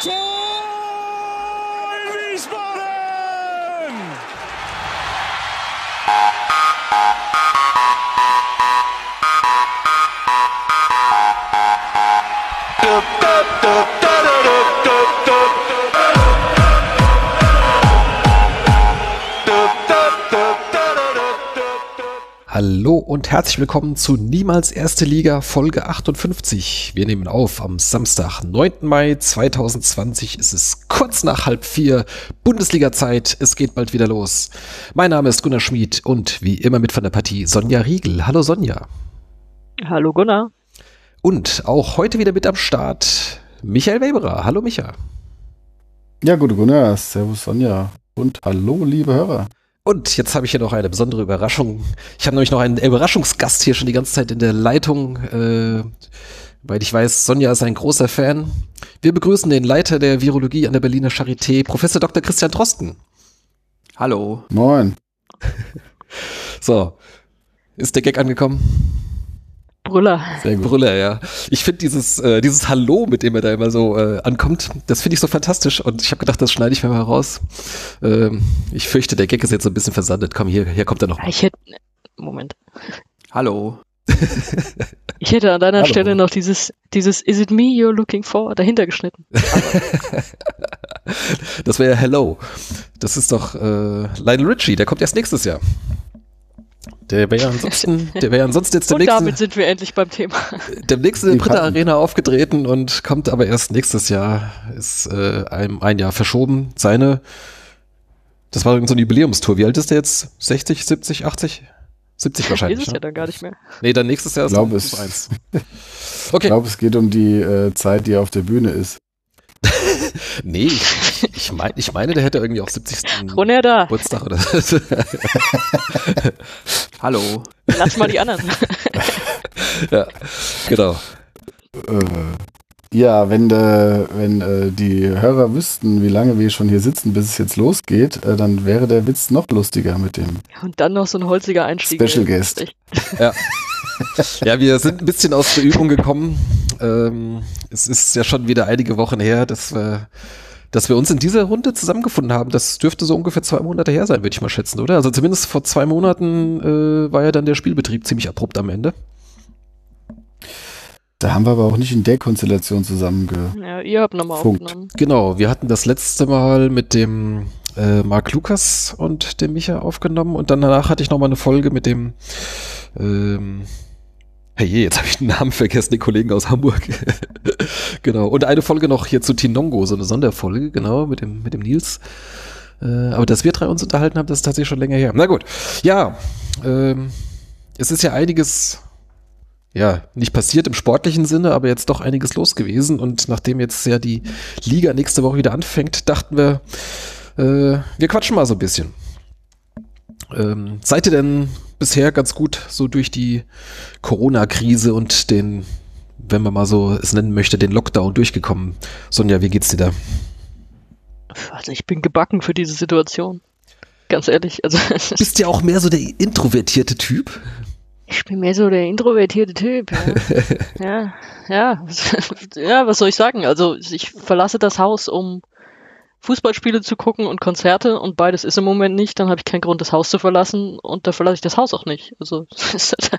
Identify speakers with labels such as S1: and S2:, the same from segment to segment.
S1: Tor Wiesbaden!
S2: Hallo und herzlich willkommen zu Niemals Erste Liga Folge 58. Wir nehmen auf am Samstag, 9. Mai 2020. Es ist kurz nach halb vier Bundesliga-Zeit. Es geht bald wieder los. Mein Name ist Gunnar Schmid und wie immer mit von der Partie Sonja Riegel. Hallo Sonja.
S3: Hallo Gunnar.
S2: Und auch heute wieder mit am Start Michael Weberer. Hallo Micha.
S4: Ja, gute Gunnar. Servus Sonja. Und hallo, liebe Hörer.
S2: Und jetzt habe ich hier noch eine besondere Überraschung. Ich habe nämlich noch einen Überraschungsgast hier schon die ganze Zeit in der Leitung, äh, weil ich weiß, Sonja ist ein großer Fan. Wir begrüßen den Leiter der Virologie an der Berliner Charité, Professor Dr. Christian Drosten.
S5: Hallo.
S4: Moin.
S2: So, ist der Gag angekommen?
S3: Brüller.
S2: Sehr gut. Brüller, ja. Ich finde dieses, äh, dieses Hallo, mit dem er da immer so äh, ankommt, das finde ich so fantastisch und ich habe gedacht, das schneide ich mir mal raus. Ähm, ich fürchte, der Gag ist jetzt so ein bisschen versandet. Komm, hier, hier kommt er noch.
S3: Ich hätte. Moment.
S5: Hallo.
S3: Ich hätte an deiner
S2: Hallo.
S3: Stelle noch dieses, dieses Is it me you're looking for dahinter geschnitten.
S2: das wäre ja Hello. Das ist doch äh, Lionel Richie, der kommt erst nächstes Jahr. Der wäre ja ansonsten, der wäre ja ansonsten jetzt
S3: Und
S2: demnächst,
S3: damit sind wir endlich beim Thema.
S2: demnächst in der Britta. Arena aufgetreten und kommt aber erst nächstes Jahr, ist äh, ein, ein Jahr verschoben. Seine, das war irgend so eine Jubiläumstour. Wie alt ist der jetzt? 60, 70, 80? 70 wahrscheinlich.
S3: Ist es
S2: ne?
S3: ja dann gar nicht mehr.
S2: Nee, dann nächstes Jahr ist
S4: Glaub es.
S2: eins.
S4: Ich
S2: Okay.
S4: glaube, es geht um die äh, Zeit, die er auf der Bühne ist.
S2: Nee, ich, ich, mein, ich meine, der hätte irgendwie auch 70.
S3: Runter da.
S2: Geburtstag oder so.
S5: Hallo.
S3: Lass mal die anderen.
S2: ja, genau.
S4: Äh, ja, wenn, äh, wenn äh, die Hörer wüssten, wie lange wir schon hier sitzen, bis es jetzt losgeht, äh, dann wäre der Witz noch lustiger mit dem
S3: Und dann noch so ein holziger Einstieg.
S4: Special Guest.
S3: Echt.
S2: Ja, wir sind ein bisschen aus der Übung gekommen. Ähm, es ist ja schon wieder einige Wochen her, dass wir, dass wir uns in dieser Runde zusammengefunden haben. Das dürfte so ungefähr zwei Monate her sein, würde ich mal schätzen, oder? Also zumindest vor zwei Monaten äh, war ja dann der Spielbetrieb ziemlich abrupt am Ende.
S4: Da haben wir aber auch nicht in der Konstellation zusammenge...
S3: Ja, ihr habt nochmal aufgenommen.
S2: Genau, wir hatten das letzte Mal mit dem äh, Marc Lukas und dem Micha aufgenommen und dann danach hatte ich noch mal eine Folge mit dem ähm, Hey, je, jetzt habe ich den Namen vergessen, den Kollegen aus Hamburg. genau. Und eine Folge noch hier zu Tinongo, so eine Sonderfolge, genau, mit dem, mit dem Nils. Äh, aber dass wir drei uns unterhalten haben, das ist tatsächlich schon länger her. Na gut. Ja, ähm, es ist ja einiges ja, nicht passiert im sportlichen Sinne, aber jetzt doch einiges los gewesen. Und nachdem jetzt ja die Liga nächste Woche wieder anfängt, dachten wir, äh, wir quatschen mal so ein bisschen. Ähm, seid ihr denn bisher ganz gut so durch die Corona-Krise und den, wenn man mal so es nennen möchte, den Lockdown durchgekommen? Sonja, wie geht's dir da?
S3: Also ich bin gebacken für diese Situation. Ganz ehrlich. Also
S2: Bist ja auch mehr so der introvertierte Typ?
S3: ich bin mehr so der introvertierte Typ. Ja, ja, ja. ja, was soll ich sagen? Also ich verlasse das Haus, um Fußballspiele zu gucken und Konzerte und beides ist im Moment nicht, dann habe ich keinen Grund, das Haus zu verlassen und da verlasse ich das Haus auch nicht. Also da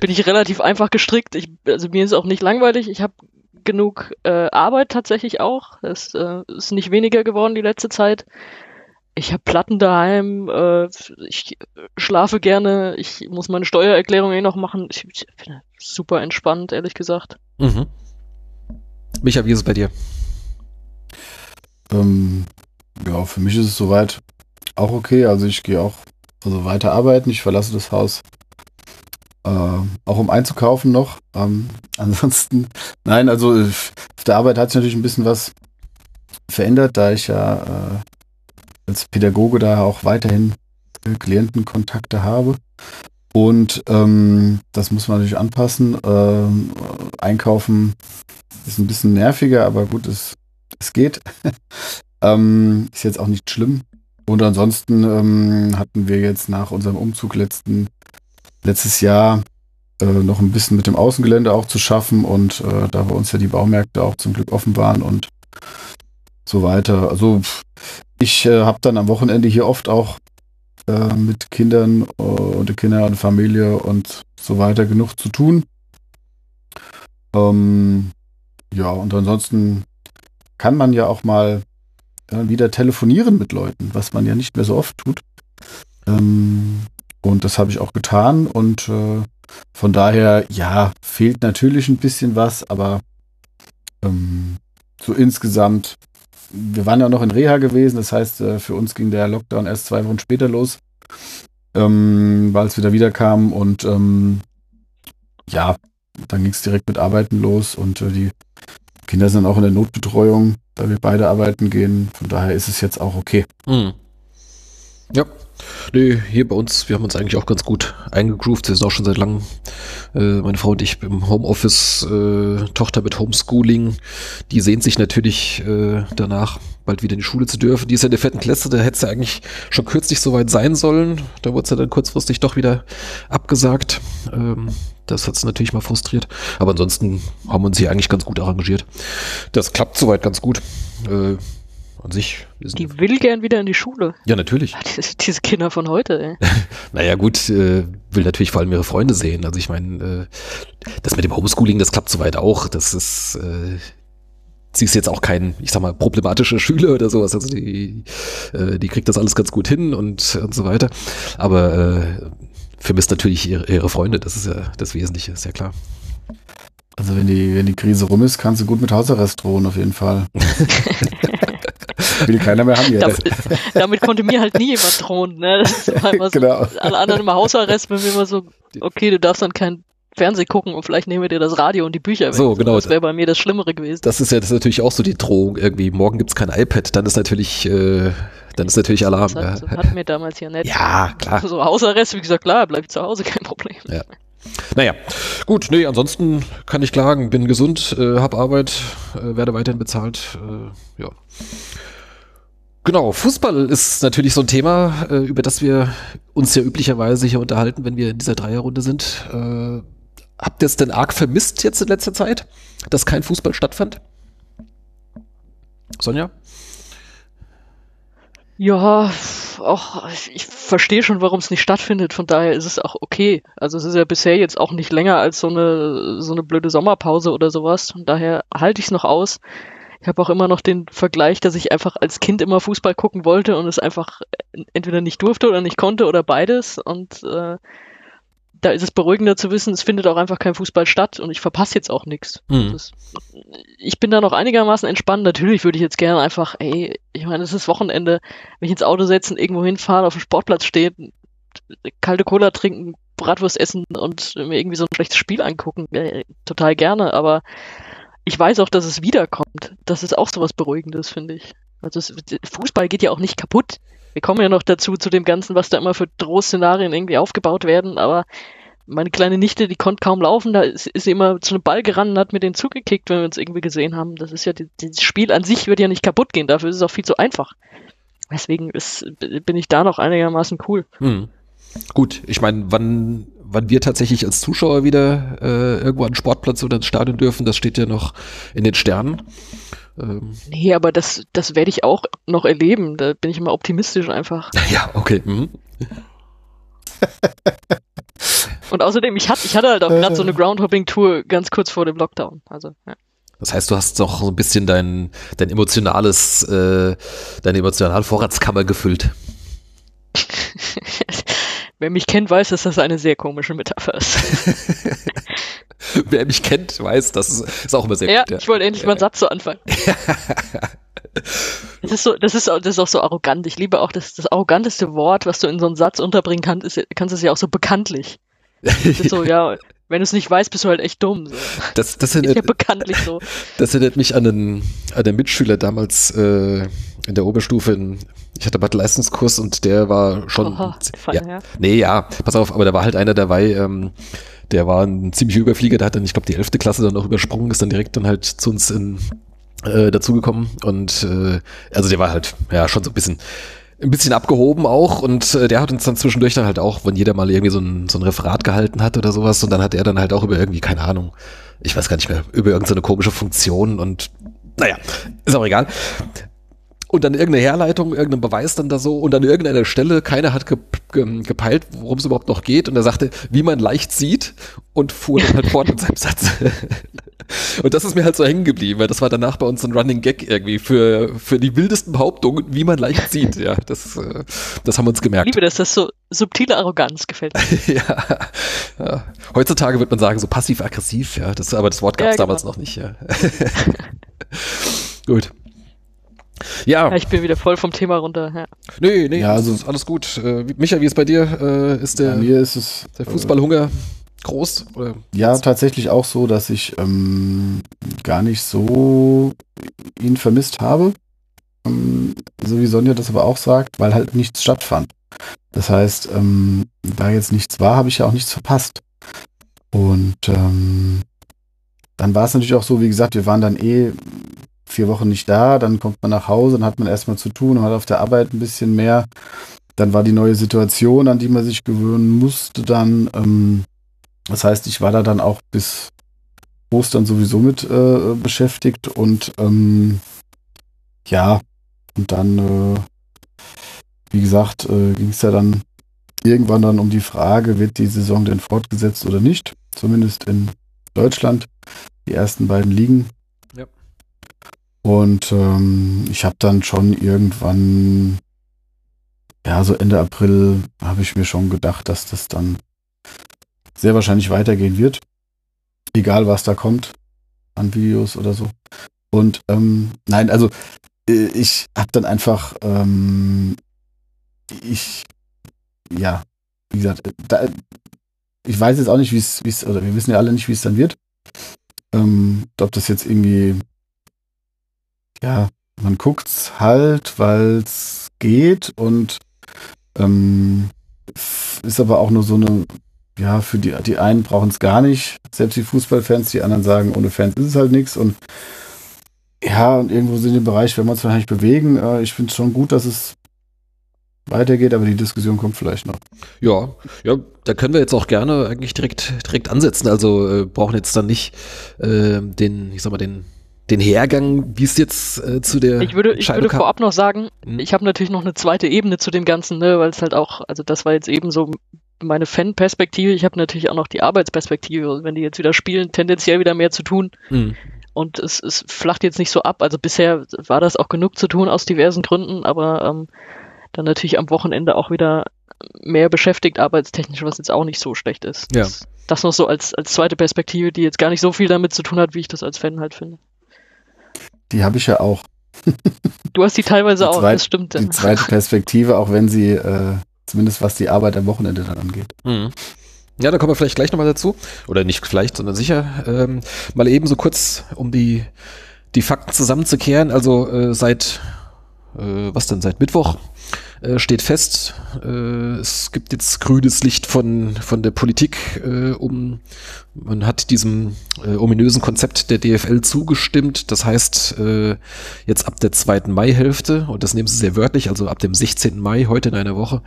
S3: bin ich relativ einfach gestrickt. Ich, also mir ist auch nicht langweilig. Ich habe genug äh, Arbeit tatsächlich auch. Es äh, ist nicht weniger geworden die letzte Zeit. Ich habe Platten daheim, äh, ich schlafe gerne, ich muss meine Steuererklärung eh noch machen. Ich, ich bin super entspannt, ehrlich gesagt.
S2: Mhm. Micha, wie ist es bei dir?
S4: Ähm, ja, für mich ist es soweit auch okay. Also ich gehe auch also weiter arbeiten. Ich verlasse das Haus äh, auch um einzukaufen noch. Ähm, ansonsten, nein, also äh, auf der Arbeit hat sich natürlich ein bisschen was verändert, da ich ja äh, als Pädagoge da auch weiterhin Klientenkontakte habe. Und ähm, das muss man natürlich anpassen. Ähm, einkaufen ist ein bisschen nerviger, aber gut, es, es geht. ähm, ist jetzt auch nicht schlimm. Und ansonsten ähm, hatten wir jetzt nach unserem Umzug letzten, letztes Jahr äh, noch ein bisschen mit dem Außengelände auch zu schaffen und äh, da bei uns ja die Baumärkte auch zum Glück offen waren und so weiter. Also ich äh, habe dann am Wochenende hier oft auch äh, mit Kindern äh, und Kindern und Familie und so weiter genug zu tun. Ähm, ja, und ansonsten kann man ja auch mal wieder telefonieren mit Leuten, was man ja nicht mehr so oft tut. Ähm, und das habe ich auch getan und äh, von daher, ja, fehlt natürlich ein bisschen was, aber ähm, so insgesamt, wir waren ja noch in Reha gewesen, das heißt, äh, für uns ging der Lockdown erst zwei Wochen später los, ähm, weil es wieder wiederkam und ähm, ja, dann ging es direkt mit Arbeiten los und äh, die Kinder sind auch in der Notbetreuung, da wir beide arbeiten gehen. Von daher ist es jetzt auch okay.
S2: Hm. Ja. Nee, hier bei uns, wir haben uns eigentlich auch ganz gut eingegroovt. Wir sind auch schon seit langem, äh, meine Frau und ich im Homeoffice, äh, Tochter mit Homeschooling. Die sehnt sich natürlich äh, danach, bald wieder in die Schule zu dürfen. Die ist ja in der vierten Klasse, da hätte sie eigentlich schon kürzlich soweit sein sollen. Da wurde sie dann kurzfristig doch wieder abgesagt. Ähm, das hat es natürlich mal frustriert. Aber ansonsten haben wir uns hier eigentlich ganz gut arrangiert. Das klappt soweit ganz gut. Äh, an sich.
S3: Die will gern wieder in die Schule.
S2: Ja, natürlich.
S3: Diese, Kinder von heute, ey.
S2: naja, gut, äh, will natürlich vor allem ihre Freunde sehen. Also ich meine, äh, das mit dem Homeschooling, das klappt soweit auch. Das ist, äh, sie ist jetzt auch kein, ich sag mal, problematischer Schüler oder sowas. Also die, äh, die kriegt das alles ganz gut hin und, und so weiter. Aber äh, vermisst natürlich ihre, ihre Freunde, das ist ja das Wesentliche, ist ja klar.
S4: Also wenn die, wenn die Krise rum ist, kannst du gut mit Hausarrest drohen, auf jeden Fall. Will keiner mehr haben hier.
S3: Damit, damit konnte mir halt nie jemand drohen. Ne? Das war immer so,
S4: Genau.
S3: Alle anderen immer Hausarrest, wenn wir immer so, okay, du darfst dann kein Fernsehen gucken und vielleicht nehmen wir dir das Radio und die Bücher weg.
S2: So, genau.
S3: Das wäre bei mir das Schlimmere gewesen.
S2: Das ist ja das ist natürlich auch so die Drohung irgendwie. Morgen gibt's kein iPad, dann ist natürlich, äh, dann ist natürlich Alarm.
S3: das hat,
S2: ja.
S3: das hatten wir damals ja nicht.
S2: ja, klar.
S3: So Hausarrest, wie gesagt, klar, bleib zu Hause, kein Problem.
S2: Ja. Naja, gut, nee, ansonsten kann ich klagen, bin gesund, äh, hab Arbeit, äh, werde weiterhin bezahlt, äh, ja. Genau, Fußball ist natürlich so ein Thema, äh, über das wir uns ja üblicherweise hier unterhalten, wenn wir in dieser Dreierrunde sind. Äh, habt ihr es denn arg vermisst jetzt in letzter Zeit, dass kein Fußball stattfand? Sonja?
S3: Ja, auch ich verstehe schon, warum es nicht stattfindet. Von daher ist es auch okay. Also es ist ja bisher jetzt auch nicht länger als so eine so eine blöde Sommerpause oder sowas. Von daher halte ich es noch aus. Ich habe auch immer noch den Vergleich, dass ich einfach als Kind immer Fußball gucken wollte und es einfach entweder nicht durfte oder nicht konnte oder beides. Und äh, da ist es beruhigender zu wissen, es findet auch einfach kein Fußball statt und ich verpasse jetzt auch nichts.
S2: Hm.
S3: Das- Ich bin da noch einigermaßen entspannt. Natürlich würde ich jetzt gerne einfach, ey, ich meine, es ist Wochenende, wenn ich ins Auto setze und irgendwo hinfahren, auf dem Sportplatz stehen, kalte Cola trinken, Bratwurst essen und mir irgendwie so ein schlechtes Spiel angucken, äh, total gerne, aber ich weiß auch, dass es wiederkommt. Das ist auch sowas Beruhigendes, finde ich. Also es, Fußball geht ja auch nicht kaputt. Wir kommen ja noch dazu, zu dem Ganzen, was da immer für Drohszenarien irgendwie aufgebaut werden, aber meine kleine Nichte, die konnte kaum laufen, da ist, ist sie immer zu einem Ball gerannt und hat mir den zugekickt, wenn wir uns irgendwie gesehen haben. Das ist ja, das Spiel an sich wird ja nicht kaputt gehen, dafür ist es auch viel zu einfach. Deswegen ist, bin ich da noch einigermaßen cool.
S2: Hm. Gut, ich meine, wann, wann wir tatsächlich als Zuschauer wieder äh, irgendwo an den Sportplatz oder ins Stadion dürfen, das steht ja noch in den Sternen. Ähm,
S3: Nee, aber das, das werde ich auch noch erleben. Da bin ich immer optimistisch einfach.
S2: ja, okay. Mhm.
S3: Und außerdem, ich, hat, ich hatte halt auch gerade so eine Groundhopping-Tour ganz kurz vor dem Lockdown. Also, ja.
S2: Das heißt, du hast doch so ein bisschen dein, dein emotionales, äh, deine emotionale Vorratskammer gefüllt.
S3: Wer mich kennt, weiß, dass das eine sehr komische Metapher ist.
S2: Wer mich kennt, weiß, das ist, ist auch immer sehr
S3: ja,
S2: gut.
S3: ich wollte endlich mal einen Satz zu anfangen. Das ist, so, das, ist, auch- das ist auch so arrogant. Ich liebe auch das, das arroganteste Wort, was du in so einen Satz unterbringen kannst, ist, kannst ist ja auch so bekanntlich. So, ja, wenn du es nicht weißt, bist du halt echt dumm. So.
S2: Das, das,
S3: Ist ja
S2: erinnert,
S3: bekanntlich so.
S2: das erinnert mich an einen, an einen Mitschüler damals äh, in der Oberstufe. In, ich hatte Mathe-Leistungskurs und der war schon.
S3: Oha,
S2: ja,
S3: ja.
S2: Nee, ja, pass auf, aber da war halt einer dabei, ähm, der war ein ziemlicher Überflieger, der hat dann, ich glaube, die 11. Klasse dann noch übersprungen, ist dann direkt dann halt zu uns in, äh, dazugekommen und äh, also der war halt, ja, schon so ein bisschen ein bisschen abgehoben auch und äh, der hat uns dann zwischendurch dann halt auch, wenn jeder mal irgendwie so ein, so ein Referat gehalten hat oder sowas und dann hat er dann halt auch über irgendwie, keine Ahnung, ich weiß gar nicht mehr, über irgendeine komische Funktion und naja, ist auch egal. und dann irgendeine Herleitung, irgendein Beweis dann da so und an irgendeiner Stelle, keiner hat ge ge gepeilt, worum es überhaupt noch geht und er sagte, wie man leicht sieht und fuhr dann halt fort mit seinem Satz. und das ist mir halt so hängen geblieben, weil das war danach bei uns ein Running Gag irgendwie für, für die wildesten Behauptungen, wie man leicht sieht. Ja, das, äh, das haben wir uns
S3: Ich
S2: gemerkt.
S3: liebe das, das so subtile Arroganz gefällt mir.
S2: ja. ja. Heutzutage wird man sagen, so passiv-aggressiv, ja. Das, aber das Wort gab es
S3: Ja, genau.
S2: damals noch nicht, ja. Gut. Ja,
S3: Ja, ich bin wieder voll vom Thema runter. Ja.
S2: nee, nee,
S4: Ja, also-
S2: ist alles gut. Äh, wie- Micha, wie ist bei dir? Äh, ist
S4: Bei
S2: der,
S4: mir ist es
S2: der Fußballhunger groß? Oder?
S4: Ja tatsächlich auch so, dass ich ähm, gar nicht so ihn vermisst habe. Ähm, so wie Sonja das aber auch sagt, weil halt nichts stattfand. Das heißt, ähm, da jetzt nichts war, habe ich ja auch nichts verpasst. Und ähm, dann war es natürlich auch so, wie gesagt, wir waren dann eh vier Wochen nicht da, dann kommt man nach Hause, dann hat man erstmal zu tun und hat auf der Arbeit ein bisschen mehr. Dann war die neue Situation, an die man sich gewöhnen musste dann. Ähm, das heißt, ich war da dann auch bis Ostern sowieso mit äh, beschäftigt und ähm, ja, und dann, äh, wie gesagt, äh, ging es ja dann irgendwann dann um die Frage, wird die Saison denn fortgesetzt oder nicht? Zumindest in Deutschland, die ersten beiden Ligen.
S2: Ja.
S4: Und ähm, ich habe dann schon irgendwann, ja, so Ende April habe ich mir schon gedacht, dass das dann sehr wahrscheinlich weitergehen wird. Egal, was da kommt an Videos oder so. Und ähm, nein, also äh, ich habe dann einfach, ähm, ich, ja, wie gesagt, äh, da, ich weiß jetzt auch nicht, wie es, wie es, oder wir wissen ja alle nicht, wie es dann wird. Ähm, ob das jetzt irgendwie, ja, man guckt's halt, weil es geht und ähm, ist aber auch nur so eine, ja, für die, die einen brauchen es gar nicht, selbst die Fußballfans, die anderen sagen, ohne Fans ist es halt nichts und ja, und irgendwo sind im Bereich, wenn wir uns wahrscheinlich bewegen, äh, ich finde es schon gut, dass es weitergeht, aber die Diskussion kommt vielleicht noch.
S2: Ja, ja, da können wir jetzt auch gerne eigentlich direkt, direkt ansetzen. Also äh, brauchen jetzt dann nicht äh, den, ich sag mal, den, den Hergang, wie es jetzt äh, zu der
S3: Ich würde, ich würde
S2: kam.
S3: vorab noch sagen,
S2: Hm.
S3: ich habe natürlich noch eine zweite Ebene zu dem Ganzen, ne, weil es halt auch, also das war jetzt eben so meine Fan-Perspektive. Ich habe natürlich auch noch die Arbeitsperspektive. Und wenn die jetzt wieder spielen, tendenziell wieder mehr zu tun.
S2: Mhm.
S3: Und es, es flacht jetzt nicht so ab. Also bisher war das auch genug zu tun aus diversen Gründen, aber ähm, dann natürlich am Wochenende auch wieder mehr beschäftigt arbeitstechnisch, was jetzt auch nicht so schlecht ist.
S2: Ja.
S3: Das, das noch so als, als zweite Perspektive, die jetzt gar nicht so viel damit zu tun hat, wie ich das als Fan halt finde.
S4: Die habe ich ja auch.
S3: Du hast die teilweise
S4: Die
S3: auch,
S4: zweit-
S3: das stimmt.
S4: Die zweite Perspektive, auch wenn sie, äh, zumindest was die Arbeit am Wochenende dann angeht.
S2: Mhm. Ja, da kommen wir vielleicht gleich nochmal dazu. Oder nicht vielleicht, sondern sicher. Ähm, mal eben so kurz, um die, die Fakten zusammenzukehren. Also äh, seit, äh, was denn, seit Mittwoch äh, steht fest, äh, es gibt jetzt grünes Licht von, von der Politik, äh, um, man hat diesem äh, ominösen Konzept der DFL zugestimmt. Das heißt, äh, jetzt ab der zweiten Mai-Hälfte, und das nehmen sie sehr wörtlich, also ab dem 16. Mai, heute in einer Woche,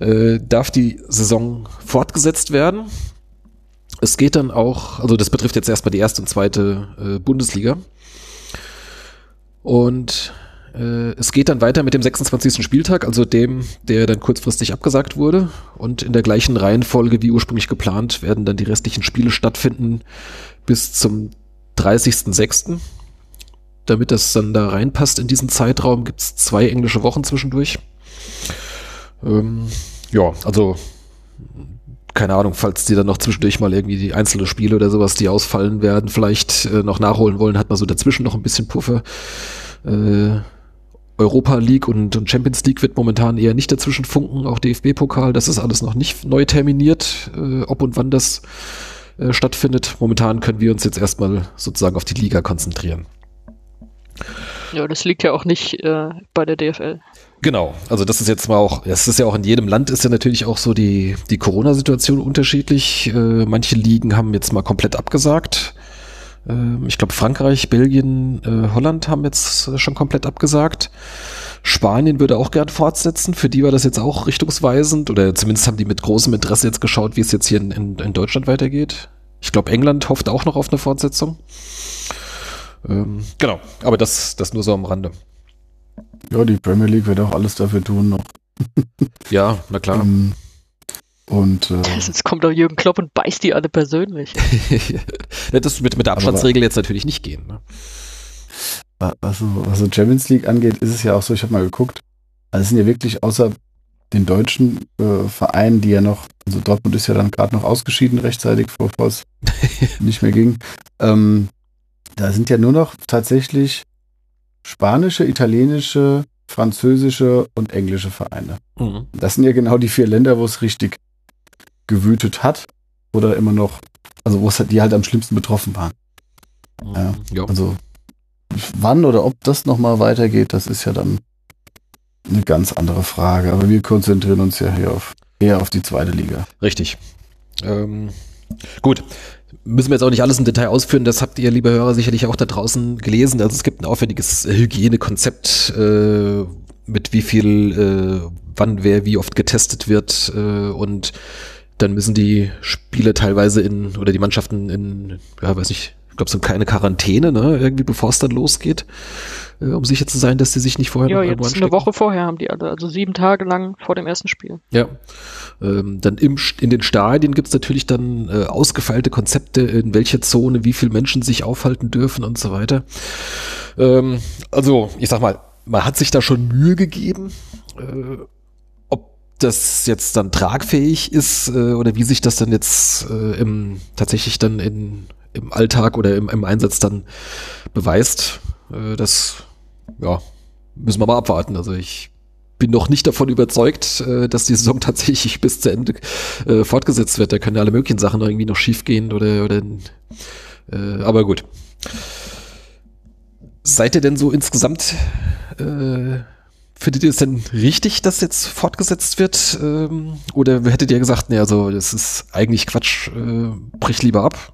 S2: äh, darf die Saison fortgesetzt werden. Es geht dann auch, also das betrifft jetzt erstmal die erste und zweite äh, Bundesliga. Und es geht dann weiter mit dem 26. Spieltag, also dem, der dann kurzfristig abgesagt wurde. Und in der gleichen Reihenfolge wie ursprünglich geplant werden dann die restlichen Spiele stattfinden bis zum 30.06. Damit das dann da reinpasst in diesen Zeitraum, gibt es zwei englische Wochen zwischendurch. Ähm, ja, also keine Ahnung, falls die dann noch zwischendurch mal irgendwie die einzelnen Spiele oder sowas, die ausfallen werden, vielleicht äh, noch nachholen wollen, hat man so dazwischen noch ein bisschen Puffer. Äh, Europa League und, Champions League wird momentan eher nicht dazwischen funken, auch DFB-Pokal, das ist alles noch nicht neu terminiert, äh, ob und wann das äh, stattfindet. Momentan können wir uns jetzt erstmal sozusagen auf die Liga konzentrieren.
S3: Ja, das liegt ja auch nicht äh, bei der DFL.
S2: Genau, also das ist jetzt mal auch, es ist ja auch in jedem Land ist ja natürlich auch so die, die Corona-Situation unterschiedlich. Äh, manche Ligen haben jetzt mal komplett abgesagt. Ähm, ich glaube Frankreich, Belgien, äh, Holland haben jetzt äh, schon komplett abgesagt. Spanien würde auch gern fortsetzen. Für die war das jetzt auch richtungsweisend oder zumindest haben die mit großem Interesse jetzt geschaut, wie es jetzt hier in, in, in Deutschland weitergeht. Ich glaube, England hofft auch noch auf eine Fortsetzung. Ähm, genau, aber das, das nur so am Rande.
S4: Ja, die Premier League wird auch alles dafür tun noch.
S2: Ja, na klar.
S4: Ähm, und äh,
S3: Jetzt kommt doch Jürgen Klopp und beißt die alle persönlich.
S2: Das wird mit der Abstandsregel jetzt natürlich nicht gehen. Ne?
S4: wa- was so, was so Champions League angeht, ist es ja auch so, ich habe mal geguckt, also es sind ja wirklich außer den deutschen äh, Vereinen, die ja noch, also Dortmund ist ja dann gerade noch ausgeschieden rechtzeitig, bevor es nicht mehr ging. Ähm, da sind ja nur noch tatsächlich spanische, italienische, französische und englische Vereine.
S2: Mhm.
S4: Das sind ja genau die vier Länder, wo es richtig gewütet hat oder immer noch, also wo es halt, die halt am schlimmsten betroffen waren. Ja.
S2: ja.
S4: Also wann oder ob das nochmal weitergeht, das ist ja dann eine ganz andere Frage. Aber wir konzentrieren uns ja hier auf, eher auf die zweite Liga.
S2: Richtig. Ähm, gut. Müssen wir jetzt auch nicht alles im Detail ausführen, das habt ihr, liebe Hörer, sicherlich auch da draußen gelesen. Also es gibt ein aufwendiges Hygienekonzept, äh, mit wie viel, äh, wann wer wie oft getestet wird äh, und dann müssen die Spiele teilweise in, oder die Mannschaften in, ja, weiß nicht, ich glaube, so eine kleine Quarantäne, ne, irgendwie bevor es dann losgeht, äh, um sicher zu sein, dass sie sich nicht vorher
S3: Ja,
S2: noch irgendwo
S3: jetzt eine
S2: anstecken.
S3: Woche vorher haben die alle, also sieben Tage lang vor dem ersten Spiel.
S2: Ja. Ähm, dann im, in den Stadien gibt es natürlich dann äh, ausgefeilte Konzepte, in welcher Zone wie viele Menschen sich aufhalten dürfen und so weiter. Ähm, also, ich sag mal, man hat sich da schon Mühe gegeben. Äh, das jetzt dann tragfähig ist äh, oder wie sich das dann jetzt äh, im, tatsächlich dann in, im Alltag oder im, im Einsatz dann beweist, äh, das ja, müssen wir mal abwarten. Also ich bin noch nicht davon überzeugt, äh, dass die Saison tatsächlich bis zu Ende äh, fortgesetzt wird. Da können ja alle möglichen Sachen irgendwie noch schief gehen oder, oder äh, aber gut. Seid ihr denn so insgesamt äh, findet ihr es denn richtig, dass jetzt fortgesetzt wird? Ähm, oder hättet ihr gesagt, nee, also das ist eigentlich Quatsch, äh, brich lieber ab?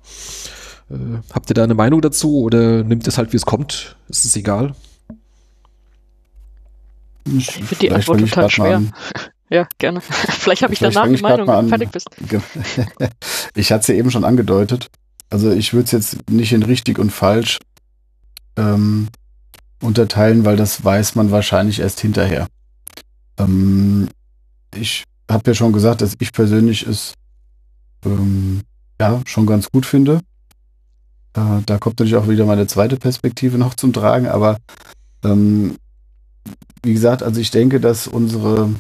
S2: Äh, habt ihr da eine Meinung dazu oder nimmt es halt, wie es kommt? Ist es egal?
S4: Ich
S3: finde die Antwort total schwer. Ja, gerne. Vielleicht habe ich
S4: Vielleicht
S3: danach
S4: grad
S3: Meinung,
S4: mal
S3: wenn du fertig bist.
S4: Ich hatte es ja eben schon angedeutet. Also ich würde es jetzt nicht in richtig und falsch ähm, unterteilen, weil das weiß man wahrscheinlich erst hinterher. Ähm, ich habe ja schon gesagt, dass ich persönlich es ähm, ja schon ganz gut finde. Äh, da kommt natürlich auch wieder meine zweite Perspektive noch zum Tragen, aber ähm, wie gesagt, also ich denke, dass unsere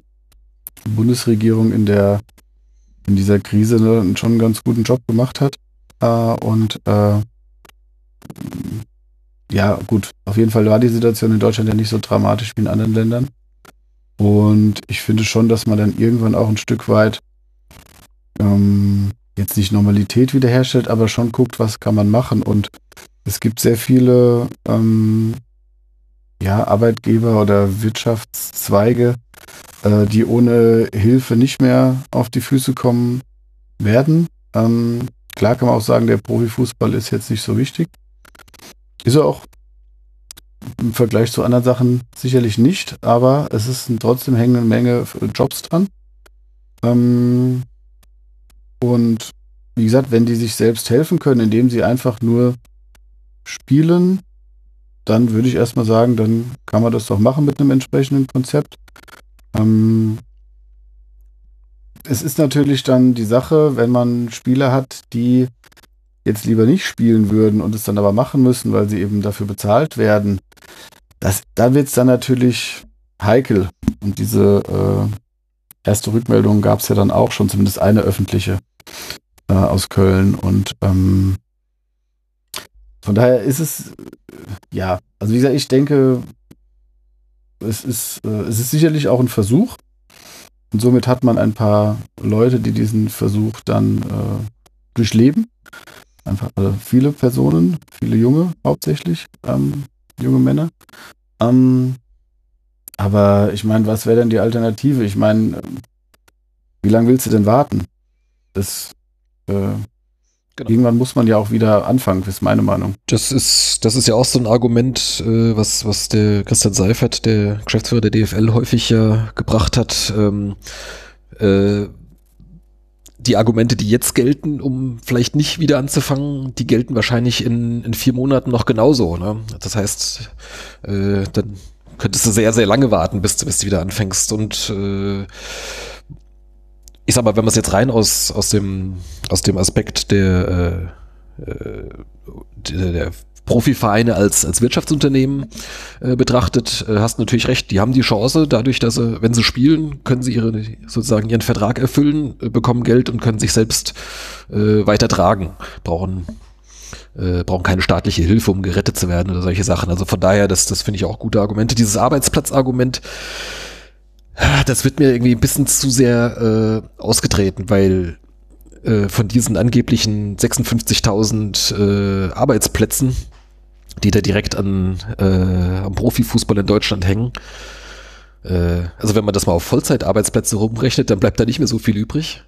S4: Bundesregierung in der in dieser Krise ne, schon einen ganz guten Job gemacht hat. Äh, und äh, ja, gut, auf jeden Fall war die Situation in Deutschland ja nicht so dramatisch wie in anderen Ländern. Und ich finde schon, dass man dann irgendwann auch ein Stück weit ähm, jetzt nicht Normalität wiederherstellt, aber schon guckt, was kann man machen. Und es gibt sehr viele ähm, ja, Arbeitgeber oder Wirtschaftszweige, äh, die ohne Hilfe nicht mehr auf die Füße kommen werden. Ähm, klar kann man auch sagen, der Profifußball ist jetzt nicht so wichtig. Ist er auch im Vergleich zu anderen Sachen sicherlich nicht, aber es ist trotzdem hängen eine Menge Jobs dran. Ähm, und wie gesagt, wenn die sich selbst helfen können, indem sie einfach nur spielen, dann würde ich erstmal sagen, dann kann man das doch machen mit einem entsprechenden Konzept. Ähm, es ist natürlich dann die Sache, wenn man Spieler hat, die jetzt lieber nicht spielen würden und es dann aber machen müssen, weil sie eben dafür bezahlt werden, das, da wird es dann natürlich heikel. Und diese äh, erste Rückmeldung gab es ja dann auch schon, zumindest eine öffentliche äh, aus Köln. Und ähm, von daher ist es, äh, ja, also wie gesagt, ich denke, es ist, äh, es ist sicherlich auch ein Versuch. Und somit hat man ein paar Leute, die diesen Versuch dann äh, durchleben. Einfach also viele Personen, viele junge hauptsächlich, ähm, junge Männer. Ähm, aber ich meine, was wäre denn die Alternative? Ich meine, wie lange willst du denn warten? Das äh,
S2: Genau.
S4: irgendwann muss man ja auch wieder anfangen, ist meine Meinung.
S2: Das ist, das ist ja auch so ein Argument, äh, was, was der Christian Seifert, der Geschäftsführer der DFL, häufig ja gebracht hat. Ähm, äh, die Argumente, die jetzt gelten, um vielleicht nicht wieder anzufangen, die gelten wahrscheinlich in, in vier Monaten noch genauso. Ne? Das heißt, äh, dann könntest du sehr, sehr lange warten, bis, bis du wieder anfängst. Und äh, ich sag mal, wenn man es jetzt rein aus, aus, dem, aus dem Aspekt der, äh, äh der, der Profivereine als, als Wirtschaftsunternehmen äh, betrachtet, äh, hast natürlich recht, die haben die Chance, dadurch, dass sie, wenn sie spielen, können sie ihre, sozusagen ihren Vertrag erfüllen, äh, bekommen Geld und können sich selbst äh, weiter tragen, brauchen, äh, brauchen keine staatliche Hilfe, um gerettet zu werden oder solche Sachen. Also von daher, das, das finde ich auch gute Argumente. Dieses Arbeitsplatzargument, das wird mir irgendwie ein bisschen zu sehr äh, ausgetreten, weil äh, von diesen angeblichen 56.000 äh, Arbeitsplätzen, die da direkt an, äh, am Profifußball in Deutschland hängen. Äh, also wenn man das mal auf Vollzeitarbeitsplätze rumrechnet, dann bleibt da nicht mehr so viel übrig.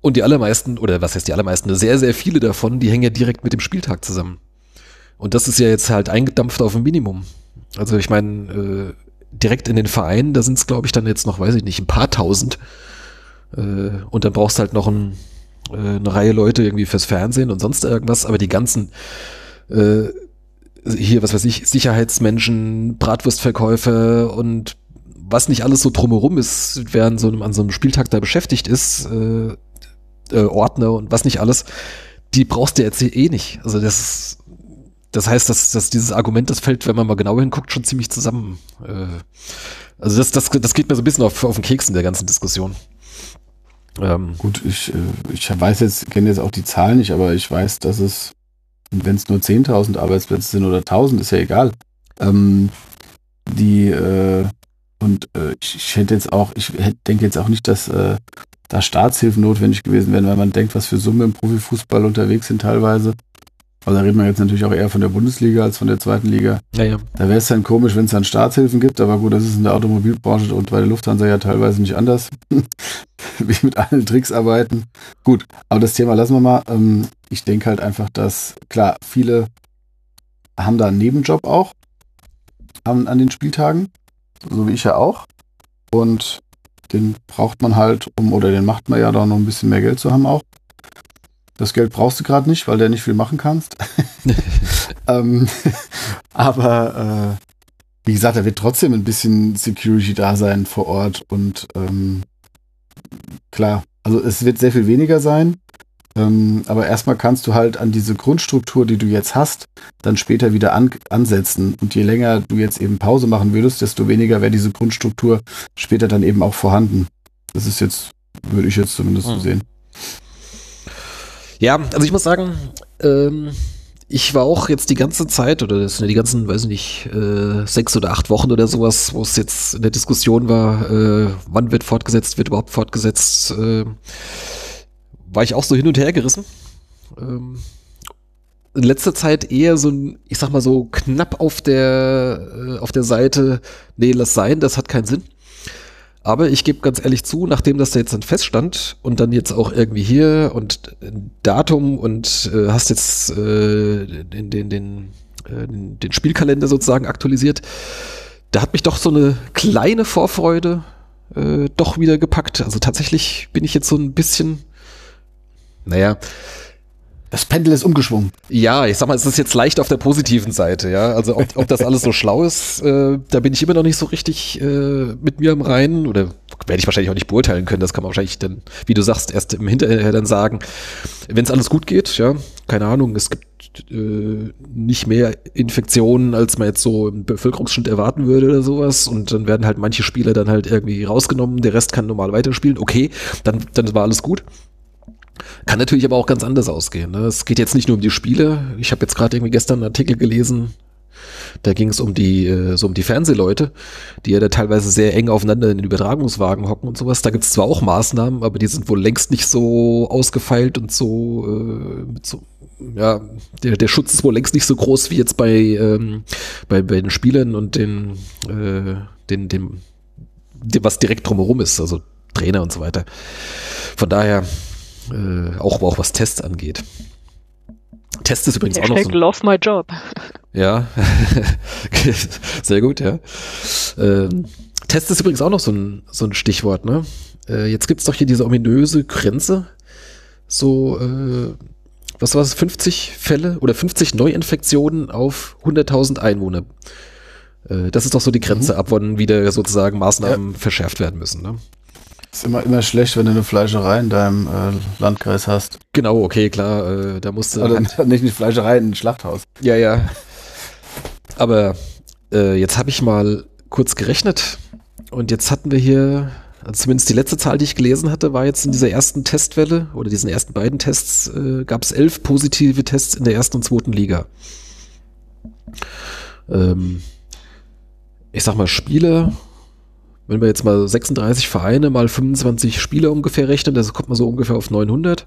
S2: Und die allermeisten, oder was heißt die allermeisten, sehr, sehr viele davon, die hängen ja direkt mit dem Spieltag zusammen. Und das ist ja jetzt halt eingedampft auf ein Minimum. Also ich meine, äh, direkt in den Vereinen, da sind es, glaube ich, dann jetzt noch, weiß ich nicht, ein paar tausend. Äh, und dann brauchst du halt noch ein, äh, eine Reihe Leute irgendwie fürs Fernsehen und sonst irgendwas, aber die ganzen äh, hier, was weiß ich, Sicherheitsmenschen, Bratwurstverkäufer und was nicht alles so drumherum ist, während so einem, an so einem Spieltag da beschäftigt ist, äh, äh, Ordner und was nicht alles, die brauchst du jetzt eh nicht. Also das, das heißt, dass, dass dieses Argument, das fällt, wenn man mal genau hinguckt, schon ziemlich zusammen. Äh, also das, das, das geht mir so ein bisschen auf, auf den Keks in der ganzen Diskussion.
S4: Ähm, Gut, ich, äh, ich weiß jetzt, kenne jetzt auch die Zahlen nicht, aber ich weiß, dass es, wenn es nur 10.000 Arbeitsplätze sind oder 1.000, ist ja egal. Ähm, die, äh, und äh, ich, ich, hätte jetzt auch, ich denke jetzt auch nicht, dass äh, da Staatshilfen notwendig gewesen wären, weil man denkt, was für Summe im Profifußball unterwegs sind teilweise. Also da reden wir jetzt natürlich auch eher von der Bundesliga als von der zweiten Liga.
S2: Ja, ja.
S4: Da wäre es dann komisch, wenn es dann Staatshilfen gibt, aber gut, das ist in der Automobilbranche und bei der Lufthansa ja teilweise nicht anders. Wie mit allen Tricks arbeiten. Gut, aber das Thema lassen wir mal. Ähm, ich denke halt einfach, dass, klar, viele haben da einen Nebenjob auch an, an den Spieltagen, so wie ich ja auch. Und den braucht man halt, um, oder den macht man ja da noch ein bisschen mehr Geld zu haben auch. Das Geld brauchst du gerade nicht, weil du nicht viel machen kannst. ähm, aber äh, wie gesagt, da wird trotzdem ein bisschen Security da sein vor Ort und ähm, klar, also es wird sehr viel weniger sein. Ähm, aber erstmal kannst du halt an diese Grundstruktur, die du jetzt hast, dann später wieder an, ansetzen. Und je länger du jetzt eben Pause machen würdest, desto weniger wäre diese Grundstruktur später dann eben auch vorhanden. Das ist jetzt, würde ich jetzt zumindest so hm. sehen.
S2: Ja, also ich muss sagen, ähm, ich war auch jetzt die ganze Zeit, oder das sind die ganzen, weiß ich nicht, äh, sechs oder acht Wochen oder sowas, wo es jetzt in der Diskussion war, äh, wann wird fortgesetzt, wird überhaupt fortgesetzt, äh, war ich auch so hin und her gerissen. Ähm, in letzter Zeit eher so ein, ich sag mal so knapp auf der, äh, auf der Seite, nee, lass sein, das hat keinen Sinn. Aber ich gebe ganz ehrlich zu, nachdem das da jetzt dann feststand und dann jetzt auch irgendwie hier und Datum und äh, hast jetzt äh, den, den, den, äh, den Spielkalender sozusagen aktualisiert, da hat mich doch so eine kleine Vorfreude äh, doch wieder gepackt. Also tatsächlich bin ich jetzt so ein bisschen, naja,
S4: das Pendel ist umgeschwungen.
S2: Ja, ich sag mal, es ist jetzt leicht auf der positiven Seite, ja. Also ob, ob das alles so schlau ist, äh, da bin ich immer noch nicht so richtig äh, mit mir im Reinen oder werde ich wahrscheinlich auch nicht beurteilen können. Das kann man wahrscheinlich dann, wie du sagst, erst im Hinterher dann sagen. Wenn es alles gut geht, ja, keine Ahnung, es gibt äh, nicht mehr Infektionen, als man jetzt so im Bevölkerungsschnitt erwarten würde oder sowas. Und dann werden halt manche Spieler dann halt irgendwie rausgenommen, der Rest kann normal weiterspielen. Okay, dann, dann war alles gut. Kann natürlich aber auch ganz anders ausgehen. Ne? Es geht jetzt nicht nur um die Spiele. Ich habe jetzt gerade irgendwie gestern einen Artikel gelesen, da ging es um die, äh, so um die Fernsehleute, die ja da teilweise sehr eng aufeinander in den Übertragungswagen hocken und sowas. Da gibt es zwar auch Maßnahmen, aber die sind wohl längst nicht so ausgefeilt und so, äh, so ja, der, der Schutz ist wohl längst nicht so groß wie jetzt bei, ähm, bei, bei den Spielern und den, äh, den, dem, dem, was direkt drumherum ist, also Trainer und so weiter. Von daher, äh, auch, auch was Tests angeht. Test ist übrigens
S3: Hashtag
S2: auch noch so.
S3: love my job.
S2: Ja, sehr gut, ja. Ähm, Test ist übrigens auch noch so ein, so ein Stichwort, ne? Äh, jetzt gibt's doch hier diese ominöse Grenze. So, äh, was war es, 50 Fälle oder 50 Neuinfektionen auf 100.000 Einwohner. Äh, das ist doch so die Grenze, ab wann wieder sozusagen Maßnahmen verschärft werden müssen. Ne?
S4: Ist immer, immer schlecht, wenn du eine Fleischerei in deinem äh, Landkreis hast.
S2: Genau, okay, klar, äh, da musste.
S4: Oder nicht eine Fleischerei, ein Schlachthaus.
S2: Ja, ja. Aber äh, jetzt habe ich mal kurz gerechnet und jetzt hatten wir hier, also zumindest die letzte Zahl, die ich gelesen hatte, war jetzt in dieser ersten Testwelle oder diesen ersten beiden Tests, äh, gab es elf positive Tests in der ersten und zweiten Liga. Ähm, ich sag mal, Spiele, wenn wir jetzt mal 36 Vereine mal 25 Spieler ungefähr rechnen, das kommt man so ungefähr auf 900.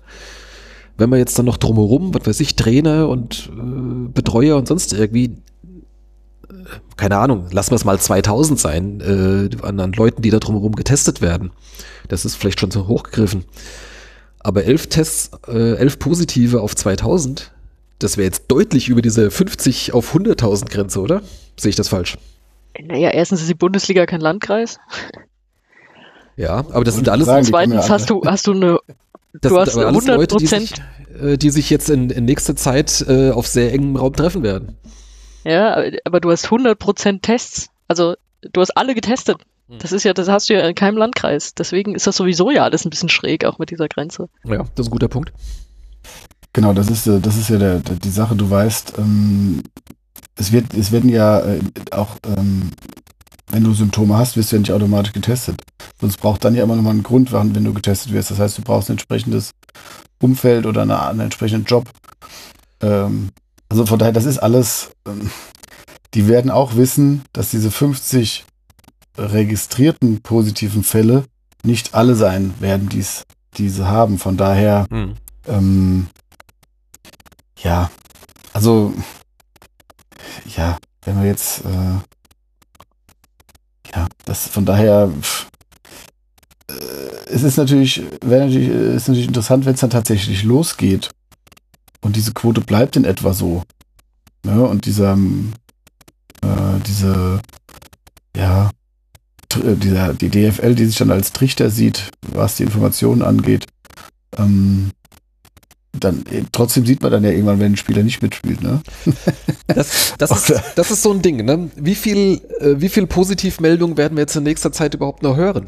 S2: Wenn man jetzt dann noch drumherum, was weiß ich, Trainer und äh, Betreuer und sonst irgendwie, äh, keine Ahnung, lassen wir es mal 2000 sein, äh, an, an Leuten, die da drumherum getestet werden. Das ist vielleicht schon zu hochgegriffen. Aber elf Tests, äh, elf positive auf 2000, das wäre jetzt deutlich über diese 50 auf 100.000 Grenze, oder? Sehe ich das falsch?
S3: Naja, erstens ist die Bundesliga kein Landkreis.
S2: Ja, aber das
S4: Und
S2: sind alles,
S4: sagen,
S3: Zweitens hast du, hast du eine,
S2: das
S3: du hast
S2: aber alles
S3: 100
S2: Leute, die
S3: Prozent,
S2: sich, äh, die sich jetzt in, in nächster Zeit äh, auf sehr engem Raum treffen werden.
S3: ja, aber du hast 100% Tests. Also, du hast alle getestet.
S2: Hm.
S3: Das ist ja, das hast du ja in keinem Landkreis. Deswegen ist das sowieso ja alles ein bisschen schräg, auch mit dieser Grenze.
S2: Ja, das ist ein guter Punkt.
S4: Genau, das ist, äh, das ist ja der, der, die Sache. Du weißt, ähm, es, wird, es werden ja äh, auch, ähm, wenn du Symptome hast, wirst du ja nicht automatisch getestet. Sonst braucht dann ja immer nochmal einen Grund, wenn du getestet wirst. Das heißt, du brauchst ein entsprechendes Umfeld oder eine, einen entsprechenden Job. Ähm, also von daher, das ist alles, ähm, die werden auch wissen, dass diese 50 registrierten positiven Fälle nicht alle sein werden, die's, diese haben. Von daher,
S2: Hm.
S4: ähm, ja, also, ja, wenn wir jetzt, äh, ja, das von daher, pff, äh, es ist natürlich, natürlich, äh, ist natürlich interessant, wenn es dann tatsächlich losgeht und diese Quote bleibt in etwa so. Ne? Und dieser, ähm, äh, diese, ja, äh, dieser, die DFL, die sich dann als Trichter sieht, was die Informationen angeht, ähm, dann äh, trotzdem sieht man dann ja irgendwann, wenn ein Spieler nicht mitspielt, ne?
S2: Das, das, ist, das ist so ein Ding, ne? Wie viel, äh, wie viel Positivmeldungen werden wir jetzt in nächster Zeit überhaupt noch hören?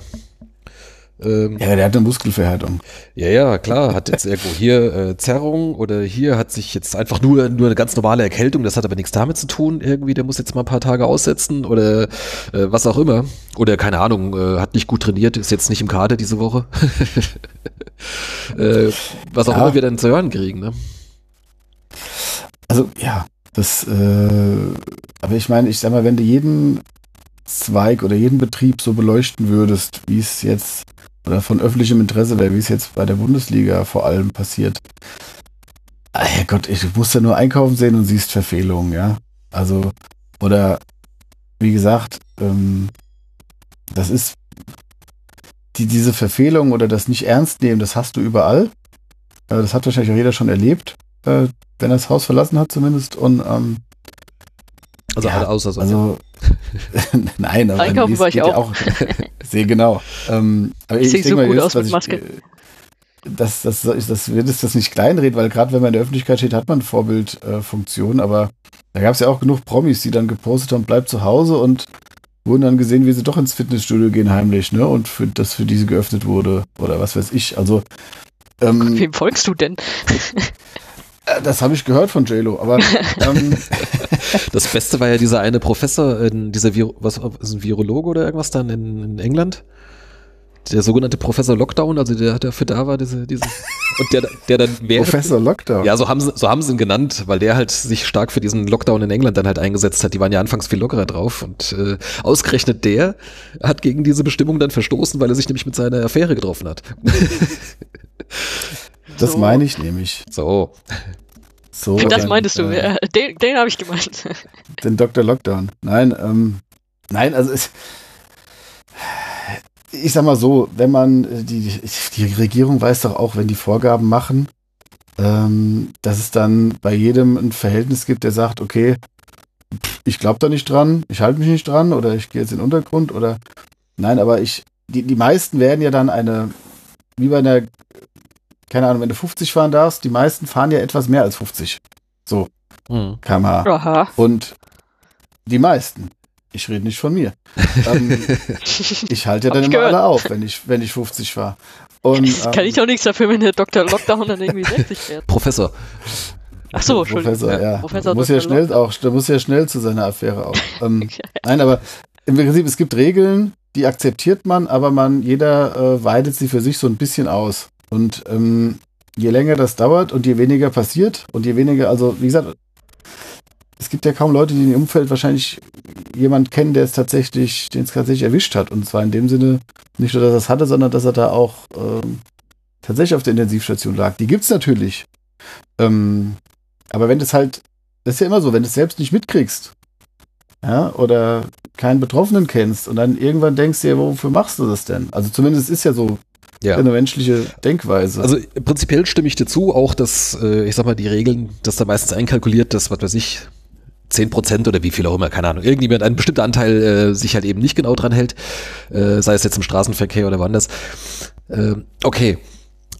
S2: Ähm,
S4: Ja, der hat eine Muskelverhärtung.
S2: Ja, ja, klar, hat jetzt irgendwo hier äh, Zerrung oder hier hat sich jetzt einfach nur, nur eine ganz normale Erkältung, das hat aber nichts damit zu tun, irgendwie, der muss jetzt mal ein paar Tage aussetzen oder äh, was auch immer. Oder keine Ahnung, äh, hat nicht gut trainiert, ist jetzt nicht im Kader diese Woche. äh, was auch
S4: Ja.
S2: immer wir dann zu hören kriegen, ne?
S4: Also, ja, das, äh, aber ich meine, ich sag mal, wenn du jeden Zweig oder jeden Betrieb so beleuchten würdest, wie es jetzt oder von öffentlichem Interesse wäre, wie es jetzt bei der Bundesliga vor allem passiert. Ah, Herrgott, ich muss ja nur einkaufen sehen und siehst Verfehlungen, ja. Also, oder wie gesagt, ähm, das ist die, diese Verfehlung oder das nicht ernst nehmen, das hast du überall. Äh, das hat wahrscheinlich auch jeder schon erlebt, äh, wenn er das Haus verlassen hat zumindest. Und ähm,
S2: Also
S4: Ja,
S2: alle außer so.
S4: also nein, aber
S3: Einkaufen war ich
S4: geht ja
S3: auch.
S4: Sehr genau. Ähm, aber
S3: Ich
S4: ich, denke
S3: so
S4: mal,
S3: gut aus mit Maske.
S4: Das, das, das, das wird es das nicht kleinreden, weil gerade wenn man in der Öffentlichkeit steht, hat man Vorbildfunktion, äh, aber da gab es ja auch genug Promis, die dann gepostet haben, bleibt zu Hause und wurden dann gesehen, wie sie doch ins Fitnessstudio gehen heimlich, ne? Und für, das für diese geöffnet wurde oder was weiß ich. Also ähm,
S3: Wem folgst du denn?
S4: Äh, das habe ich gehört von JLo, aber ähm,
S2: Das Beste war ja dieser eine Professor, äh, dieser Viro, was ist ein Virologe oder irgendwas dann in, in England? Der sogenannte Professor Lockdown, also der dafür da war, diese, diese und der, der dann mehr
S4: Professor Lockdown.
S2: Ja, so haben sie, so haben sie ihn genannt, weil der halt sich stark für diesen Lockdown in England dann halt eingesetzt hat. Die waren ja anfangs viel lockerer drauf und äh, ausgerechnet der hat gegen diese Bestimmung dann verstoßen, weil er sich nämlich mit seiner Affäre getroffen hat.
S4: das
S3: So.
S4: meine ich nämlich.
S2: So.
S4: So,
S3: Das
S4: dann,
S3: meintest du,
S4: äh,
S3: den, den habe ich gemeint.
S4: Den Dr. Lockdown. Nein, ähm, nein, also es, ich sag mal so, wenn man, die, die Regierung weiß doch auch, wenn die Vorgaben machen, ähm, dass es dann bei jedem ein Verhältnis gibt, der sagt, okay, ich glaube da nicht dran, ich halte mich nicht dran oder ich gehe jetzt in den Untergrund oder nein, aber ich, die, die meisten werden ja dann eine, wie bei einer, keine Ahnung, wenn du 50 fahren darfst, die meisten fahren ja etwas mehr als 50
S2: Hm.
S4: km/h.
S3: Aha.
S4: Und die meisten. Ich rede nicht von mir. ähm, ich halte ja dann immer
S3: gehört.
S4: alle auf, wenn ich, wenn ich 50 war. Und,
S3: Kann
S4: ähm,
S3: ich doch nichts dafür, wenn der Dr. Lockdown dann irgendwie 60 wird.
S2: Professor.
S3: Ach so, Entschuldigung.
S4: Professor, ja.
S3: Professor
S4: du muss ja schnell auch, du muss ja schnell zu seiner Affäre auch. Ähm, nein, aber im Prinzip, es gibt Regeln, die akzeptiert man, aber man, jeder äh, weitet sie für sich so ein bisschen aus. Und ähm, je länger das dauert und je weniger passiert und je weniger, also wie gesagt, es gibt ja kaum Leute, die im Umfeld wahrscheinlich jemand kennen, der es tatsächlich, den es tatsächlich erwischt hat. Und zwar in dem Sinne, nicht nur, dass er es hatte, sondern dass er da auch ähm, tatsächlich auf der Intensivstation lag. Die gibt's natürlich. Ähm, aber wenn das halt, das ist ja immer so, wenn du es selbst nicht mitkriegst, ja, oder keinen Betroffenen kennst und dann irgendwann denkst dir, wofür machst du das denn? Also zumindest ist ja so
S2: Ja.
S4: eine menschliche Denkweise.
S2: Also prinzipiell stimme ich dir zu, auch dass, äh, ich sag mal, die Regeln, dass da meistens einkalkuliert, dass, was weiß ich, 10% oder wie viel auch immer, keine Ahnung, irgendjemand, ein bestimmter Anteil äh, sich halt eben nicht genau dran hält, äh, sei es jetzt im Straßenverkehr oder woanders. Äh, okay,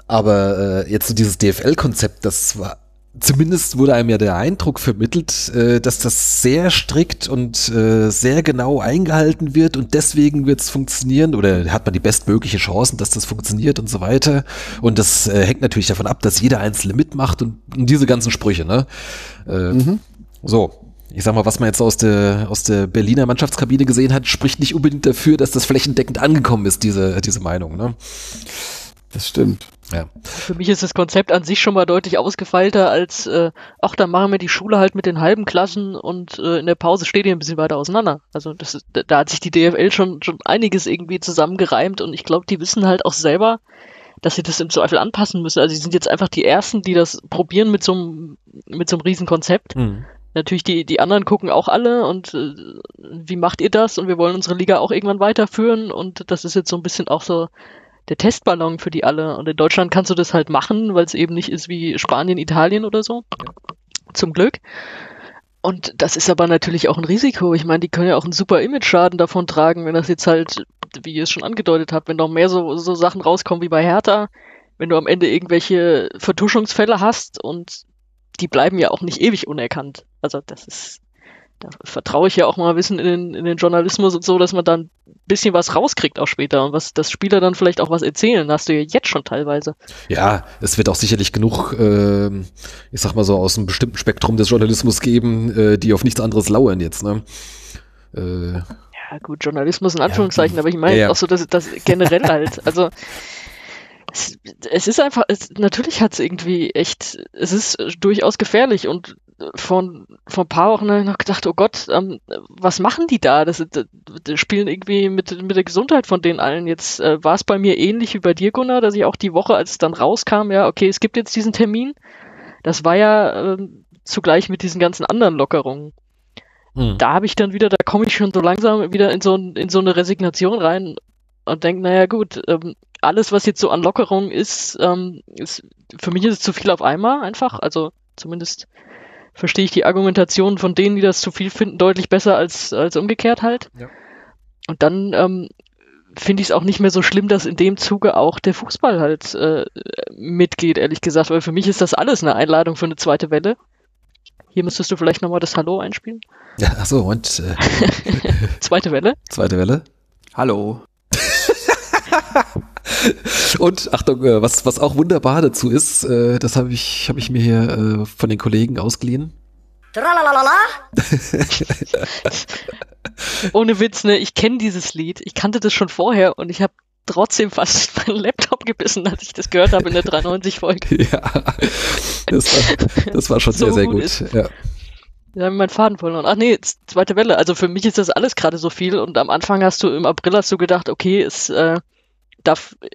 S2: aber äh, jetzt so dieses DFL-Konzept, das war, zumindest wurde einem ja der Eindruck vermittelt, äh, dass das sehr strikt und äh, sehr genau eingehalten wird und deswegen wird es funktionieren oder hat man die bestmögliche Chancen, dass das funktioniert und so weiter. Und das äh, hängt natürlich davon ab, dass jeder Einzelne mitmacht und, diese ganzen Sprüche, ne?
S4: Mhm.
S2: So. Ich sag mal, was man jetzt aus der, aus der Berliner Mannschaftskabine gesehen hat, spricht nicht unbedingt dafür, dass das flächendeckend angekommen ist, diese, diese Meinung. Ne?
S4: das stimmt.
S2: Ja.
S3: Für mich ist das Konzept an sich schon mal deutlich ausgefeilter als, äh, ach, dann machen wir die Schule halt mit den halben Klassen und äh, in der Pause steht ihr ein bisschen weiter auseinander. Also das ist, da, hat sich die DFL schon, schon einiges irgendwie zusammengereimt und ich glaube, die wissen halt auch selber, dass sie das im Zweifel anpassen müssen. Also sie sind jetzt einfach die Ersten, die das probieren mit so einem, mit so einem riesen Konzept.
S2: Mhm.
S3: Natürlich, die, die anderen gucken auch alle und äh, wie macht ihr das? Und wir wollen unsere Liga auch irgendwann weiterführen und das ist jetzt so ein bisschen auch so der Testballon für die alle. Und in Deutschland kannst du das halt machen, weil es eben nicht ist wie Spanien, Italien oder so. Zum Glück. Und das ist aber natürlich auch ein Risiko. Ich meine, die können ja auch einen super Image-Schaden davon tragen, wenn das jetzt halt, wie ihr es schon angedeutet habt, wenn noch mehr so, so Sachen rauskommen wie bei Hertha, wenn du am Ende irgendwelche Vertuschungsfälle hast und die bleiben ja auch nicht ewig unerkannt. Also das ist, da vertraue ich ja auch mal ein bisschen in den, in den Journalismus und so, dass man dann ein bisschen was rauskriegt auch später und was das Spieler dann vielleicht auch was erzählen. hast du ja jetzt schon teilweise.
S2: Ja, es wird auch sicherlich genug, ähm, ich sag mal so, aus einem bestimmten Spektrum des Journalismus geben, äh, die auf nichts anderes lauern jetzt. Ne? Äh,
S3: Ja, gut, Journalismus in Anführungszeichen, aber ich meine
S2: Ja, ja.
S3: auch so, dass das generell halt, also es, es ist einfach, es, natürlich hat es irgendwie echt, es ist durchaus gefährlich und von, vor ein paar Wochen habe ich noch gedacht, oh Gott, ähm, was machen die da? Das, das, das spielen irgendwie mit, mit der Gesundheit von denen allen. Jetzt äh, war es bei mir ähnlich wie bei dir, Gunnar, dass ich auch die Woche, als es dann rauskam, ja, okay, es gibt jetzt diesen Termin. Das war ja ähm, zugleich mit diesen ganzen anderen Lockerungen
S2: hm.
S3: da habe ich dann wieder, da komme ich schon so langsam wieder in so, in so eine Resignation rein und denke, naja gut, ähm, alles, was jetzt so an Lockerung ist, ähm, ist, für mich ist es zu viel auf einmal einfach. Also zumindest verstehe ich die Argumentation von denen, die das zu viel finden, deutlich besser als, als umgekehrt halt.
S2: Ja.
S3: Und dann ähm, finde ich es auch nicht mehr so schlimm, dass in dem Zuge auch der Fußball halt äh, mitgeht, ehrlich gesagt, weil für mich ist das alles eine Einladung für eine zweite Welle. Hier müsstest du vielleicht nochmal das Hallo einspielen.
S2: ja, ach so, und äh,
S3: Zweite Welle.
S2: zweite Welle.
S5: Hallo.
S2: Und Achtung, äh, was, was auch wunderbar dazu ist, äh, das habe ich, hab ich mir hier äh, von den Kollegen ausgeliehen.
S6: Tralalala.
S3: Ohne Witz, ne? Ich kenne dieses Lied. Ich kannte das schon vorher und ich habe trotzdem fast meinen Laptop gebissen, als ich das gehört habe in der 390-Folge.
S2: ja, das war, das war schon
S3: So
S2: sehr, sehr
S3: gut
S2: gut. Ja.
S3: Da haben wir meinen Faden verloren. Ach nee, zweite Welle. Also für mich ist das alles gerade so viel und am Anfang hast du, im April hast du gedacht, okay, es äh, darf, äh,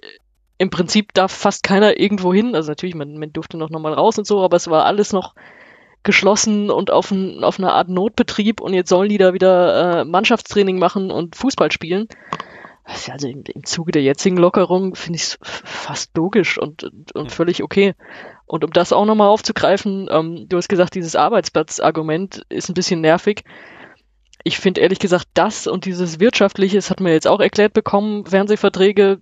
S3: im Prinzip darf fast keiner irgendwo hin. Also natürlich, man, man durfte noch mal raus und so, aber es war alles noch geschlossen und auf, ein, auf eine Art Notbetrieb und jetzt sollen die da wieder äh, Mannschaftstraining machen und Fußball spielen. Also im, im Zuge der jetzigen Lockerung finde ich es fast logisch und, und, und völlig okay. Und um das auch nochmal aufzugreifen, ähm, du hast gesagt, dieses Arbeitsplatzargument ist ein bisschen nervig. Ich finde ehrlich gesagt, das und dieses Wirtschaftliche, das hat man jetzt auch erklärt bekommen, Fernsehverträge,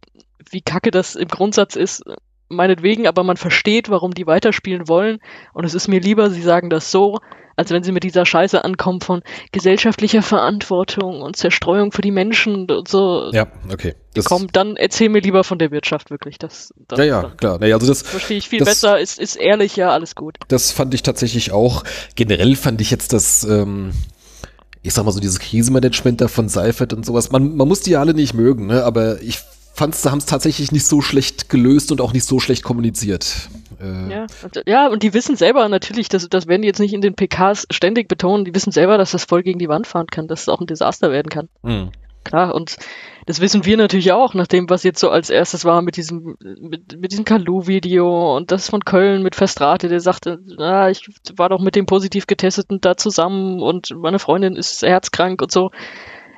S3: wie kacke das im Grundsatz ist, meinetwegen, aber man versteht, warum die weiterspielen wollen. Und es ist mir lieber, sie sagen das so, als wenn sie mit dieser Scheiße ankommen von gesellschaftlicher Verantwortung und Zerstreuung für die Menschen und so.
S2: Ja, okay. Das,
S3: Komm, dann erzähl mir lieber von der Wirtschaft wirklich. Das, das
S2: ja, ja,
S3: das
S2: klar. Nee, also das,
S3: verstehe ich viel
S2: das-
S3: besser, ist, ist ehrlich, ja, alles gut.
S2: das fand ich tatsächlich auch. Generell fand ich jetzt das, ähm, ich sag mal so dieses Krisenmanagement da von Seifert und sowas. Man, man muss die ja alle nicht mögen, ne? aber ich fand, sie haben es tatsächlich nicht so schlecht gelöst und auch nicht so schlecht kommuniziert. Äh,
S3: Ja, und, ja, und die wissen selber natürlich, das, das werden die jetzt nicht in den PKs ständig betonen, die wissen selber, dass das voll gegen die Wand fahren kann, dass es auch ein Desaster werden kann.
S2: hm.
S3: Klar, und das wissen wir natürlich auch, nach dem, was jetzt so als erstes war mit diesem, mit, mit diesem Kalu-Video und das von Köln mit Verstrate, der sagte, na, ich war doch mit dem positiv Getesteten da zusammen und meine Freundin ist herzkrank und so.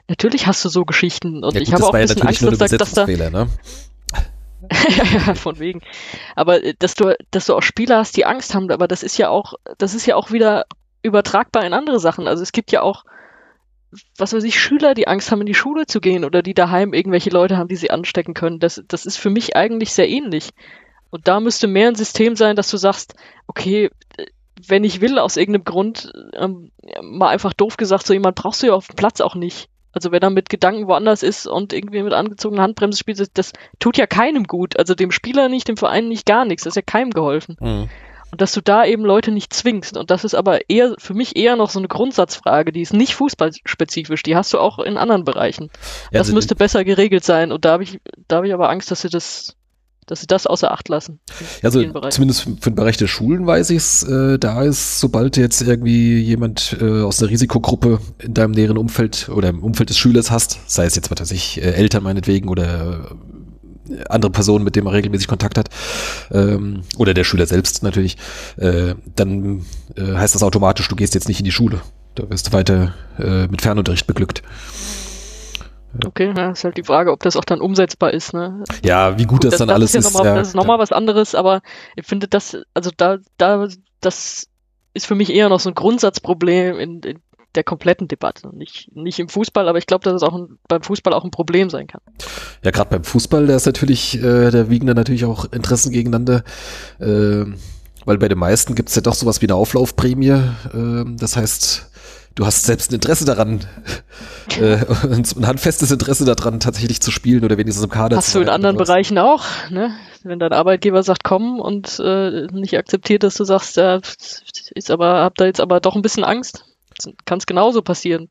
S3: Natürlich hast du so Geschichten und
S2: Ja,
S3: ich
S2: gut,
S3: habe
S2: das
S3: auch ein bisschen Angst, dass da, dass da,
S2: ne?
S3: ja, von wegen. Aber äh, dass du, dass du auch Spieler hast, die Angst haben, aber das ist ja auch, das ist ja auch wieder übertragbar in andere Sachen. Also es gibt ja auch, was weiß ich, Schüler, die Angst haben, in die Schule zu gehen oder die daheim irgendwelche Leute haben, die sie anstecken können. Das, das ist für mich eigentlich sehr ähnlich. Und da müsste mehr ein System sein, dass du sagst, okay, wenn ich will, aus irgendeinem Grund, ähm, mal einfach doof gesagt, so jemand brauchst du ja auf dem Platz auch nicht. Also wer da mit Gedanken woanders ist und irgendwie mit angezogener Handbremse spielt, das, das tut ja keinem gut. Also dem Spieler nicht, dem Verein nicht, gar nichts. Das ist ja keinem geholfen.
S2: Hm.
S3: Und dass du da eben Leute nicht zwingst. Und das ist aber eher für mich eher noch so eine Grundsatzfrage, die ist nicht fußballspezifisch, die hast du auch in anderen Bereichen.
S2: Ja,
S3: das
S2: also-
S3: müsste besser geregelt sein. Und da habe ich, da habe ich aber Angst, dass sie das, dass sie das außer Acht lassen.
S2: Also zumindest für den Bereich der Schulen weiß ich es, äh, da ist, sobald du jetzt irgendwie jemand äh, aus einer Risikogruppe in deinem näheren Umfeld oder im Umfeld des Schülers hast, sei es jetzt was weiß ich, äh, Eltern meinetwegen oder andere Personen, mit denen man regelmäßig Kontakt hat, ähm, oder der Schüler selbst natürlich, äh, dann äh, heißt das automatisch, du gehst jetzt nicht in die Schule. Da wirst du weiter äh, mit Fernunterricht beglückt.
S3: Okay, ja, ist halt die Frage, ob das auch dann umsetzbar ist. Ne?
S2: Ja, wie gut das, dann alles
S3: ist.
S2: ist.
S3: Ja nochmal,
S2: ja,
S3: das ist nochmal was anderes, aber ich finde das, also da, da, das ist für mich eher noch so ein Grundsatzproblem in, in der kompletten Debatte. Nicht, nicht im Fußball, aber ich glaube, dass es auch ein, beim Fußball auch ein Problem sein kann.
S2: Ja, gerade beim Fußball, da ist natürlich, äh, da wiegen da natürlich auch Interessen gegeneinander. ähm, weil bei den meisten gibt's ja doch sowas wie eine Auflaufprämie. ähm, das heißt, du hast selbst ein Interesse daran, äh, ein handfestes Interesse daran, tatsächlich zu spielen oder wenigstens im Kader
S3: Hast
S2: zu
S3: du in
S2: sein
S3: anderen. Bereichen auch, ne? Wenn dein Arbeitgeber sagt, komm und äh, nicht akzeptiert, dass du sagst, ja, ist aber, hab da jetzt aber doch ein bisschen Angst. Kann es genauso passieren.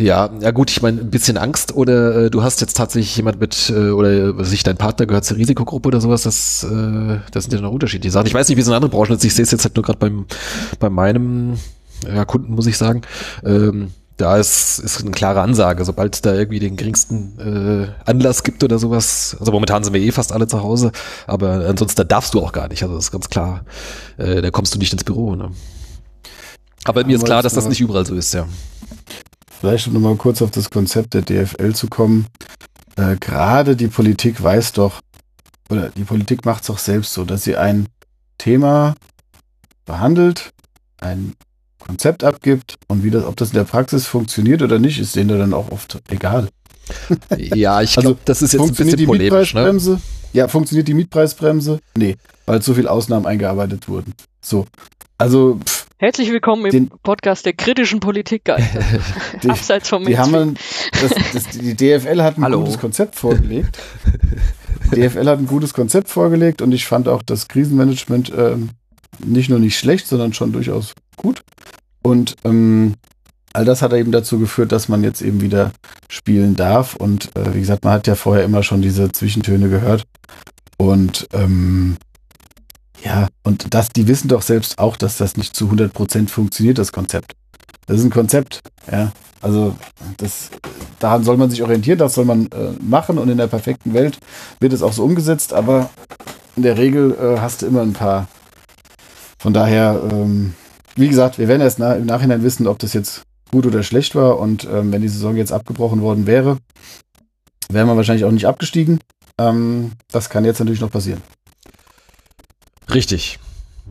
S2: Ja, ja gut, ich meine, ein bisschen Angst oder äh, du hast jetzt tatsächlich jemand mit, äh, oder was weiß ich, dein Partner gehört zur Risikogruppe oder sowas, das, äh, das sind ja noch unterschiedliche Sachen. Ich weiß nicht, wie es in anderen Branchen ist, ich sehe es jetzt halt nur gerade beim, bei meinem ja, Kunden, muss ich sagen. Ähm, da ist, ist eine klare Ansage, sobald da irgendwie den geringsten äh, Anlass gibt oder sowas, also momentan sind wir eh fast alle zu Hause, aber ansonsten da darfst du auch gar nicht, also das ist ganz klar, äh, da kommst du nicht ins Büro. Ne? Aber mir ist klar, dass das
S4: mal-
S2: nicht überall so ist, ja.
S4: Vielleicht um nochmal kurz auf das Konzept der DFL zu kommen. Äh, Gerade die Politik weiß doch, oder die Politik macht es doch selbst so, dass sie ein Thema behandelt, ein Konzept abgibt und wie das, ob das in der Praxis funktioniert oder nicht, ist denen dann auch oft egal.
S2: Ja, ich
S4: Also,
S2: glaube, das ist jetzt ein bisschen
S4: die
S2: polemisch, ne?
S4: Mietpreisbremse? Ja, funktioniert die Mietpreisbremse? Nee, weil so viele Ausnahmen eingearbeitet wurden. So. Also, pff,
S3: Herzlich willkommen im
S4: Den-
S3: Podcast der kritischen Politikgeister.
S4: die,
S3: Abseits vom
S4: die haben ein, das, das, die DFL hat ein
S5: Hallo.
S4: gutes Konzept vorgelegt. Die DFL hat ein gutes Konzept vorgelegt und ich fand auch das Krisenmanagement ähm, nicht nur nicht schlecht, sondern schon durchaus gut. Und ähm, all das hat eben dazu geführt, dass man jetzt eben wieder spielen darf. Und äh, wie gesagt, man hat ja vorher immer schon diese Zwischentöne gehört. Und ähm, ja, und das, die wissen doch selbst auch, dass das nicht zu 100% funktioniert, das Konzept. Das ist ein Konzept, ja. Also das, daran soll man sich orientieren, das soll man äh, machen und in der perfekten Welt wird es auch so umgesetzt, aber in der Regel äh, hast du immer ein paar. Von daher, ähm, wie gesagt, wir werden erst na im Nachhinein wissen, ob das jetzt gut oder schlecht war und ähm, wenn die Saison jetzt abgebrochen worden wäre, wären wir wahrscheinlich auch nicht abgestiegen. Ähm, das kann jetzt natürlich noch passieren.
S2: Richtig.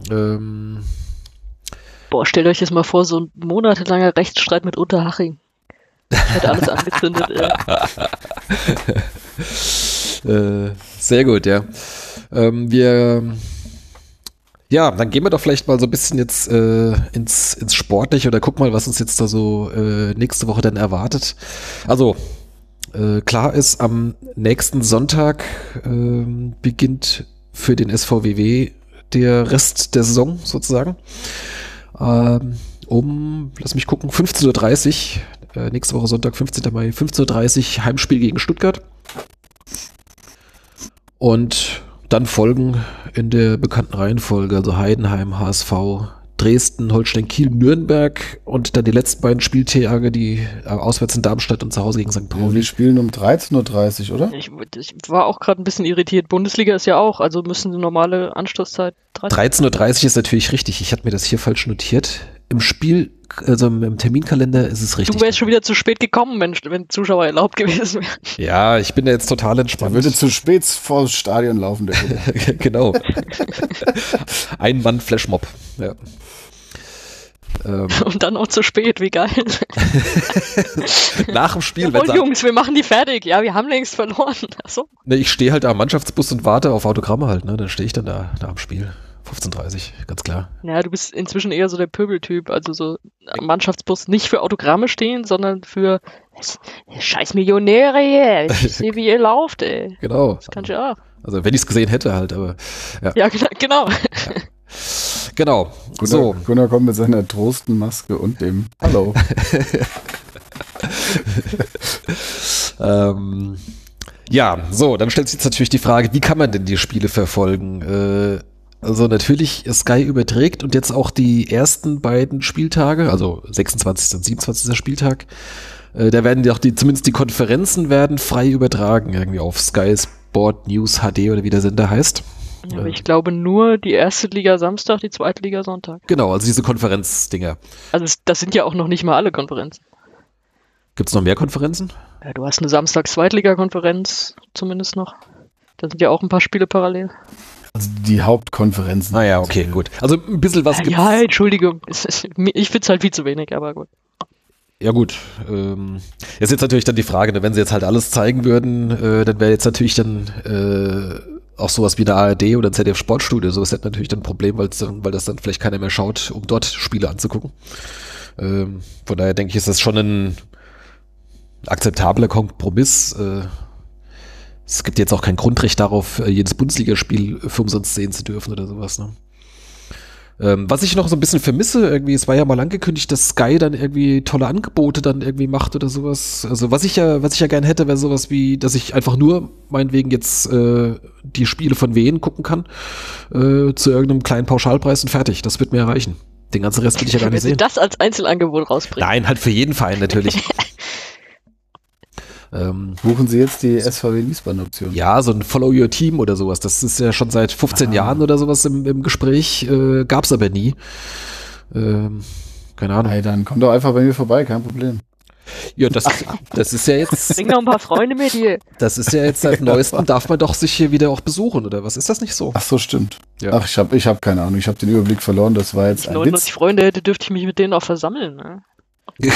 S2: Ähm,
S3: Boah, stellt euch das mal vor, so ein monatelanger Rechtsstreit mit Unterhaching. Hätte alles angezündet. Äh.
S2: äh, sehr gut, ja. Ähm, wir, ja, dann gehen wir doch vielleicht mal so ein bisschen jetzt äh, ins, ins Sportliche oder guck mal, was uns jetzt da so äh, nächste Woche dann erwartet. Also, äh, klar ist, am nächsten Sonntag ähm, beginnt für den SVWW der Rest der Saison sozusagen. Ähm, um, lass mich gucken, 15.30 Uhr, äh, nächste Woche Sonntag, 15. Mai, 15.30 Uhr, Heimspiel gegen Stuttgart. Und dann folgen in der bekannten Reihenfolge, also Heidenheim, HSV, Dresden, Holstein, Kiel, Nürnberg und dann die letzten beiden Spieltage, die äh, auswärts in Darmstadt und zu Hause gegen St.
S4: Ja,
S2: Pauli.
S4: wir spielen um 13.30 Uhr, oder?
S3: Ich, ich war auch gerade ein bisschen irritiert. Bundesliga ist ja auch, also müssen eine normale Anstoßzeit 13.
S2: 13.30 Uhr ist natürlich richtig. Ich hatte mir das hier falsch notiert. Im Spiel, also im Terminkalender ist es richtig.
S3: Du wärst schon wieder zu spät gekommen, Mensch, wenn Zuschauer erlaubt gewesen wären.
S2: ja, ich bin da jetzt total
S4: Der
S2: entspannt.
S4: würde zu spät vor das Stadion laufen, der
S2: genau. Ein Mann Flashmob. Ja. Ähm,
S3: Und dann auch zu spät, wie geil.
S2: nach dem Spiel, wenn
S3: Jawohl,
S2: sie,
S3: Jungs, wir machen die fertig. Ja, wir haben längst verloren. Achso.
S2: ne, ich stehe halt am Mannschaftsbus und warte auf Autogramme halt, ne? Dann stehe ich dann da nach dem Spiel. 15.30 ganz klar.
S3: Ja, du bist inzwischen eher so der Pöbeltyp. Also so am Mannschaftsbus nicht für Autogramme stehen, sondern für scheiß Millionäre hier. Ich sehe, wie ihr lauft, ey.
S2: Genau.
S3: Das kann ich auch.
S2: Also wenn ich es gesehen hätte halt, aber
S3: Ja, gena- genau.
S2: genau.
S4: Gunnar,
S2: So,
S4: Gunnar kommt mit seiner Trostenmaske und dem Hallo.
S2: ähm, ja, so, dann stellt sich jetzt natürlich die Frage, wie kann man denn die Spiele verfolgen? Äh, also natürlich, Sky überträgt und jetzt auch die ersten beiden Spieltage, also 26. und 27. Spieltag, äh, da werden die auch die, zumindest die Konferenzen werden frei übertragen, irgendwie auf Sky Sport News HD oder wie der Sender heißt.
S3: Aber ich glaube nur die erste Liga Samstag, die zweite Liga Sonntag.
S2: Genau, also diese Konferenzdinger.
S3: Also es- das sind ja auch noch nicht mal alle Konferenzen.
S2: Gibt's noch mehr Konferenzen?
S3: Ja, du hast eine Samstags-Zweitliga-Konferenz zumindest noch. Da sind ja auch ein paar Spiele parallel.
S4: Also die Hauptkonferenzen.
S2: Naja, Ah okay, gut. Also ein bisschen was gibt's.
S3: ja, Entschuldigung. Ist- Ich finde es halt viel zu wenig, aber gut.
S2: Ja gut, ähm, jetzt jetzt natürlich dann die Frage, ne, wenn sie jetzt halt alles zeigen würden, äh, dann wäre jetzt natürlich dann äh, auch sowas wie eine ARD oder ein ZDF Sportstudio, sowas hätte natürlich dann ein Problem, weil das dann vielleicht keiner mehr schaut, um dort Spiele anzugucken. Ähm, von daher denke ich, ist das schon ein akzeptabler Kompromiss. Äh, es gibt jetzt auch kein Grundrecht darauf, äh, jedes Bundesligaspiel für umsonst sehen zu dürfen oder sowas. Ne? Ähm, was ich noch so ein bisschen vermisse, irgendwie, es war ja mal angekündigt, dass Sky dann irgendwie tolle Angebote dann irgendwie macht oder sowas. Also was ich ja, was ich ja gern hätte, wäre sowas wie, dass ich einfach nur meinetwegen jetzt äh, die Spiele von Wien gucken kann, äh, zu irgendeinem kleinen Pauschalpreis und fertig. Das wird mir reichen. Den ganzen Rest will ich ja gar
S3: Wenn
S2: nicht
S3: sie
S2: sehen.
S3: das als Einzelangebot rausbringen.
S2: Nein, halt für jeden Verein natürlich. ähm,
S4: Buchen Sie jetzt die SVW Wiesbaden-Option.
S2: ja, so ein Follow Your Team oder sowas. Das ist ja schon seit 15
S4: Ah.
S2: Jahren oder sowas im, im Gespräch. Äh, gab's aber nie. Ähm, keine Ahnung.
S4: Hey, dann komm doch einfach bei mir vorbei, kein Problem.
S2: Ja, das, das ist ja jetzt,
S3: Bring noch ein paar Freunde mit dir.
S2: das ist ja jetzt seit neuestem, darf man doch sich hier wieder auch besuchen, oder was? Ist das nicht so?
S4: Ach so, stimmt.
S2: Ja.
S4: Ach, ich habe ich hab keine Ahnung. Ich habe den Überblick verloren. Das war jetzt
S3: Wenn ich
S4: ein
S3: 99
S4: Witz.
S3: Freunde hätte, dürfte ich mich mit denen auch versammeln. Ne?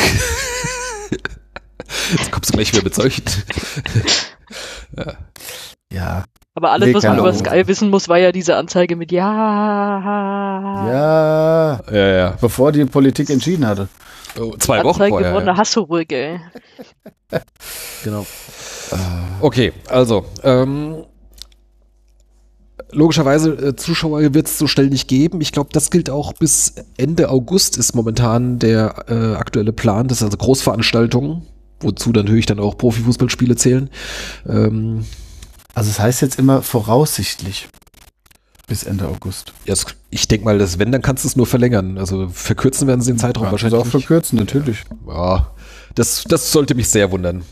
S2: Jetzt kommst du gleich wieder mit solchen.
S4: Ja,
S3: Aber alles,
S4: Nee,
S3: was man über. Sky wissen muss, war ja diese Anzeige mit Ja.
S4: ja.
S2: Ja, ja.
S4: Bevor die Politik entschieden hatte.
S2: Oh, zwei Wochen
S3: Anzeige
S2: vorher.
S3: gewonnene
S2: Ja.
S3: Hassrück, ey.
S2: Genau. Okay, also, ähm, logischerweise, äh, Zuschauer wird es so schnell nicht geben. Ich glaube, das gilt auch bis Ende August ist momentan der äh, aktuelle Plan. Das ist also Großveranstaltungen, wozu dann natürlich dann auch Profifußballspiele zählen. Ähm,
S4: Also es heißt jetzt immer voraussichtlich bis Ende August.
S2: ja, ich denke mal, dass wenn, dann kannst du es nur verlängern. Also verkürzen werden sie den Zeitraum
S4: du
S2: wahrscheinlich
S4: auch verkürzen, natürlich.
S2: Ja, das, das sollte mich sehr wundern.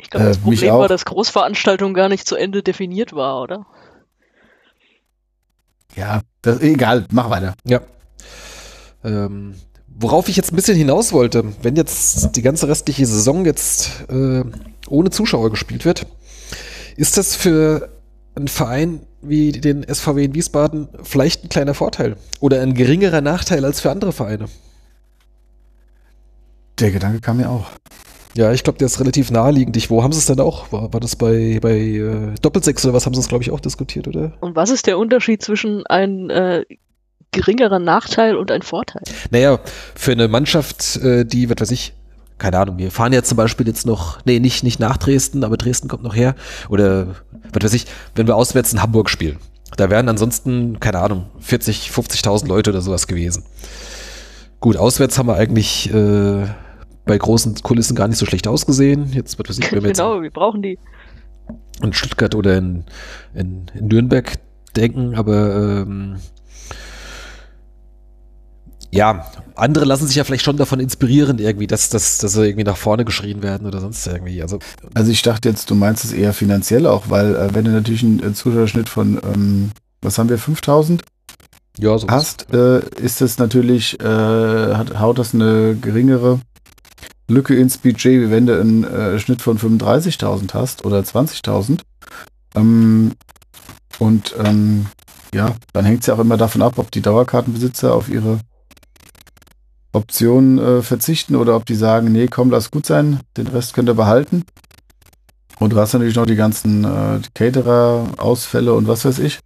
S3: Ich glaube, das
S4: Äh,
S3: Problem
S4: auch.
S3: war, dass Großveranstaltung gar nicht zu Ende definiert war, oder?
S4: Ja, das, egal, mach weiter.
S2: Ja. Ähm, worauf ich jetzt ein bisschen hinaus wollte, wenn jetzt die ganze restliche Saison jetzt äh, ohne Zuschauer gespielt wird, ist das für einen Verein wie den SVW in Wiesbaden vielleicht ein kleiner Vorteil oder ein geringerer Nachteil als für andere Vereine.
S4: Der Gedanke kam mir auch.
S2: Ja, ich glaube, der ist relativ naheliegend. Ich, wo haben sie es denn auch? War, war das bei, bei äh, Doppelsechs oder was haben sie es, glaube ich, auch diskutiert, oder?
S3: Und was ist der Unterschied zwischen einem äh, geringeren Nachteil und einem Vorteil?
S2: Naja, für eine Mannschaft, äh, die, was weiß ich, keine Ahnung, wir fahren ja zum Beispiel jetzt noch, nee, nicht, nicht nach Dresden, aber Dresden kommt noch her. Oder, was weiß ich, wenn wir auswärts in Hamburg spielen. Da wären ansonsten, keine Ahnung, 40, 50.000 Leute oder sowas gewesen. Gut, auswärts haben wir eigentlich äh, bei großen Kulissen gar nicht so schlecht ausgesehen. Jetzt, was weiß ich, wenn wir jetzt
S3: genau, wir brauchen die.
S2: in Stuttgart oder in, in, in Nürnberg denken, aber ähm, ja, andere lassen sich ja vielleicht schon davon inspirieren, irgendwie, dass, dass, dass sie irgendwie nach vorne geschrien werden oder sonst irgendwie. Also,
S4: Also ich dachte jetzt, du meinst es eher finanziell auch, weil äh, wenn du natürlich einen äh, Zuschauerschnitt von, ähm, was haben wir, 5000
S2: ja, so
S4: hast, äh, ist das natürlich, äh, hat, haut das eine geringere Lücke ins Budget, wie wenn du einen äh, Schnitt von 35.000 hast oder 20.000. Ähm, und ähm, ja, dann hängt es ja auch immer davon ab, ob die Dauerkartenbesitzer auf ihre Optionen äh, verzichten oder ob die sagen, nee, komm, lass gut sein, den Rest könnt ihr behalten. Und du hast natürlich noch die ganzen äh, Caterer-Ausfälle und was weiß ich.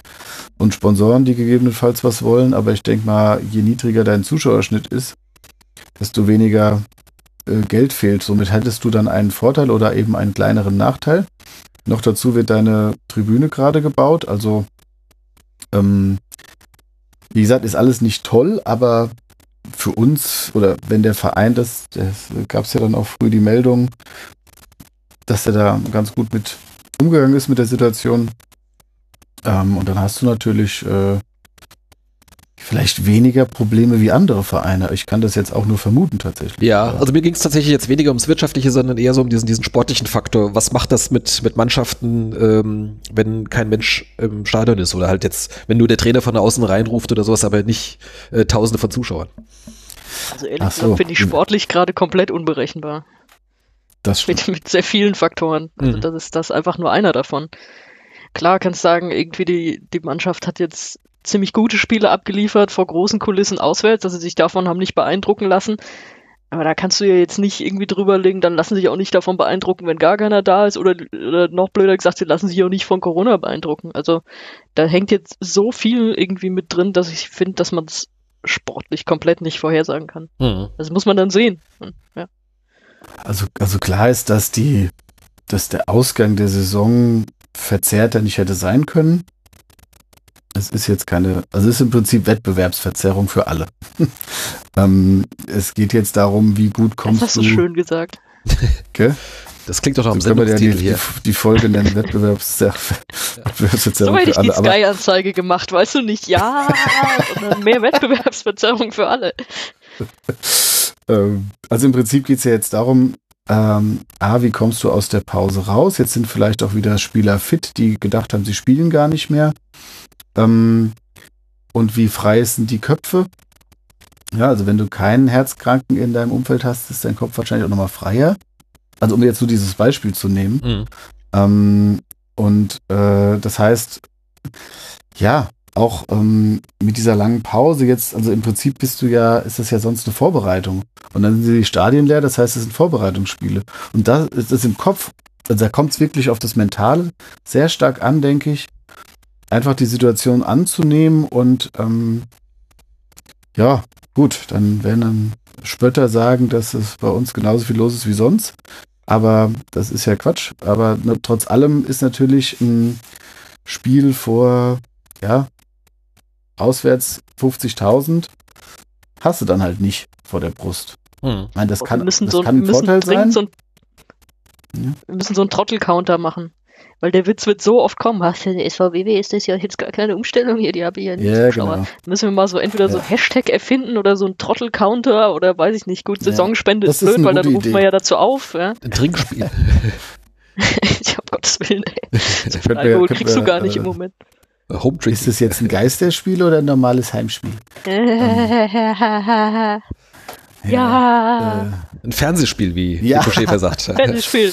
S4: Und Sponsoren, die gegebenenfalls was wollen. Aber ich denke mal, je niedriger dein Zuschauerschnitt ist, desto weniger äh, Geld fehlt. Somit hättest du dann einen Vorteil oder eben einen kleineren Nachteil. Noch dazu wird deine Tribüne gerade gebaut. Also, ähm, wie gesagt, ist alles nicht toll, aber für uns oder wenn der Verein das, das gab es ja dann auch früh die Meldung, dass er da ganz gut mit umgegangen ist mit der Situation. Ähm, und dann hast du natürlich äh, vielleicht weniger Probleme wie andere Vereine. Ich kann das jetzt auch nur vermuten tatsächlich.
S2: Ja, also mir ging es tatsächlich jetzt weniger ums Wirtschaftliche, sondern eher so um diesen, diesen sportlichen Faktor. Was macht das mit, mit Mannschaften, ähm, wenn kein Mensch im Stadion ist? Oder halt jetzt, wenn nur der Trainer von außen reinruft oder sowas, aber nicht äh, Tausende von Zuschauern.
S3: Also ehrlich
S4: Ach so.
S3: gesagt finde ich sportlich gerade komplett unberechenbar.
S4: Das stimmt.
S3: Mit, mit sehr vielen Faktoren. Also
S2: Mhm.
S3: das ist das einfach nur einer davon. Klar kannst du sagen, irgendwie die, die Mannschaft hat jetzt ziemlich gute Spiele abgeliefert vor großen Kulissen auswärts, dass sie sich davon haben nicht beeindrucken lassen. Aber da kannst du ja jetzt nicht irgendwie drüber legen, dann lassen sie sich auch nicht davon beeindrucken, wenn gar keiner da ist. Oder, oder noch blöder gesagt, sie lassen sich auch nicht von Corona beeindrucken. Also da hängt jetzt so viel irgendwie mit drin, dass ich finde, dass man es sportlich komplett nicht vorhersagen kann.
S2: Mhm.
S3: Das muss man dann sehen. Ja.
S4: Also, also klar ist, dass die, dass der Ausgang der Saison verzerrter nicht hätte sein können. Es ist jetzt keine, also es ist im Prinzip Wettbewerbsverzerrung für alle. ähm, es geht jetzt darum, wie gut
S3: Das
S4: kommst
S3: hast
S4: du.
S3: du schön gesagt.
S4: Gell?
S2: Das klingt doch nach einem
S4: So können wir ja die,
S2: Sendungstitel
S4: die,
S2: hier.
S4: die Folge nennen Wettbewerbsver
S3: So
S4: Wettbewerbsverzerrung
S3: hätte
S4: für
S3: ich die Sky-Anzeige gemacht, weißt du nicht? Ja, mehr Wettbewerbsverzerrung für alle.
S4: Ähm, also im Prinzip geht es ja jetzt darum, ähm, A, wie kommst du aus der Pause raus? Jetzt sind vielleicht auch wieder Spieler fit, die gedacht haben, sie spielen gar nicht mehr. Ähm, und wie frei sind die Köpfe? Ja, also wenn du keinen Herzkranken in deinem Umfeld hast, ist dein Kopf wahrscheinlich auch nochmal freier. Also um jetzt so dieses Beispiel zu nehmen.
S2: Mhm.
S4: Ähm, und äh, das heißt, ja, auch ähm, mit dieser langen Pause jetzt, also im Prinzip bist du ja, ist das ja sonst eine Vorbereitung. Und dann sind die Stadien leer, das heißt, es sind Vorbereitungsspiele. Und da ist es im Kopf, also da kommt es wirklich auf das Mentale sehr stark an, denke ich, einfach die Situation anzunehmen und ähm, ja, gut, dann werden dann Spötter sagen, dass es bei uns genauso viel los ist wie sonst. Aber das ist ja Quatsch. Aber ne, trotz allem ist natürlich ein Spiel vor, ja, auswärts 50.000 hast du dann halt nicht vor der Brust.
S2: Mhm.
S4: Ich meine, das kann, das
S3: so,
S4: kann
S3: wir
S4: ein
S3: müssen
S4: Vorteil sein.
S3: So ein,
S4: Ja.
S3: Wir müssen so einen Trottel-Counter machen. Weil der Witz wird so oft kommen. Ach, für die SVW ist das ja jetzt gar keine Umstellung hier, die habe ich ja nicht
S4: Ja,
S3: Zuschauer.
S4: genau.
S3: Müssen wir mal so entweder so
S4: Ja.
S3: ein Hashtag erfinden oder so ein Trottel-Counter oder weiß ich nicht. Gut,
S4: Ja,
S3: Saisonspende
S4: das
S3: ist
S4: ist
S3: blöd,
S4: eine
S3: weil dann ruft
S4: Idee.
S3: man ja dazu auf. Ja?
S2: Ein Trinkspiel.
S3: ich hab Gottes Willen, ey. So viel
S4: wir-
S3: Alkohol
S4: könnten
S3: kriegst du
S4: wir,
S3: gar nicht
S4: äh,
S3: im Moment.
S2: Home Drink.
S4: Ist es jetzt ein Geisterspiel oder ein normales Heimspiel?
S3: ja.
S4: Äh,
S2: Ein Fernsehspiel, wie
S4: Ja.
S2: Nico Schäfer sagt.
S3: Fernsehspiel.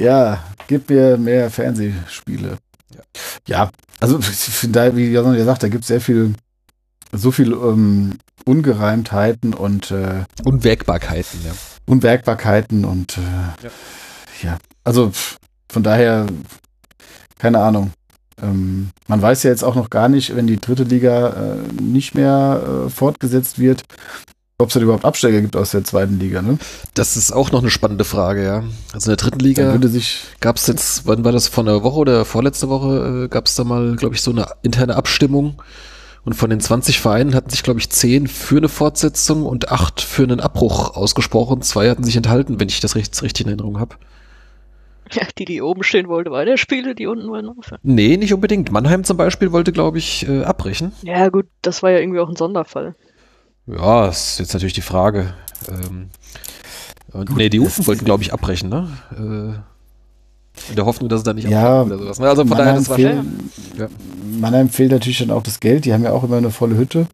S4: Ja, gib mir mehr Fernsehspiele. Ja, also ich finde, wie Jason ja sagt, da gibt es sehr viel, so viel ähm, Ungereimtheiten und äh,
S2: Unwägbarkeiten, ja.
S4: Unwägbarkeiten und äh, ja. ja. also von daher, keine Ahnung. Ähm, man weiß ja jetzt auch noch gar nicht, wenn die dritte Liga äh, nicht mehr äh, fortgesetzt wird, ob es denn überhaupt Absteiger gibt aus der zweiten Liga, ne?
S2: Das ist auch noch eine spannende Frage, ja. Also in der dritten Liga gab es jetzt, wann war das, von der Woche oder vorletzte Woche, äh, gab es da mal, glaube ich, so eine interne Abstimmung. Und von den 20 Vereinen hatten sich, glaube ich, 10 für eine Fortsetzung und 8 für einen Abbruch ausgesprochen. Zwei hatten sich enthalten, wenn ich das richtig, richtig in Erinnerung habe.
S3: Ja, die, die oben stehen wollte, weiterspielen, die unten wollen aufhören.
S2: Nee, nicht unbedingt. Mannheim zum Beispiel wollte, glaube ich, äh, abbrechen.
S3: Ja, gut, das war ja irgendwie auch ein Sonderfall.
S2: Ja, ist jetzt natürlich die Frage. Ähm, und, nee, die Ufen wollten, glaube ich, abbrechen, ne? Äh, in der Hoffnung, dass es da nicht
S4: ja, oder sowas. Ne? Also von daher, das war fehl,
S2: ja.
S4: Mannheim fehlt natürlich dann auch das Geld. Die haben ja auch immer eine volle Hütte.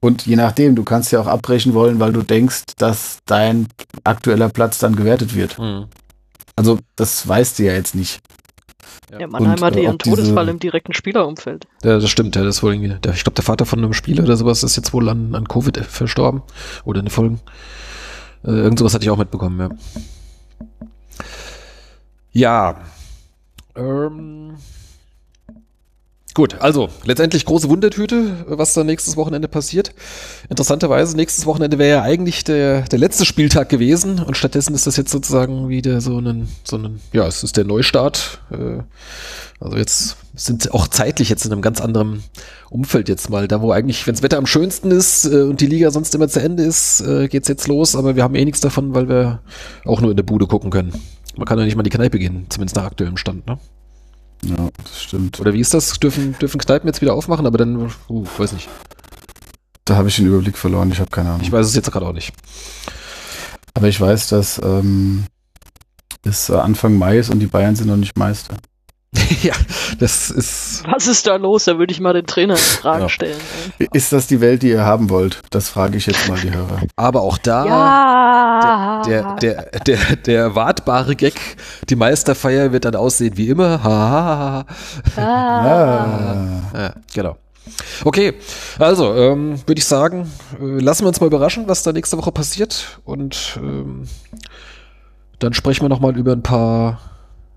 S4: Und je nachdem, du kannst ja auch abbrechen wollen, weil du denkst, dass dein aktueller Platz dann gewertet wird. Mhm. Also, das weißt du ja jetzt nicht.
S3: Ja, Mannheim und, hatte äh, ja einen Todesfall im direkten Spielerumfeld.
S2: Ja, das stimmt, ja, das wohl irgendwie, der, ich glaube, der Vater von einem Spieler oder sowas ist jetzt wohl an, an Covid verstorben. Oder in den Folgen. Äh, irgend sowas hatte ich auch mitbekommen, ja. Ja. Ähm, Gut, also letztendlich große Wundertüte, was da nächstes Wochenende passiert. Interessanterweise, nächstes Wochenende wäre ja eigentlich der, der letzte Spieltag gewesen und stattdessen ist das jetzt sozusagen wieder so ein, so ein ja, es ist der Neustart. Äh, also jetzt sind auch zeitlich jetzt in einem ganz anderen Umfeld jetzt mal. Da, wo eigentlich, wenn das Wetter am schönsten ist äh, und die Liga sonst immer zu Ende ist, äh, geht's jetzt los, aber wir haben eh nichts davon, weil wir auch nur in der Bude gucken können. Man kann ja nicht mal in die Kneipe gehen, zumindest nach aktuellem Stand, ne?
S4: Ja, das stimmt.
S2: Oder wie ist das? Dürfen, dürfen Kneipen jetzt wieder aufmachen, aber dann, uh, weiß nicht.
S4: Da habe ich den Überblick verloren, ich habe keine Ahnung.
S2: Ich weiß es jetzt gerade auch nicht.
S4: Aber ich weiß, dass ähm, es Anfang Mai ist und die Bayern sind noch nicht Meister.
S2: ja, das ist.
S3: Was ist da los? Da würde ich mal den Trainer in Frage ja. stellen.
S4: Ey. Ist das die Welt, die ihr haben wollt? Das frage ich jetzt mal die Hörer.
S2: Aber auch da
S3: ja.
S2: der, der, der, der, der wartbare Gag, die Meisterfeier wird dann aussehen wie immer. Ha, ha, ha. Ah. Ja, genau. Okay, also ähm, würde ich sagen, äh, lassen wir uns mal überraschen, was da nächste Woche passiert und ähm, dann sprechen wir nochmal über ein paar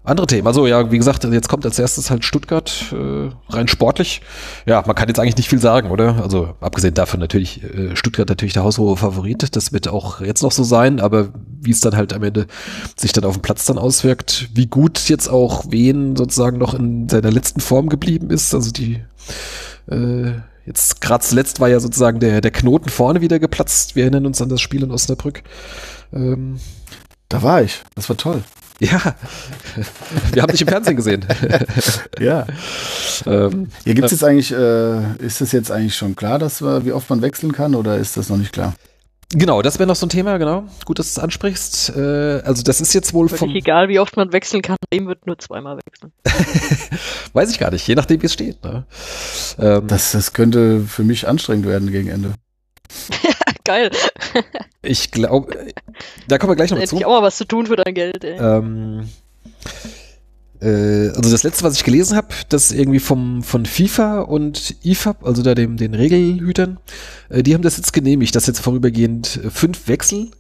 S2: andere Themen. Also ja, wie gesagt, jetzt kommt als erstes halt Stuttgart äh, rein sportlich. Ja, man kann jetzt eigentlich nicht viel sagen, oder? Also abgesehen davon natürlich äh, Stuttgart natürlich der haushohe Favorit. Das wird auch jetzt noch so sein, aber wie es dann halt am Ende sich dann auf dem Platz dann auswirkt, wie gut jetzt auch Wen sozusagen noch in seiner letzten Form geblieben ist. Also die äh, jetzt gerade zuletzt war ja sozusagen der der Knoten vorne wieder geplatzt. Wir erinnern uns an das Spiel in Osnabrück. Ähm,
S4: da war ich. Das war toll.
S2: Ja, wir haben dich im Fernsehen gesehen.
S4: ja. Ähm, Hier gibt es jetzt eigentlich, äh, ist es jetzt eigentlich schon klar, dass wie oft man wechseln kann oder ist das noch nicht klar?
S2: Genau, das wäre noch so ein Thema, genau. Gut, dass du es ansprichst. Äh, also das ist jetzt wohl
S3: vom... egal, wie oft man wechseln kann, dem wird nur zweimal wechseln.
S2: Weiß ich gar nicht, je nachdem, wie es steht. Ne? Ähm,
S4: das, das könnte für mich anstrengend werden gegen Ende.
S3: Geil.
S2: Ich glaube, da kommen wir gleich noch
S3: zu. Ich auch mal was zu tun für dein Geld, ey.
S2: Ähm, äh, also das letzte, was ich gelesen habe, das irgendwie vom, von FIFA und IFAB, also da dem, den Regelhütern, äh, die haben das jetzt genehmigt, dass jetzt vorübergehend fünf Wechsel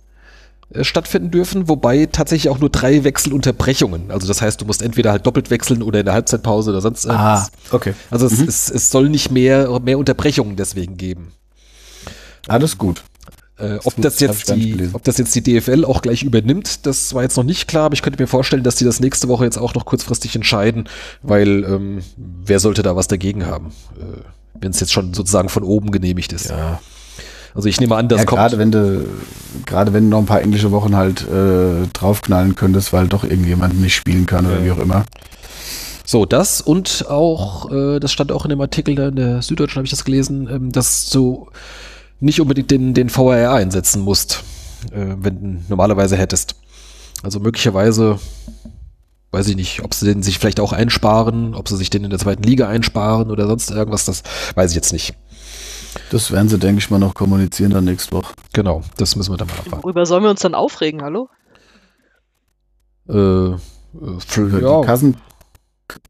S2: äh, stattfinden dürfen, wobei tatsächlich auch nur drei Wechselunterbrechungen. Also das heißt, du musst entweder halt doppelt wechseln oder in der Halbzeitpause oder sonst
S4: irgendwas. Ah, okay.
S2: Also mhm. es, es, es soll nicht mehr, mehr Unterbrechungen deswegen geben.
S4: Alles gut.
S2: Äh, ob, das jetzt die, ob das jetzt die DFL auch gleich übernimmt, das war jetzt noch nicht klar, aber ich könnte mir vorstellen, dass die das nächste Woche jetzt auch noch kurzfristig entscheiden, weil ähm, wer sollte da was dagegen haben, äh, wenn es jetzt schon sozusagen von oben genehmigt ist.
S4: Ja.
S2: Also ich nehme an, dass ja,
S4: kommt. Gerade wenn du, gerade wenn du noch ein paar englische Wochen halt äh, draufknallen könntest, weil doch irgendjemand nicht spielen kann oder wie auch immer.
S2: So, das und auch, äh, das stand auch in dem Artikel da in der Süddeutschen, habe ich das gelesen, ähm, dass so nicht unbedingt den, den VRR einsetzen musst, äh, wenn du normalerweise hättest. Also möglicherweise, weiß ich nicht, ob sie den sich vielleicht auch einsparen, ob sie sich den in der zweiten Liga einsparen oder sonst irgendwas, das weiß ich jetzt nicht.
S4: Das werden sie, denke ich mal, noch kommunizieren dann nächste Woche.
S2: Genau, das müssen wir dann mal erfahren.
S3: Worüber sollen wir uns dann aufregen, hallo?
S2: Äh, äh
S4: für ja. die Kassen,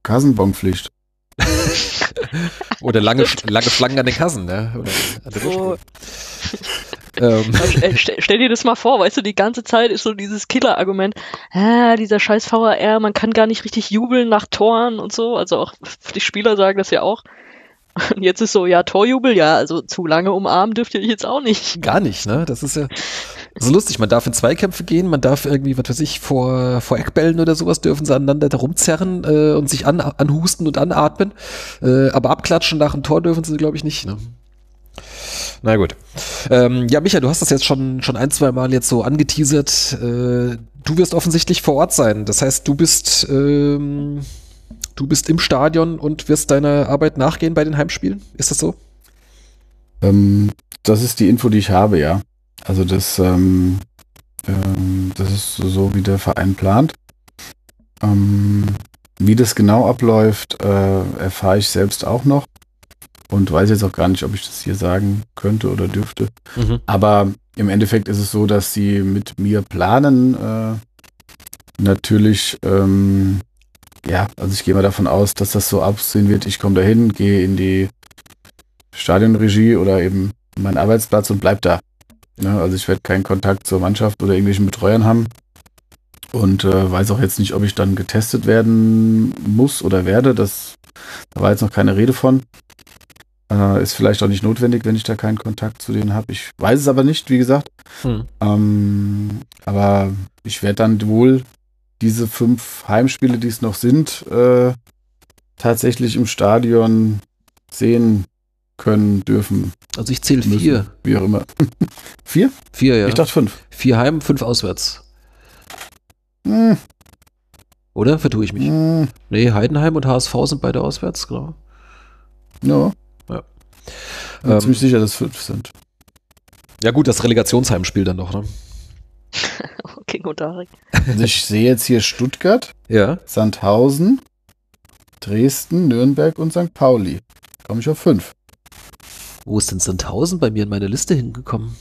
S4: Kassenbonpflicht.
S2: Oder lange, lange Schlangen an den Kassen, ne? Oder
S3: so.
S2: Ähm,
S3: Stell, stell, stell dir das mal vor, weißt du, die ganze Zeit ist so dieses Killer-Argument, ah, dieser scheiß VAR, man kann gar nicht richtig jubeln nach Toren und so. Also auch die Spieler sagen das ja auch. Und jetzt ist so, ja, Torjubel, ja, also zu lange umarmen dürft ihr euch jetzt auch nicht.
S2: Gar nicht, ne? Das ist ja so lustig. Man darf in Zweikämpfe gehen, man darf irgendwie, was weiß ich, vor, vor Eckbällen oder sowas dürfen sie aneinander da rumzerren äh, und sich an, anhusten und anatmen. Äh, aber abklatschen nach dem Tor dürfen sie, glaube ich, nicht, ne? Na gut. Ähm, ja, Micha, du hast das jetzt schon, schon ein, zwei Mal jetzt so angeteasert. Äh, du wirst offensichtlich vor Ort sein. Das heißt, du bist, ähm, du bist im Stadion und wirst deiner Arbeit nachgehen bei den Heimspielen. Ist das so?
S4: Ähm, das ist die Info, die ich habe, ja. Also das, ähm, ähm, das ist so, wie der Verein plant. Ähm, wie das genau abläuft, äh, erfahre ich selbst auch noch und weiß jetzt auch gar nicht, ob ich das hier sagen könnte oder dürfte.
S2: Mhm.
S4: Aber im Endeffekt ist es so, dass sie mit mir planen. Äh, natürlich, ähm, ja, also ich gehe mal davon aus, dass das so aussehen wird. Ich komme dahin, gehe in die Stadionregie oder eben in meinen Arbeitsplatz und bleib da. Ja, also ich werde keinen Kontakt zur Mannschaft oder irgendwelchen Betreuern haben und äh, weiß auch jetzt nicht, ob ich dann getestet werden muss oder werde. Das, da war jetzt noch keine Rede von. Äh, ist vielleicht auch nicht notwendig, wenn ich da keinen Kontakt zu denen habe. Ich weiß es aber nicht, wie gesagt.
S2: Hm.
S4: Ähm, aber ich werde dann wohl diese fünf Heimspiele, die es noch sind, äh, tatsächlich im Stadion sehen können, dürfen,
S2: Also ich zähle
S4: müssen.
S2: vier.
S4: Wie auch immer. Vier?
S2: Vier, ja.
S4: Ich dachte fünf.
S2: vier Heim, fünf auswärts.
S4: Hm,
S2: Oder? Vertue ich mich?
S4: hm,
S2: Nee, Heidenheim und HSV sind beide auswärts, genau.
S4: ja.
S2: Ja.
S4: Bin
S2: Ähm,
S4: ziemlich sicher, dass es fünf sind.
S2: Ja gut, das Relegationsheimspiel dann noch, ne?
S3: King und Tarek.
S4: Also ich sehe jetzt hier Stuttgart,
S2: Ja.
S4: Sandhausen, Dresden, Nürnberg und St. Pauli. Komme ich auf fünf.
S2: Wo ist denn Sandhausen bei mir in meine Liste hingekommen?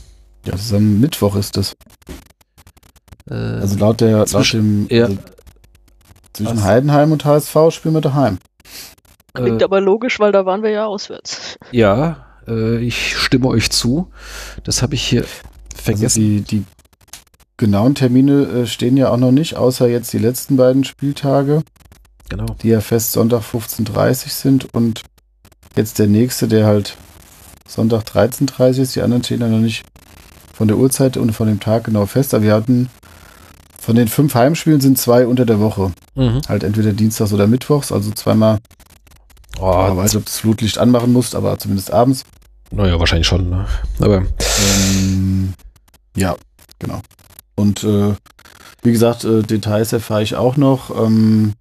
S4: Ja, das ist am Mittwoch ist das.
S2: Äh,
S4: Also laut der laut
S2: zwischen-
S4: dem
S2: ja.
S4: also zwischen
S2: Was?
S4: Heidenheim und HSV spielen wir daheim.
S3: Klingt
S2: äh,
S3: aber logisch, weil da waren wir ja auswärts.
S2: ja, äh, ich stimme euch zu. Das habe ich hier
S4: Also
S2: vergessen.
S4: die, die genauen Termine äh, stehen ja auch noch nicht, außer jetzt die letzten beiden Spieltage,
S2: genau.
S4: die ja fest Sonntag 15.30 sind und jetzt der nächste, der halt Sonntag 13.30 ist. Die anderen stehen ja noch nicht von der Uhrzeit und von dem Tag genau fest. Aber wir hatten von den fünf Heimspielen sind zwei unter der Woche.
S2: Mhm.
S4: Halt entweder Dienstags oder Mittwochs, also zweimal.
S2: Oh,
S4: ich weiß nicht, ob du das Flutlicht anmachen musst, aber zumindest abends.
S2: naja, wahrscheinlich schon. Ne? Aber
S4: Ähm, ja, genau. Und äh, wie gesagt, äh, Details erfahre ich auch noch. Ähm,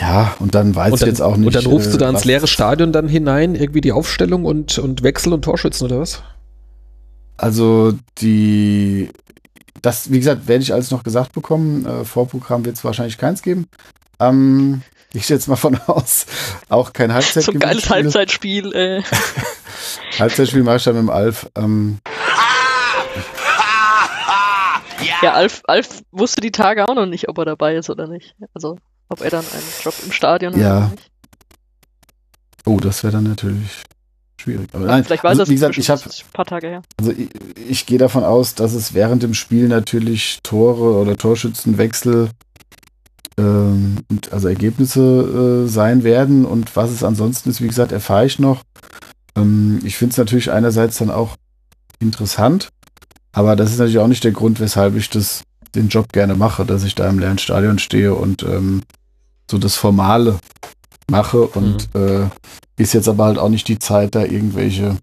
S4: ja, und dann weiß
S2: und
S4: ich
S2: dann,
S4: jetzt auch nicht.
S2: und dann rufst du
S4: äh,
S2: da ins leere Stadion dann hinein, irgendwie die Aufstellung und, und Wechsel und Torschützen oder was?
S4: Also die, das, wie gesagt, werde ich alles noch gesagt bekommen. Äh, Vorprogramm wird es wahrscheinlich keins geben. Ähm, ich jetzt mal von aus, auch kein Halbzeit.
S3: So ein geiles Halbzeitspiel. Äh.
S4: Halbzeitspiel mache ich dann mit dem Alf. Ähm,
S3: Ja, Alf, Alf wusste die Tage auch noch nicht, ob er dabei ist oder nicht. Also, ob er dann einen Job im Stadion hat
S4: Ja.
S3: oder nicht.
S4: oh, das wäre dann natürlich schwierig. Aber nein,
S3: Vielleicht weiß
S4: also,
S3: er es
S4: wie gesagt, ich habe
S3: das ist ein paar Tage her.
S4: Also ich, ich gehe davon aus, dass es während dem Spiel natürlich Tore oder Torschützenwechsel ähm, und also Ergebnisse äh, sein werden und was es ansonsten ist, wie gesagt, erfahre ich noch. Ähm, ich finde es natürlich einerseits dann auch interessant, aber das ist natürlich auch nicht der Grund, weshalb ich das den Job gerne mache, dass ich da im leeren Stadion stehe und ähm, so das Formale mache und äh, ist jetzt aber halt auch nicht die Zeit, da irgendwelche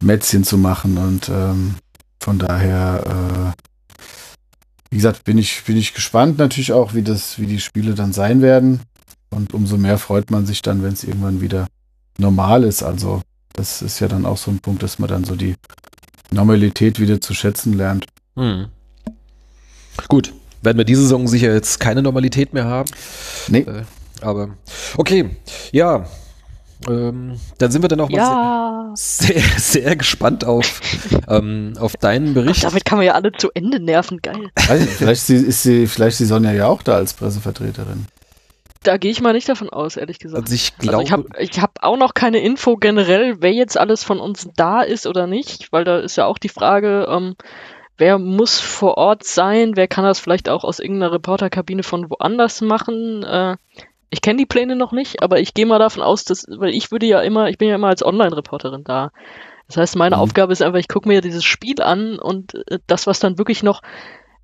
S4: Mätzchen zu machen und ähm, von daher, äh, wie gesagt, bin ich, bin ich gespannt natürlich auch, wie das, wie die Spiele dann sein werden. Und umso mehr freut man sich dann, wenn es irgendwann wieder normal ist. Also, das ist ja dann auch so ein Punkt, dass man dann so die Normalität wieder zu schätzen lernt.
S2: Hm. Gut, werden wir diese Saison sicher jetzt keine Normalität mehr haben.
S4: Nee,
S2: Äh, aber okay, ja. Ähm, dann sind wir dann auch mal
S3: Ja,
S2: sehr, sehr, sehr gespannt auf, ähm, auf deinen
S3: Ach,
S2: Bericht.
S3: damit kann man ja alle zu Ende nerven, geil.
S4: nicht, vielleicht ist sie, vielleicht ist die Sonja ja auch da als Pressevertreterin.
S3: Da gehe ich mal nicht davon aus, ehrlich gesagt.
S2: Also ich glaube,
S3: Also ich habe ich hab auch noch keine Info generell, wer jetzt alles von uns da ist oder nicht, weil da ist ja auch die Frage, ähm, wer muss vor Ort sein, wer kann das vielleicht auch aus irgendeiner Reporterkabine von woanders machen. Äh, ich kenne die Pläne noch nicht, aber ich gehe mal davon aus, dass, weil ich würde ja immer, ich bin ja immer als Online-Reporterin da. Das heißt, meine
S4: Mhm.
S3: Aufgabe ist einfach, ich gucke mir dieses Spiel an und äh, das, was dann wirklich noch,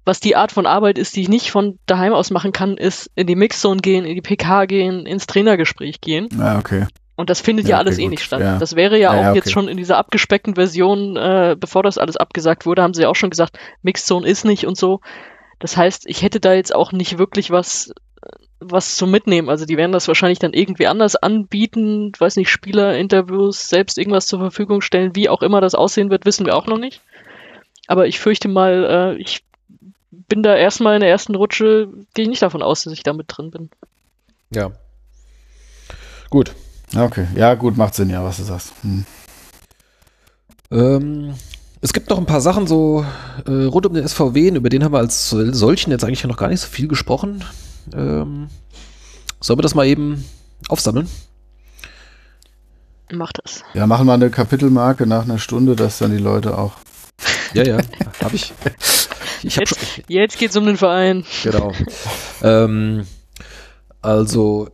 S3: was die Art von Arbeit ist, die ich nicht von daheim aus machen kann, ist in die Mixzone gehen, in die PK gehen, ins Trainergespräch gehen.
S4: Ah, okay.
S3: Und das findet
S4: Ja,
S3: ja, alles
S4: okay,
S3: eh
S4: gut.
S3: nicht statt.
S4: Ja.
S3: Das wäre ja
S4: Ja,
S3: auch
S4: ja,
S3: jetzt
S4: okay.
S3: schon in dieser abgespeckten Version, äh, bevor das alles abgesagt wurde, haben sie auch schon gesagt, Mixzone ist nicht und so. Das heißt, ich hätte da jetzt auch nicht wirklich was, was zu mitnehmen. Also die werden das wahrscheinlich dann irgendwie anders anbieten, weiß nicht, Spielerinterviews, selbst irgendwas zur Verfügung stellen, wie auch immer das aussehen wird, wissen wir auch noch nicht. Aber ich fürchte mal, äh, ich bin da erstmal in der ersten Rutsche, gehe ich nicht davon aus, dass ich da mit drin bin.
S2: ja. Gut.
S4: Ja, Okay. Ja, gut, macht Sinn, ja, was du sagst. Hm.
S2: Ähm, es gibt noch ein paar Sachen so äh, rund um den SVW, über den haben wir als sol- solchen jetzt eigentlich noch gar nicht so viel gesprochen. Ähm, sollen wir das mal eben aufsammeln?
S3: Mach das.
S4: Ja, machen wir eine Kapitelmarke nach einer Stunde, dass dann die Leute auch.
S2: Ja, ja, habe ich. Ich habe
S3: Jetzt-
S2: schon.
S3: Jetzt geht's um den Verein.
S2: Genau. ähm, also,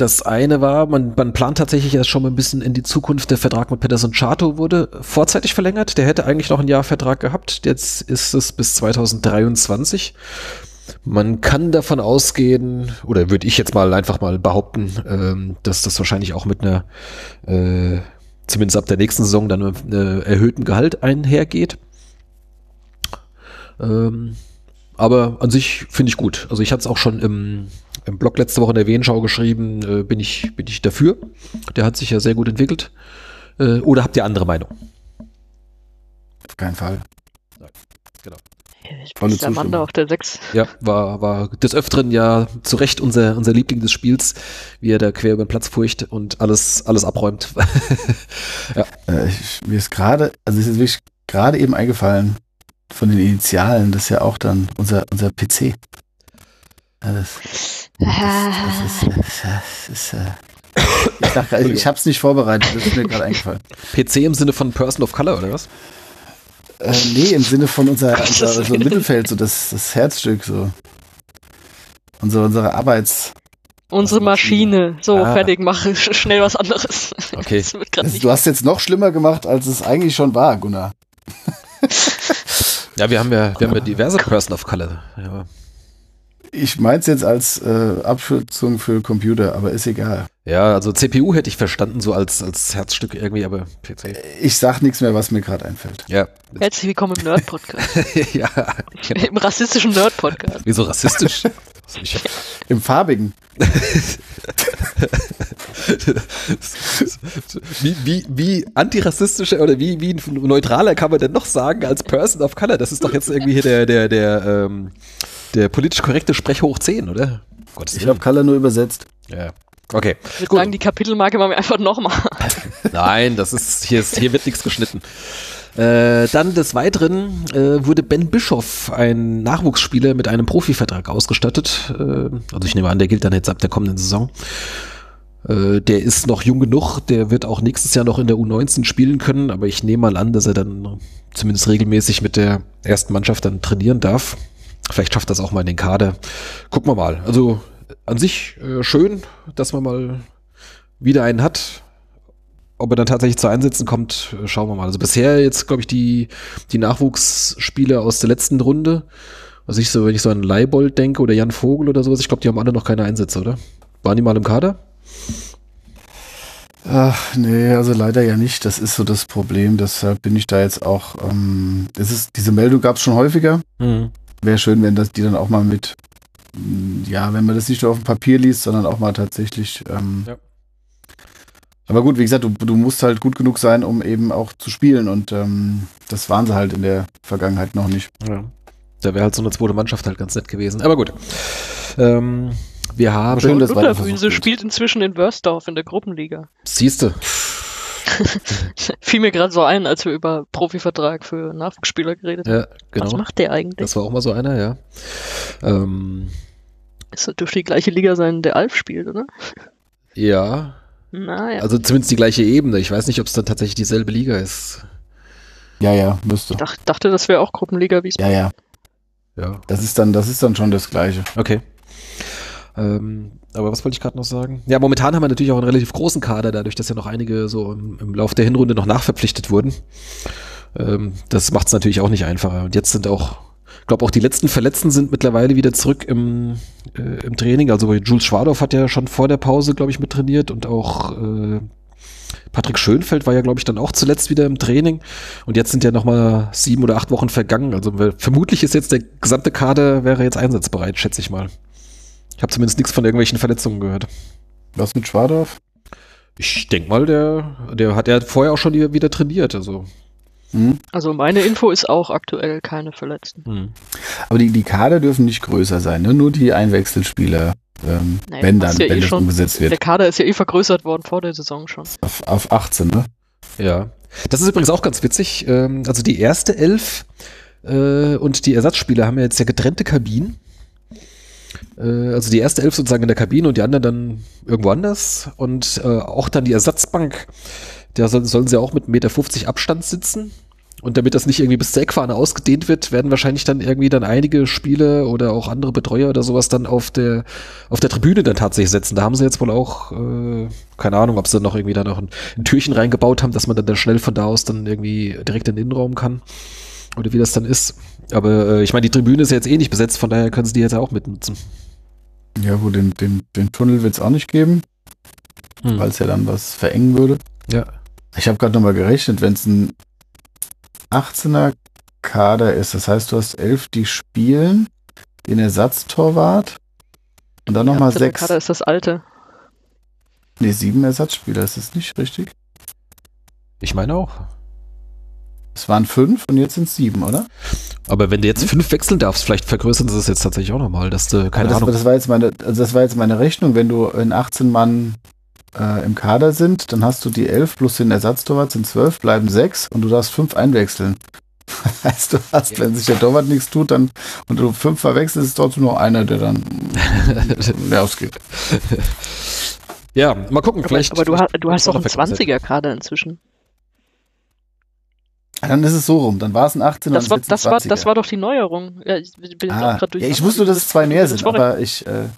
S2: das eine war, man, man plant tatsächlich erst schon mal ein bisschen in die Zukunft. Der Vertrag mit Pedersen Chato wurde vorzeitig verlängert. Der hätte eigentlich noch ein Jahr Vertrag gehabt. Jetzt ist es bis 2023. Man kann davon ausgehen, oder würde ich jetzt mal einfach mal behaupten, ähm, dass das wahrscheinlich auch mit einer, äh, zumindest ab der nächsten Saison, dann mit einem erhöhten Gehalt einhergeht. Ähm, aber an sich finde ich gut. Also ich hatte es auch schon im, im Blog letzte Woche in der Wehenschau geschrieben, äh, bin, ich, bin ich dafür. Der hat sich ja sehr gut entwickelt. Äh, oder habt ihr andere Meinung?
S4: Auf keinen Fall.
S2: Genau.
S4: Volle
S3: ist der Mann auf der 6.
S2: Ja, war, war des Öfteren ja zu Recht unser, unser Liebling des Spiels, wie er da quer über den Platz furcht und alles, alles abräumt.
S4: Äh, ich, mir ist gerade, also es ist wirklich gerade eben eingefallen von den Initialen, das ist ja auch dann unser, unser PC. Das, das, das ist, äh, ist, ich, sag, grad, ich hab's nicht vorbereitet, das ist mir gerade eingefallen.
S2: PC im Sinne von Person of Color, oder was?
S4: Äh, nee, im Sinne von unser, unser so Mittelfeld, so das, das Herzstück, so. Unsere, unsere Arbeits.
S3: Unsere Maschine. So,
S2: Ah.
S3: fertig, mach sch- schnell was anderes.
S2: Okay.
S4: Du hast jetzt noch schlimmer gemacht, als es eigentlich schon war, Gunnar.
S2: Ja, wir haben ja, wir haben ja diverse Person of Color. Ja,
S4: Ich mein's jetzt als äh, Abkürzung für Computer, aber ist egal.
S2: ja also CPU hätte ich verstanden, so als, als Herzstück irgendwie, aber PC.
S4: Ich sag nichts mehr, was mir gerade einfällt.
S2: Ja.
S3: Herzlich willkommen im Nerd-Podcast.
S2: ja, genau.
S3: Im rassistischen Nerd-Podcast.
S2: Wieso rassistisch? Hab,
S4: Im farbigen.
S2: wie, wie, wie antirassistischer oder wie, wie neutraler kann man denn noch sagen als Person of Color? Das ist doch jetzt irgendwie hier der, der, der, ähm, der politisch korrekte Sprech hoch 10, oder? Gottes
S4: Ich habe Color nur übersetzt.
S2: Ja. Okay.
S3: Ich würde sagen, die Kapitelmarke machen wir einfach nochmal.
S2: Nein, das ist, hier, ist, hier wird nichts geschnitten. Äh, dann des Weiteren äh, wurde Ben Bischoff, ein Nachwuchsspieler, mit einem Profivertrag ausgestattet. Äh, also ich nehme an, der gilt dann jetzt ab der kommenden Saison. Äh, der ist noch jung genug, der wird auch nächstes Jahr noch in der U19 spielen können, aber ich nehme mal an, dass er dann zumindest regelmäßig mit der ersten Mannschaft dann trainieren darf. Vielleicht schafft das auch mal in den Kader. Gucken wir mal. Also an sich äh, schön, dass man mal wieder einen hat. Ob er dann tatsächlich zu Einsätzen kommt, äh, schauen wir mal. Also bisher jetzt, glaube ich, die, die Nachwuchsspieler aus der letzten Runde. Also ich so, wenn ich so an Leibold denke oder Jan Vogel oder sowas, ich glaube, die haben alle noch keine Einsätze, oder? Waren die mal im Kader?
S4: Ach, nee, also leider ja nicht. Das ist so das Problem. Deshalb bin ich da jetzt auch. Ähm, es ist, diese Meldung gab es schon häufiger.
S2: Mhm.
S4: Wäre schön, wenn das die dann auch mal mit, mm, ja, wenn man das nicht nur auf dem Papier liest, sondern auch mal tatsächlich. Ähm,
S2: Ja.
S4: Aber gut, wie gesagt, du, du musst halt gut genug sein, um eben auch zu spielen. Und ähm, das waren sie halt in der Vergangenheit noch nicht.
S2: Ja. Da wäre halt so eine zweite Mannschaft halt ganz nett gewesen. Aber gut. Ähm, wir haben.
S4: schön, dass wird.
S3: spielt inzwischen in Wörsdorf in der Gruppenliga.
S2: Siehste.
S3: Fiel mir gerade so ein, als wir über Profivertrag für Nachwuchsspieler geredet haben.
S2: Ja, genau.
S3: Was macht der eigentlich?
S2: Das war auch mal so einer, ja. Ähm,
S3: Es dürfte die gleiche Liga sein, in der Alf spielt, oder?
S2: Ja,
S3: Naja.
S2: also zumindest die gleiche Ebene. Ich weiß nicht, ob es dann tatsächlich dieselbe Liga ist.
S4: Ja, ja, müsste.
S3: ich dach, dachte, das wäre auch Gruppenliga, wie es
S4: Ja, ja.
S2: Ja,
S4: Das ist dann, das ist dann schon das Gleiche.
S2: okay. Ähm, aber was wollte ich gerade noch sagen? Ja, momentan haben wir natürlich auch einen relativ großen Kader, dadurch, dass ja noch einige so im, im Laufe der Hinrunde noch nachverpflichtet wurden. Ähm, das macht es natürlich auch nicht einfacher. Und jetzt sind auch, ich glaube auch die letzten Verletzten sind mittlerweile wieder zurück im, äh, im Training. Also Jules Schwadorf hat ja schon vor der Pause, glaube ich, mit trainiert und auch äh, Patrick Schönfeld war ja, glaube ich, dann auch zuletzt wieder im Training. Und jetzt sind ja noch mal sieben oder acht Wochen vergangen. Also vermutlich ist jetzt der gesamte Kader wäre jetzt einsatzbereit, schätze ich mal. Ich habe zumindest nichts von irgendwelchen Verletzungen gehört.
S4: Was mit Schwadorf?
S2: Ich denke mal, der, der hat ja vorher auch schon wieder trainiert. Also
S4: Hm?
S3: Also meine Info ist auch aktuell keine Verletzten.
S2: hm.
S4: Aber die, die Kader dürfen nicht größer sein, ne? nur die Einwechselspieler, ähm,
S3: Naja,
S4: wenn dann,
S3: ja
S4: wenn
S3: eh
S4: das
S3: schon.
S4: umgesetzt
S3: Der
S4: wird.
S3: Kader ist ja eh vergrößert worden vor der Saison schon.
S4: Auf, auf 18, ne?
S2: Ja. Das ist übrigens auch ganz witzig. Ähm, also die erste Elf äh, und die Ersatzspieler haben ja jetzt ja getrennte Kabinen. Äh, also die erste Elf sozusagen in der Kabine und die anderen dann irgendwo anders. Und äh, auch dann die Ersatzbank, da soll, sollen sie auch mit 1,50 Meter Abstand sitzen. Und damit das nicht irgendwie bis zur Eckfahne ausgedehnt wird, werden wahrscheinlich dann irgendwie dann einige Spieler oder auch andere Betreuer oder sowas dann auf der auf der Tribüne dann tatsächlich setzen. Da haben sie jetzt wohl auch, äh, keine Ahnung, ob sie noch irgendwie da noch ein, ein Türchen reingebaut haben, dass man dann, dann schnell von da aus dann irgendwie direkt in den Innenraum kann. Oder wie das dann ist. Aber äh, ich meine, die Tribüne ist ja jetzt eh nicht besetzt, von daher können sie die jetzt auch mitnutzen.
S4: Ja, gut, den, den, den Tunnel wird es auch nicht geben,
S2: Hm.
S4: weil es ja dann was verengen würde.
S2: Ja.
S4: Ich habe gerade nochmal gerechnet, wenn es ein 18er Kader ist, das heißt, du hast elf, die spielen, den Ersatztorwart und dann nochmal sechs.
S3: Kader ist das alte.
S4: Nee, sieben Ersatzspieler, ist das nicht richtig?
S2: Ich meine auch.
S4: Es waren fünf und jetzt sind es sieben, oder?
S2: Aber wenn du jetzt fünf wechseln darfst, vielleicht vergrößern sie das jetzt tatsächlich auch nochmal, dass du, keine
S4: Aber das,
S2: Ahnung.
S4: das war jetzt meine, also das war jetzt meine Rechnung, wenn du in 18 Mann äh, im Kader sind, dann hast du die elf plus den Ersatztorwart sind zwölf, bleiben sechs und du darfst fünf einwechseln. Das heißt, du hast, wenn sich der Torwart nichts tut, dann und du fünf verwechselst, ist trotzdem nur einer, der dann leer ausgeht.
S2: ja, mal gucken,
S3: Aber,
S2: vielleicht.
S3: aber du, hast, du hast
S2: auch
S3: doch einen
S2: noch vergrößert.
S3: 20er-Kader inzwischen.
S4: Dann ist es so rum, dann war es ein 18
S3: Das
S4: und
S3: war, das,
S4: ist es ein
S3: war,
S4: 20er.
S3: das war doch die Neuerung. Ja, ich bin
S4: ah,
S3: auch grad
S4: ja, ich wusste, dass es zwei mehr sind, aber ich äh,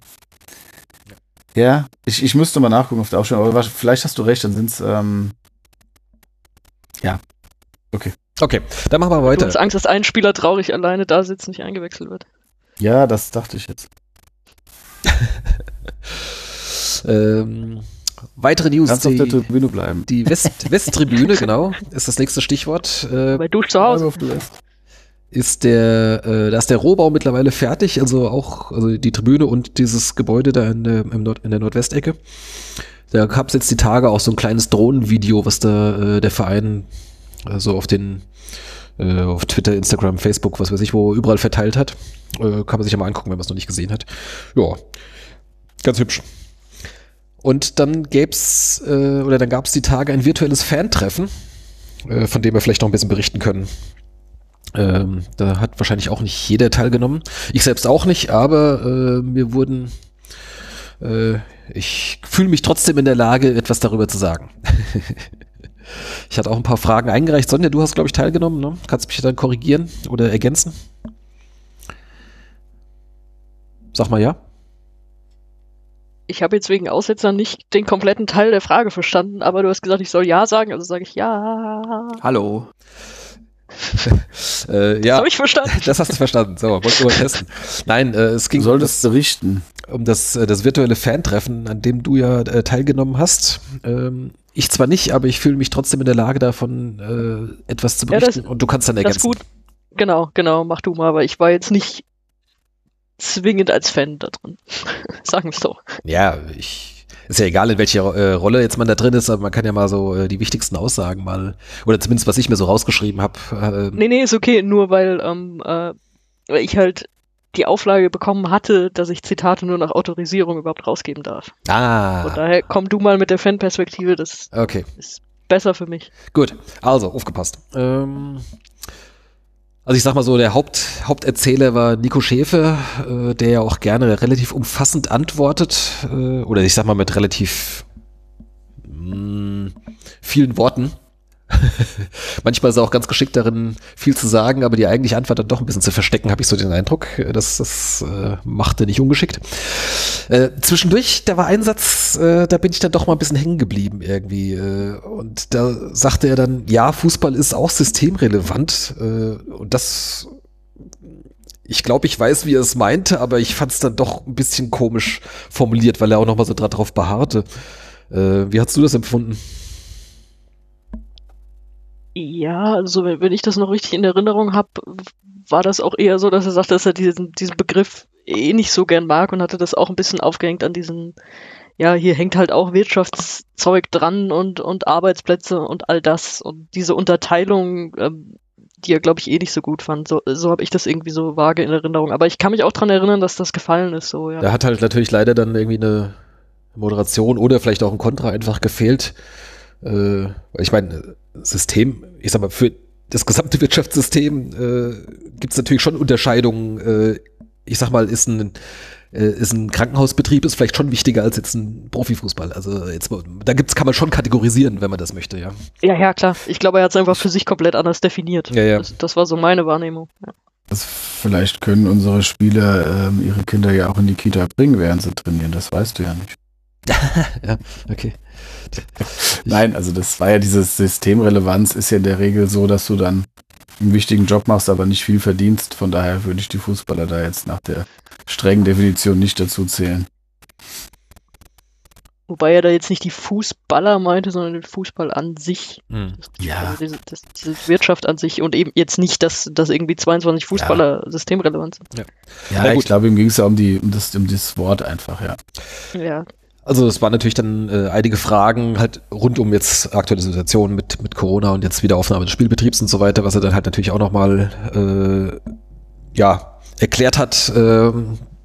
S4: ja, ich, ich müsste mal nachgucken auf der Aufstellung, aber vielleicht hast du recht, dann sind es ähm,
S2: Okay, dann machen wir
S3: Du
S2: weiter.
S3: hast Angst, dass ein Spieler traurig alleine da sitzt, nicht eingewechselt wird.
S4: ja, das dachte ich jetzt.
S2: Ähm, weitere News.
S4: Kannst auf der Tribüne bleiben.
S2: die West, Westtribüne, genau, ist das nächste Stichwort. Äh,
S3: Bei Dusch zu Hause.
S2: Ist der, äh, da ist der Rohbau mittlerweile fertig, also auch also die Tribüne und dieses Gebäude da in der, im Nord, in der Nordwestecke. Da gab es jetzt die Tage auch so ein kleines Drohnenvideo, was da äh, der Verein äh, so auf den äh, auf Twitter, Instagram, Facebook, was weiß ich, wo überall verteilt hat. Äh, kann man sich ja mal angucken, wenn man es noch nicht gesehen hat. Ja, ganz hübsch. Und dann gäb's äh, oder dann gab es die Tage ein virtuelles Fan-Treffen, äh, von dem wir vielleicht noch ein bisschen berichten können. Ähm, da hat wahrscheinlich auch nicht jeder teilgenommen. Ich selbst auch nicht, aber äh, mir wurden. Äh, ich fühle mich trotzdem in der Lage, etwas darüber zu sagen. ich hatte auch ein paar Fragen eingereicht. Sonja, du hast, glaube ich, teilgenommen. Ne? Kannst mich dann korrigieren oder ergänzen? Sag mal ja.
S3: Ich habe jetzt wegen Aussetzer nicht den kompletten Teil der Frage verstanden, aber du hast gesagt, ich soll Ja sagen, also sage ich Ja.
S5: Hallo.
S2: Äh,
S3: Das
S2: ja,
S3: habe ich verstanden.
S2: das hast du verstanden. So, wolltest du mal testen. Nein, äh, es
S4: Du
S2: ging um
S4: solltest
S2: das,
S4: berichten.
S2: um das, äh, das virtuelle Fan-Treffen, an dem du ja äh, teilgenommen hast. Ähm, ich zwar nicht, aber ich fühle mich trotzdem in der Lage davon, äh, etwas zu
S3: Ja, das-
S2: berichten und du kannst dann
S3: Das
S2: ergänzen.
S3: ist gut. Genau, genau, mach du mal, aber ich war jetzt nicht zwingend als Fan da drin. Sagen wir es so.
S2: Ja, ich, ist ja egal, in welcher äh, Rolle jetzt man da drin ist, aber man kann ja mal so äh, die wichtigsten Aussagen mal, oder zumindest was ich mir so rausgeschrieben habe. Äh,
S3: Nee, nee, ist okay, nur weil, ähm, äh, weil ich halt die Auflage bekommen hatte, dass ich Zitate nur nach Autorisierung überhaupt rausgeben darf. Von
S2: Ah,
S3: daher komm du mal mit der Fanperspektive, das
S2: okay.
S3: ist besser für mich.
S2: Gut, also aufgepasst. Ähm, Also ich sag mal so, der Haupt, Haupterzähler war Nico Schäfe, äh, der ja auch gerne relativ umfassend antwortet, äh, oder ich sag mal mit relativ mh, mm, vielen Worten. Manchmal ist er auch ganz geschickt darin, viel zu sagen, aber die eigentliche Antwort dann doch ein bisschen zu verstecken, habe ich so den Eindruck. Das, das äh, macht er nicht ungeschickt. Äh, zwischendurch, da war ein Satz, äh, da bin ich dann doch mal ein bisschen hängen geblieben irgendwie. Äh, und da sagte er dann, ja, Fußball ist auch systemrelevant. Äh, und das, ich glaube, ich weiß, wie er es meinte, aber ich fand es dann doch ein bisschen komisch formuliert, weil er auch noch mal so drauf beharrte. Äh, wie hast du das empfunden?
S3: Ja, also wenn, ich das noch richtig in Erinnerung habe, war das auch eher so, dass er sagt, dass er diesen, diesen Begriff eh nicht so gern mag und hatte das auch ein bisschen aufgehängt an diesen, ja, hier hängt halt auch Wirtschaftszeug dran und, und Arbeitsplätze und all das und diese Unterteilung, ähm, die er, glaube ich, eh nicht so gut fand. So, so habe ich das irgendwie so vage in Erinnerung. Aber ich kann mich auch dran erinnern, dass das gefallen ist. So, ja.
S2: Da hat halt natürlich leider dann irgendwie eine Moderation oder vielleicht auch ein Kontra einfach gefehlt. Äh, ich meine, System, ich sag mal, für das gesamte Wirtschaftssystem äh, gibt es natürlich schon Unterscheidungen. Äh, ich sag mal, ist ein, äh, ist ein Krankenhausbetrieb ist vielleicht schon wichtiger als jetzt ein Profifußball. Also jetzt, da gibt's, kann man schon kategorisieren, wenn man das möchte, ja.
S3: Ja, ja, klar. Ich glaube, er hat es einfach für sich komplett anders definiert.
S2: Ja, ja.
S3: Das, das war so meine Wahrnehmung. Ja.
S4: Das vielleicht können unsere Spieler ähm, ihre Kinder ja auch in die Kita bringen, während sie trainieren. Das weißt du ja nicht.
S2: ja, okay.
S4: Nein, also das war ja dieses Systemrelevanz, ist ja in der Regel so, dass du dann einen wichtigen Job machst, aber nicht viel verdienst. Von daher würde ich die Fußballer da jetzt nach der strengen Definition nicht dazu zählen.
S3: Wobei er da jetzt nicht die Fußballer meinte, sondern den Fußball an sich.
S2: Hm.
S4: Ja.
S3: Also diese, das, diese Wirtschaft an sich und eben jetzt nicht, dass, dass irgendwie 22 Fußballer systemrelevant sind.
S4: Ja,
S2: Na
S4: ich glaube, ihm ging es ja um, die, um, das, um das Wort einfach, ja.
S3: Ja,
S2: Also es waren natürlich dann äh, einige Fragen halt rund um jetzt aktuelle Situation mit, mit Corona und jetzt Wiederaufnahme des Spielbetriebs und so weiter, was er dann halt natürlich auch nochmal äh, ja, erklärt hat, äh,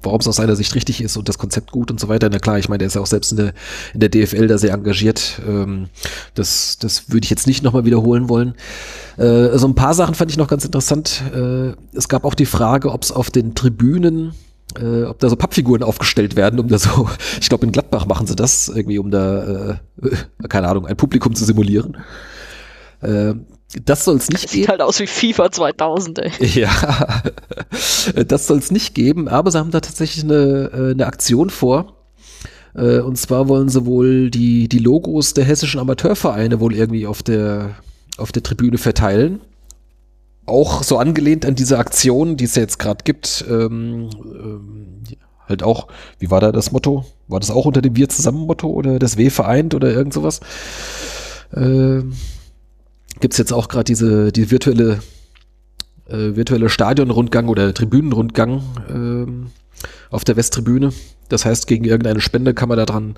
S2: warum es aus seiner Sicht richtig ist und das Konzept gut und so weiter. Na klar, ich meine, er ist ja auch selbst in der, in der DFL da sehr engagiert. Ähm, das, das würde ich jetzt nicht nochmal wiederholen wollen. Äh, so ein paar Sachen fand ich noch ganz interessant. Äh, es gab auch die Frage, ob es auf den Tribünen äh, ob da so Pappfiguren aufgestellt werden, um da so, ich glaube in Gladbach machen sie das, irgendwie um da, äh, keine Ahnung, ein Publikum zu simulieren. Äh, das soll es nicht
S3: sieht
S2: geben.
S3: halt aus wie FIFA 2000, ey.
S2: Ja, das soll es nicht geben, aber sie haben da tatsächlich eine, äh, eine Aktion vor. Äh, Und zwar wollen sie wohl die, die Logos der hessischen Amateurvereine wohl irgendwie auf der, auf der Tribüne verteilen. Auch so angelehnt an diese Aktion, die es ja jetzt gerade gibt. Ähm, ähm, halt auch, wie war da das Motto? War das auch unter dem Wir zusammen Motto oder das W vereint oder irgend sowas? Ähm, gibt es jetzt auch gerade diese die virtuelle äh, virtuelle Stadionrundgang oder Tribünenrundgang ähm, auf der Westtribüne. Das heißt, gegen irgendeine Spende kann man daran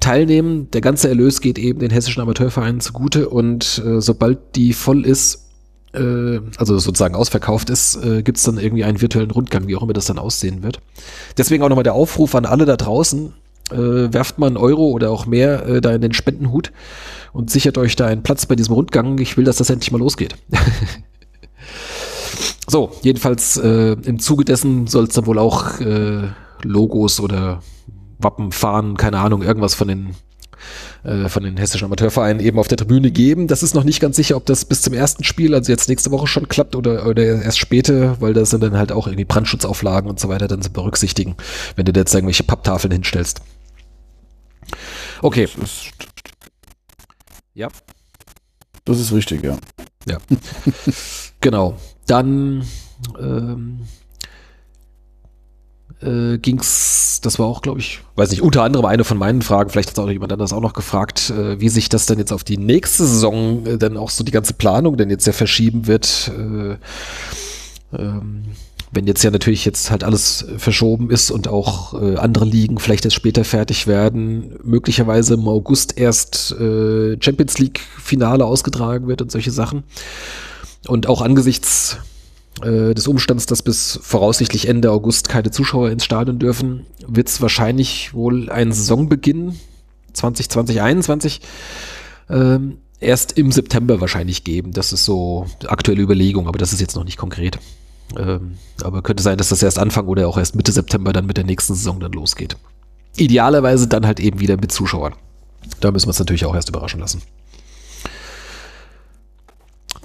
S2: teilnehmen. Der ganze Erlös geht eben den hessischen Amateurvereinen zugute und äh, sobald die voll ist, also sozusagen ausverkauft ist, äh, gibt es dann irgendwie einen virtuellen Rundgang, wie auch immer das dann aussehen wird. Deswegen auch nochmal der Aufruf an alle da draußen, äh, werft mal einen Euro oder auch mehr äh, da in den Spendenhut und sichert euch da einen Platz bei diesem Rundgang. Ich will, dass das endlich mal losgeht. so, jedenfalls äh, im Zuge dessen soll es dann wohl auch äh, Logos oder Wappen, Fahnen, keine Ahnung, irgendwas von den äh, von den hessischen Amateurvereinen eben auf der Tribüne geben. Das ist noch nicht ganz sicher, ob das bis zum ersten Spiel, also jetzt nächste Woche schon klappt oder, oder erst später, weil da sind dann halt auch irgendwie Brandschutzauflagen und so weiter dann zu berücksichtigen, wenn du da jetzt irgendwelche Papptafeln hinstellst. Okay. Ja.
S4: das ist richtig, ja.
S2: Genau. Dann ähm, äh, ging's, das war auch, glaube ich, weiß nicht, unter anderem eine von meinen Fragen, vielleicht hat auch jemand anders auch noch gefragt, äh, wie sich das denn jetzt auf die nächste Saison äh, dann auch so die ganze Planung denn jetzt ja verschieben wird. Äh, ähm, wenn jetzt ja natürlich jetzt halt alles verschoben ist und auch äh, andere Ligen vielleicht erst später fertig werden, möglicherweise im August erst äh, Champions League Finale ausgetragen wird und solche Sachen. Und auch angesichts äh, des Umstands, dass bis voraussichtlich Ende August keine Zuschauer ins Stadion dürfen, wird es wahrscheinlich wohl ein Saisonbeginn 2020, 2021 ähm, erst im September wahrscheinlich geben. Das ist so aktuelle Überlegung, aber das ist jetzt noch nicht konkret. Ähm, aber könnte sein, dass das erst Anfang oder auch erst Mitte September dann mit der nächsten Saison dann losgeht. Idealerweise dann halt eben wieder mit Zuschauern. Da müssen wir uns natürlich auch erst überraschen lassen.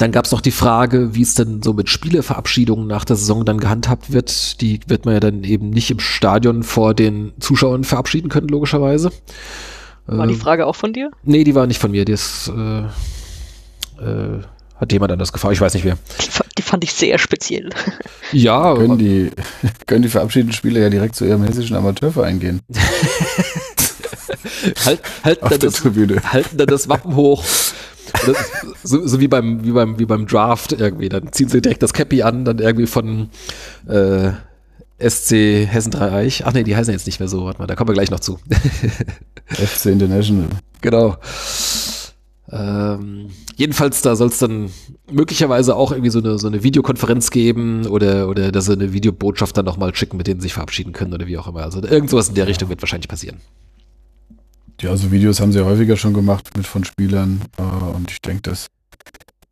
S2: Dann gab es noch die Frage, wie es denn so mit Spieleverabschiedungen nach der Saison dann gehandhabt wird. Die wird man ja dann eben nicht im Stadion vor den Zuschauern verabschieden können, logischerweise.
S3: War die Frage auch von dir?
S2: Nee, die war nicht von mir. Die ist, äh, äh, hat jemand anders gefragt. Ich weiß nicht wer.
S3: Die, fa- die fand ich sehr speziell.
S2: Ja,
S4: Können die, können die verabschiedeten Spieler ja direkt zu ihrem hessischen Amateurverein gehen.
S2: halt, halten, dann das, halten dann das Wappen hoch. So, so wie beim, wie beim, wie beim Draft irgendwie. Dann ziehen sie direkt das Cappy an, dann irgendwie von äh, SC Hessen Dreieich. Ach nee, die heißen jetzt nicht mehr so. Warte mal, da kommen wir gleich noch zu.
S4: FC International.
S2: Genau. Ähm, jedenfalls, da soll es dann möglicherweise auch irgendwie so eine, so eine Videokonferenz geben oder, oder dass sie eine Videobotschaft dann nochmal schicken, mit denen sie sich verabschieden können oder wie auch immer. Also irgend sowas in der Richtung wird wahrscheinlich passieren.
S4: Ja, also Videos haben sie ja häufiger schon gemacht mit von Spielern. Äh, und ich denke, dass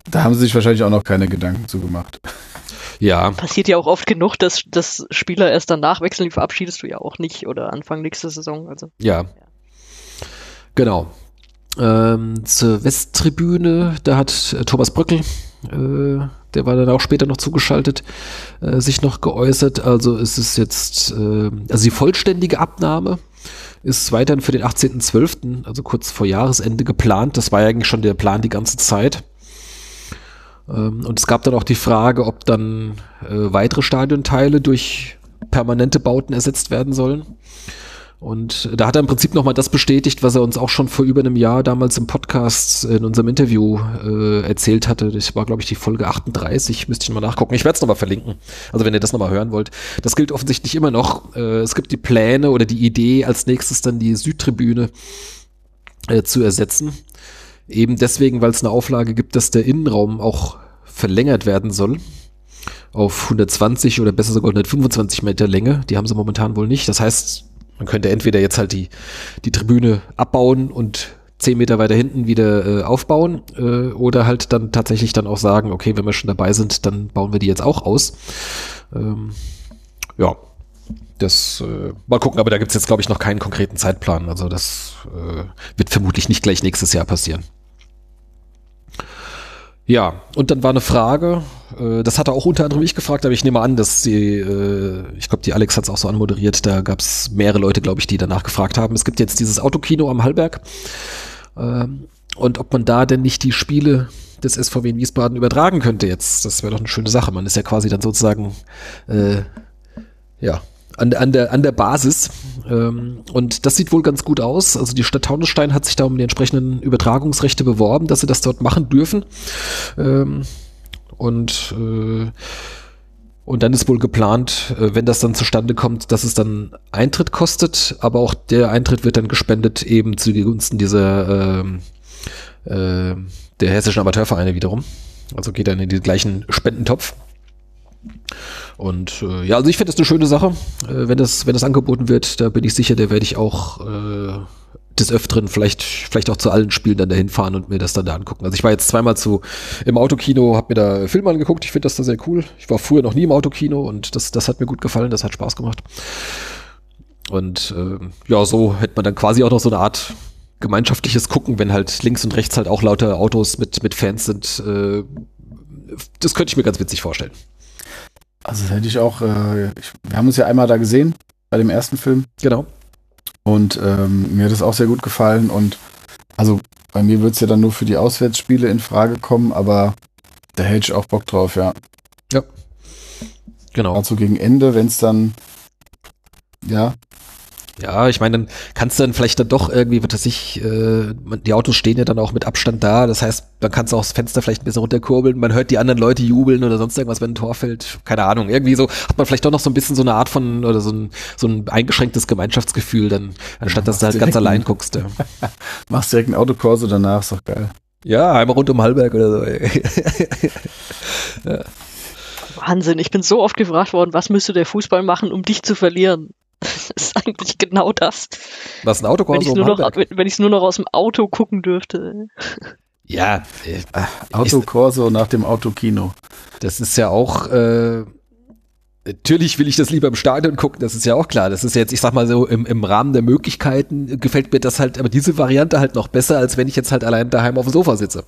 S4: da haben sie sich wahrscheinlich auch noch keine Gedanken zu gemacht.
S2: Ja,
S3: Passiert ja auch oft genug, dass, dass Spieler erst danach wechseln, die verabschiedest du ja auch nicht oder Anfang nächste Saison. Also
S2: ja. Genau. Ähm, zur Westtribüne, da hat äh, Thomas Brückel, äh, der war dann auch später noch zugeschaltet, äh, sich noch geäußert. Also es ist jetzt, äh, also die vollständige Abnahme ist weiterhin für den 18.12., also kurz vor Jahresende geplant. Das war ja eigentlich schon der Plan die ganze Zeit. Ähm, und es gab dann auch die Frage, ob dann äh, weitere Stadionteile durch permanente Bauten ersetzt werden sollen. Und da hat er im Prinzip nochmal das bestätigt, was er uns auch schon vor über einem Jahr damals im Podcast in unserem Interview äh, erzählt hatte. Das war, glaube ich, die Folge 38, müsste ich mal nachgucken. Ich werde es nochmal verlinken. Also wenn ihr das nochmal hören wollt. Das gilt offensichtlich immer noch. Äh, es gibt die Pläne oder die Idee, als nächstes dann die Südtribüne äh, zu ersetzen. Eben deswegen, weil es eine Auflage gibt, dass der Innenraum auch verlängert werden soll auf 120 oder besser sogar 125 Meter Länge. Die haben sie momentan wohl nicht. Das heißt, man könnte entweder jetzt halt die, die Tribüne abbauen und 10 Meter weiter hinten wieder äh, aufbauen äh, oder halt dann tatsächlich dann auch sagen, okay, wenn wir schon dabei sind, dann bauen wir die jetzt auch aus. Ähm, ja, das äh, mal gucken, aber da gibt es jetzt, glaube ich, noch keinen konkreten Zeitplan. Also das äh, wird vermutlich nicht gleich nächstes Jahr passieren. Ja, und dann war eine Frage, äh, das hatte auch unter anderem ich gefragt, aber ich nehme an, dass sie, äh, ich glaube, die Alex hat es auch so anmoderiert, da gab es mehrere Leute, glaube ich, die danach gefragt haben. Es gibt jetzt dieses Autokino am Hallberg ähm, und ob man da denn nicht die Spiele des SVW in Wiesbaden übertragen könnte jetzt. Das wäre doch eine schöne Sache. Man ist ja quasi dann sozusagen äh, ja, an, an, der, an der Basis. Ähm, und das sieht wohl ganz gut aus. Also die Stadt Taunusstein hat sich da um die entsprechenden Übertragungsrechte beworben, dass sie das dort machen dürfen. Ähm, und, äh, und dann ist wohl geplant, äh, wenn das dann zustande kommt, dass es dann Eintritt kostet, aber auch der Eintritt wird dann gespendet eben zu Gunsten dieser ähm, äh, der hessischen Amateurvereine wiederum. Also geht dann in den gleichen Spendentopf. Und äh, ja, also ich finde das eine schöne Sache. Äh, wenn, das, wenn das angeboten wird, da bin ich sicher, da werde ich auch äh, des Öfteren vielleicht, vielleicht auch zu allen Spielen dann dahin fahren und mir das dann da angucken. Also ich war jetzt zweimal zu im Autokino, habe mir da Filme angeguckt. Ich finde das da sehr cool. Ich war früher noch nie im Autokino und das, das hat mir gut gefallen, das hat Spaß gemacht. Und äh, ja, so hätte man dann quasi auch noch so eine Art gemeinschaftliches Gucken, wenn halt links und rechts halt auch lauter Autos mit, mit Fans sind. Äh, das könnte ich mir ganz witzig vorstellen.
S4: Also das hätte ich auch, äh, ich, wir haben uns ja einmal da gesehen bei dem ersten Film
S2: Genau.
S4: und ähm, mir hat es auch sehr gut gefallen und also bei mir wird es ja dann nur für die Auswärtsspiele in Frage kommen, aber da hätte ich auch Bock drauf, ja.
S2: Genau.
S4: Also gegen Ende, wenn es dann, ja,
S2: Ja, ich meine, dann kannst du dann vielleicht dann doch irgendwie, was weiß ich, äh, die Autos stehen ja dann auch mit Abstand da. Das heißt, dann kannst du auch das Fenster vielleicht ein bisschen runterkurbeln. Man hört die anderen Leute jubeln oder sonst irgendwas, wenn ein Tor fällt. Keine Ahnung. Irgendwie so hat man vielleicht doch noch so ein bisschen so eine Art von oder so ein, so ein eingeschränktes Gemeinschaftsgefühl, dann, anstatt dass du halt ganz allein
S4: ein-
S2: guckst. Ja.
S4: machst direkt einen Autokorso danach, ist doch geil.
S2: ja, einmal rund um Hallberg oder so.
S3: Wahnsinn, ich bin so oft gefragt worden, was müsste der Fußball machen, um dich zu verlieren? Das ist eigentlich genau das.
S2: Was ein
S3: Wenn
S2: Autokorso
S3: ich
S2: um
S3: nur noch, wenn, wenn ich's nur noch aus dem Auto gucken dürfte.
S2: Ja, äh,
S4: Autokorso nach dem Autokino.
S2: das ist ja auch, äh, natürlich will ich das lieber im Stadion gucken, das ist ja auch klar. Das ist jetzt, ich sag mal so, im, im Rahmen der Möglichkeiten gefällt mir das halt, aber diese Variante halt noch besser, als wenn ich jetzt halt allein daheim auf dem Sofa sitze.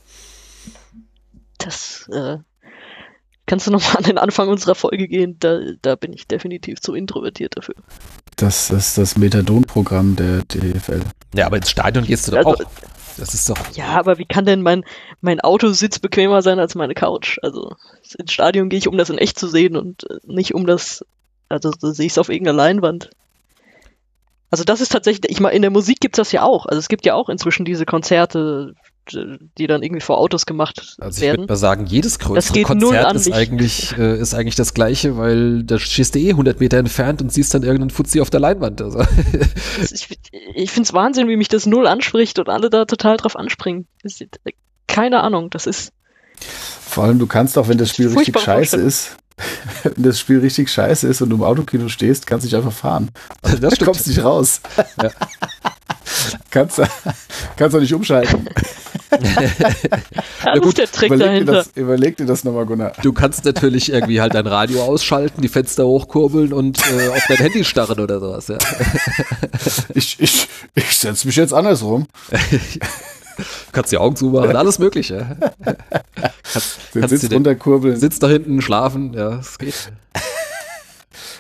S3: Das äh, kannst du nochmal an den Anfang unserer Folge gehen. Da, da bin ich definitiv zu introvertiert dafür.
S4: Das, ist das Methadon-Programm der DFL.
S2: Ja, aber ins Stadion gehst du doch
S3: Also-
S2: auch. Das ist doch,
S3: Ja, aber wie kann denn mein, mein Autositz bequemer sein als meine Couch? Also ins Stadion gehe ich, um das in echt zu sehen und äh, nicht um das, also da sehe ich es auf irgendeiner Leinwand. Also das ist tatsächlich, ich meine, in der Musik gibt's das ja auch. Also es gibt ja auch inzwischen diese Konzerte, die dann irgendwie vor Autos gemacht
S2: also ich
S3: werden.
S2: würde mal sagen, jedes
S3: Das geht
S2: größere
S3: null
S2: Konzert
S3: an
S2: ist eigentlich, äh, ist eigentlich das gleiche, weil da stehst du eh 100 Meter entfernt und siehst dann irgendeinen Fuzzi auf der Leinwand. Also.
S3: Ich, ich finde es Wahnsinn, wie mich das null anspricht und alle da total drauf anspringen. Das ist, äh, keine Ahnung, das ist.
S4: Vor allem, du kannst auch, wenn das Spiel richtig scheiße ist, wenn das Spiel richtig scheiße ist und du im Autokino stehst, kannst du dich einfach fahren.
S2: Das
S4: Du
S2: stimmt.
S4: kommst nicht raus.
S2: Ja.
S4: kannst, kannst du nicht umschalten.
S3: Das ist der Trick
S4: überleg dir
S3: dahinter.
S4: das, überleg dir das nochmal, Gunnar.
S2: Du kannst natürlich irgendwie halt dein Radio ausschalten, die Fenster hochkurbeln und äh, auf dein Handy starren oder sowas. Ja.
S4: Ich, ich, ich setze mich jetzt andersrum.
S2: Du kannst die Augen zumachen, alles Mögliche. kannst,
S4: Den
S2: kannst
S4: Sitz
S2: dir
S4: runterkurbeln
S2: Sitz da hinten, schlafen, ja, es geht.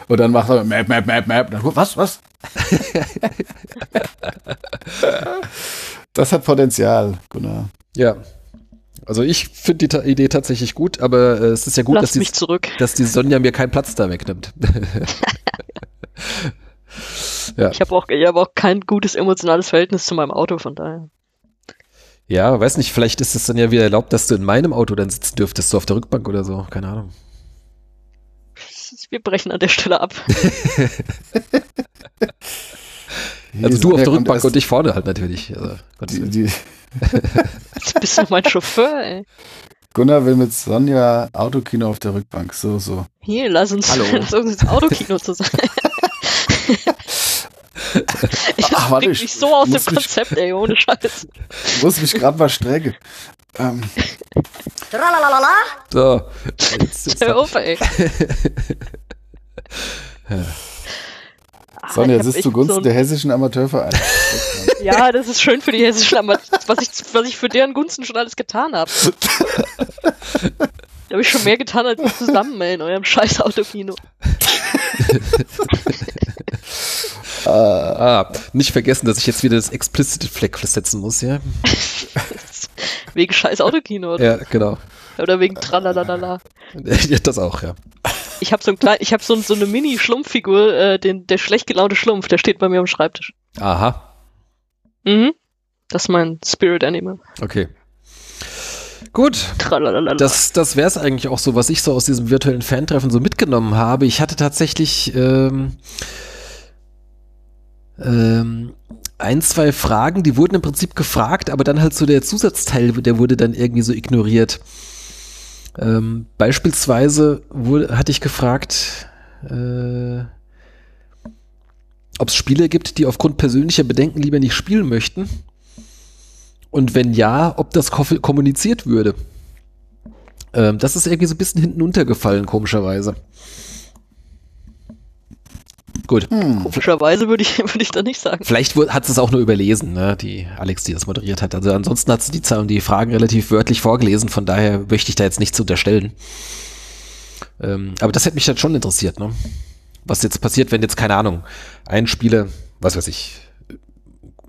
S4: und dann macht er Map, Map, Map, Map. Dann, was, was? das hat Potenzial, Gunnar.
S2: Ja. Also ich finde die Idee tatsächlich gut, aber äh, es ist ja gut, dass
S3: Lass
S2: die,
S3: mich zurück.
S2: dass die Sonja mir keinen Platz da wegnimmt. ja.
S3: Ich habe auch, ich hab auch kein gutes emotionales Verhältnis zu meinem Auto, von daher.
S2: ja, weiß nicht, vielleicht ist es dann ja wieder erlaubt, dass du in meinem Auto dann sitzen dürftest, so auf der Rückbank oder so, keine Ahnung.
S3: Wir brechen an der Stelle ab.
S2: Also du auf der Rückbank und ich vorne halt natürlich. Also,
S4: Die, die,
S3: Jetzt bist du mein Chauffeur, ey.
S4: Gunnar will mit Sonja Autokino auf der Rückbank. So, so.
S3: Hier, lass uns,
S5: Hallo.
S3: lass uns ins Autokino zusammen. ich,
S4: Ach, warte, ich
S3: mich so aus dem
S4: muss mich-
S3: Konzept, ey, ohne Scheiß.
S4: Ich muss mich gerade mal strecken. Ähm,
S2: so. Jetzt, jetzt
S3: Hör auf, ey. Ah,
S4: Sonja,
S3: ich
S4: das ist zugunsten
S3: so
S4: der hessischen Amateurvereine.
S3: Ja, das ist schön für die hessischen Amat was ich, was ich für deren Gunsten schon alles getan habe. Da habe ich schon mehr getan als ihr zusammen, ey, in eurem scheiß Autokino.
S2: Ah, nicht vergessen, dass ich jetzt wieder das explicit Fleck setzen muss, ja?
S3: Wegen scheiß Autokino, oder?
S2: Ja, genau.
S3: Oder wegen Tralalala.
S2: Ja, das auch, ja.
S3: Ich habe so ein klein, ich habe so, so eine Mini-Schlumpffigur, äh, den, der schlecht gelaunte Schlumpf, der steht bei mir am Schreibtisch.
S2: Aha,
S3: Mhm. Das ist mein Spirit Animal.
S2: okay. Gut,
S3: Tralalala.
S2: das, das wäre es eigentlich auch so, was ich so aus diesem virtuellen Fan-Treffen so mitgenommen habe. Ich hatte tatsächlich ähm, ähm, ein, zwei Fragen, die wurden im Prinzip gefragt, aber dann halt so der Zusatzteil, der wurde dann irgendwie so ignoriert. Ähm, beispielsweise wurde, hatte ich gefragt, äh, ob es Spieler gibt, die aufgrund persönlicher Bedenken lieber nicht spielen möchten. Und wenn ja, ob das ko- kommuniziert würde. Ähm, das ist irgendwie so ein bisschen hinten untergefallen, komischerweise. Gut.
S3: Komischerweise würde ich, würde ich da nicht sagen.
S2: Vielleicht hat sie es auch nur überlesen, ne, die Alex, die das moderiert hat. Also ansonsten hat sie die, Zahlen- die Fragen relativ wörtlich vorgelesen, von daher möchte ich da jetzt nichts unterstellen. Ähm, aber das hätte mich dann schon interessiert, ne? Was jetzt passiert, wenn jetzt, keine Ahnung, ein Spieler, was weiß ich,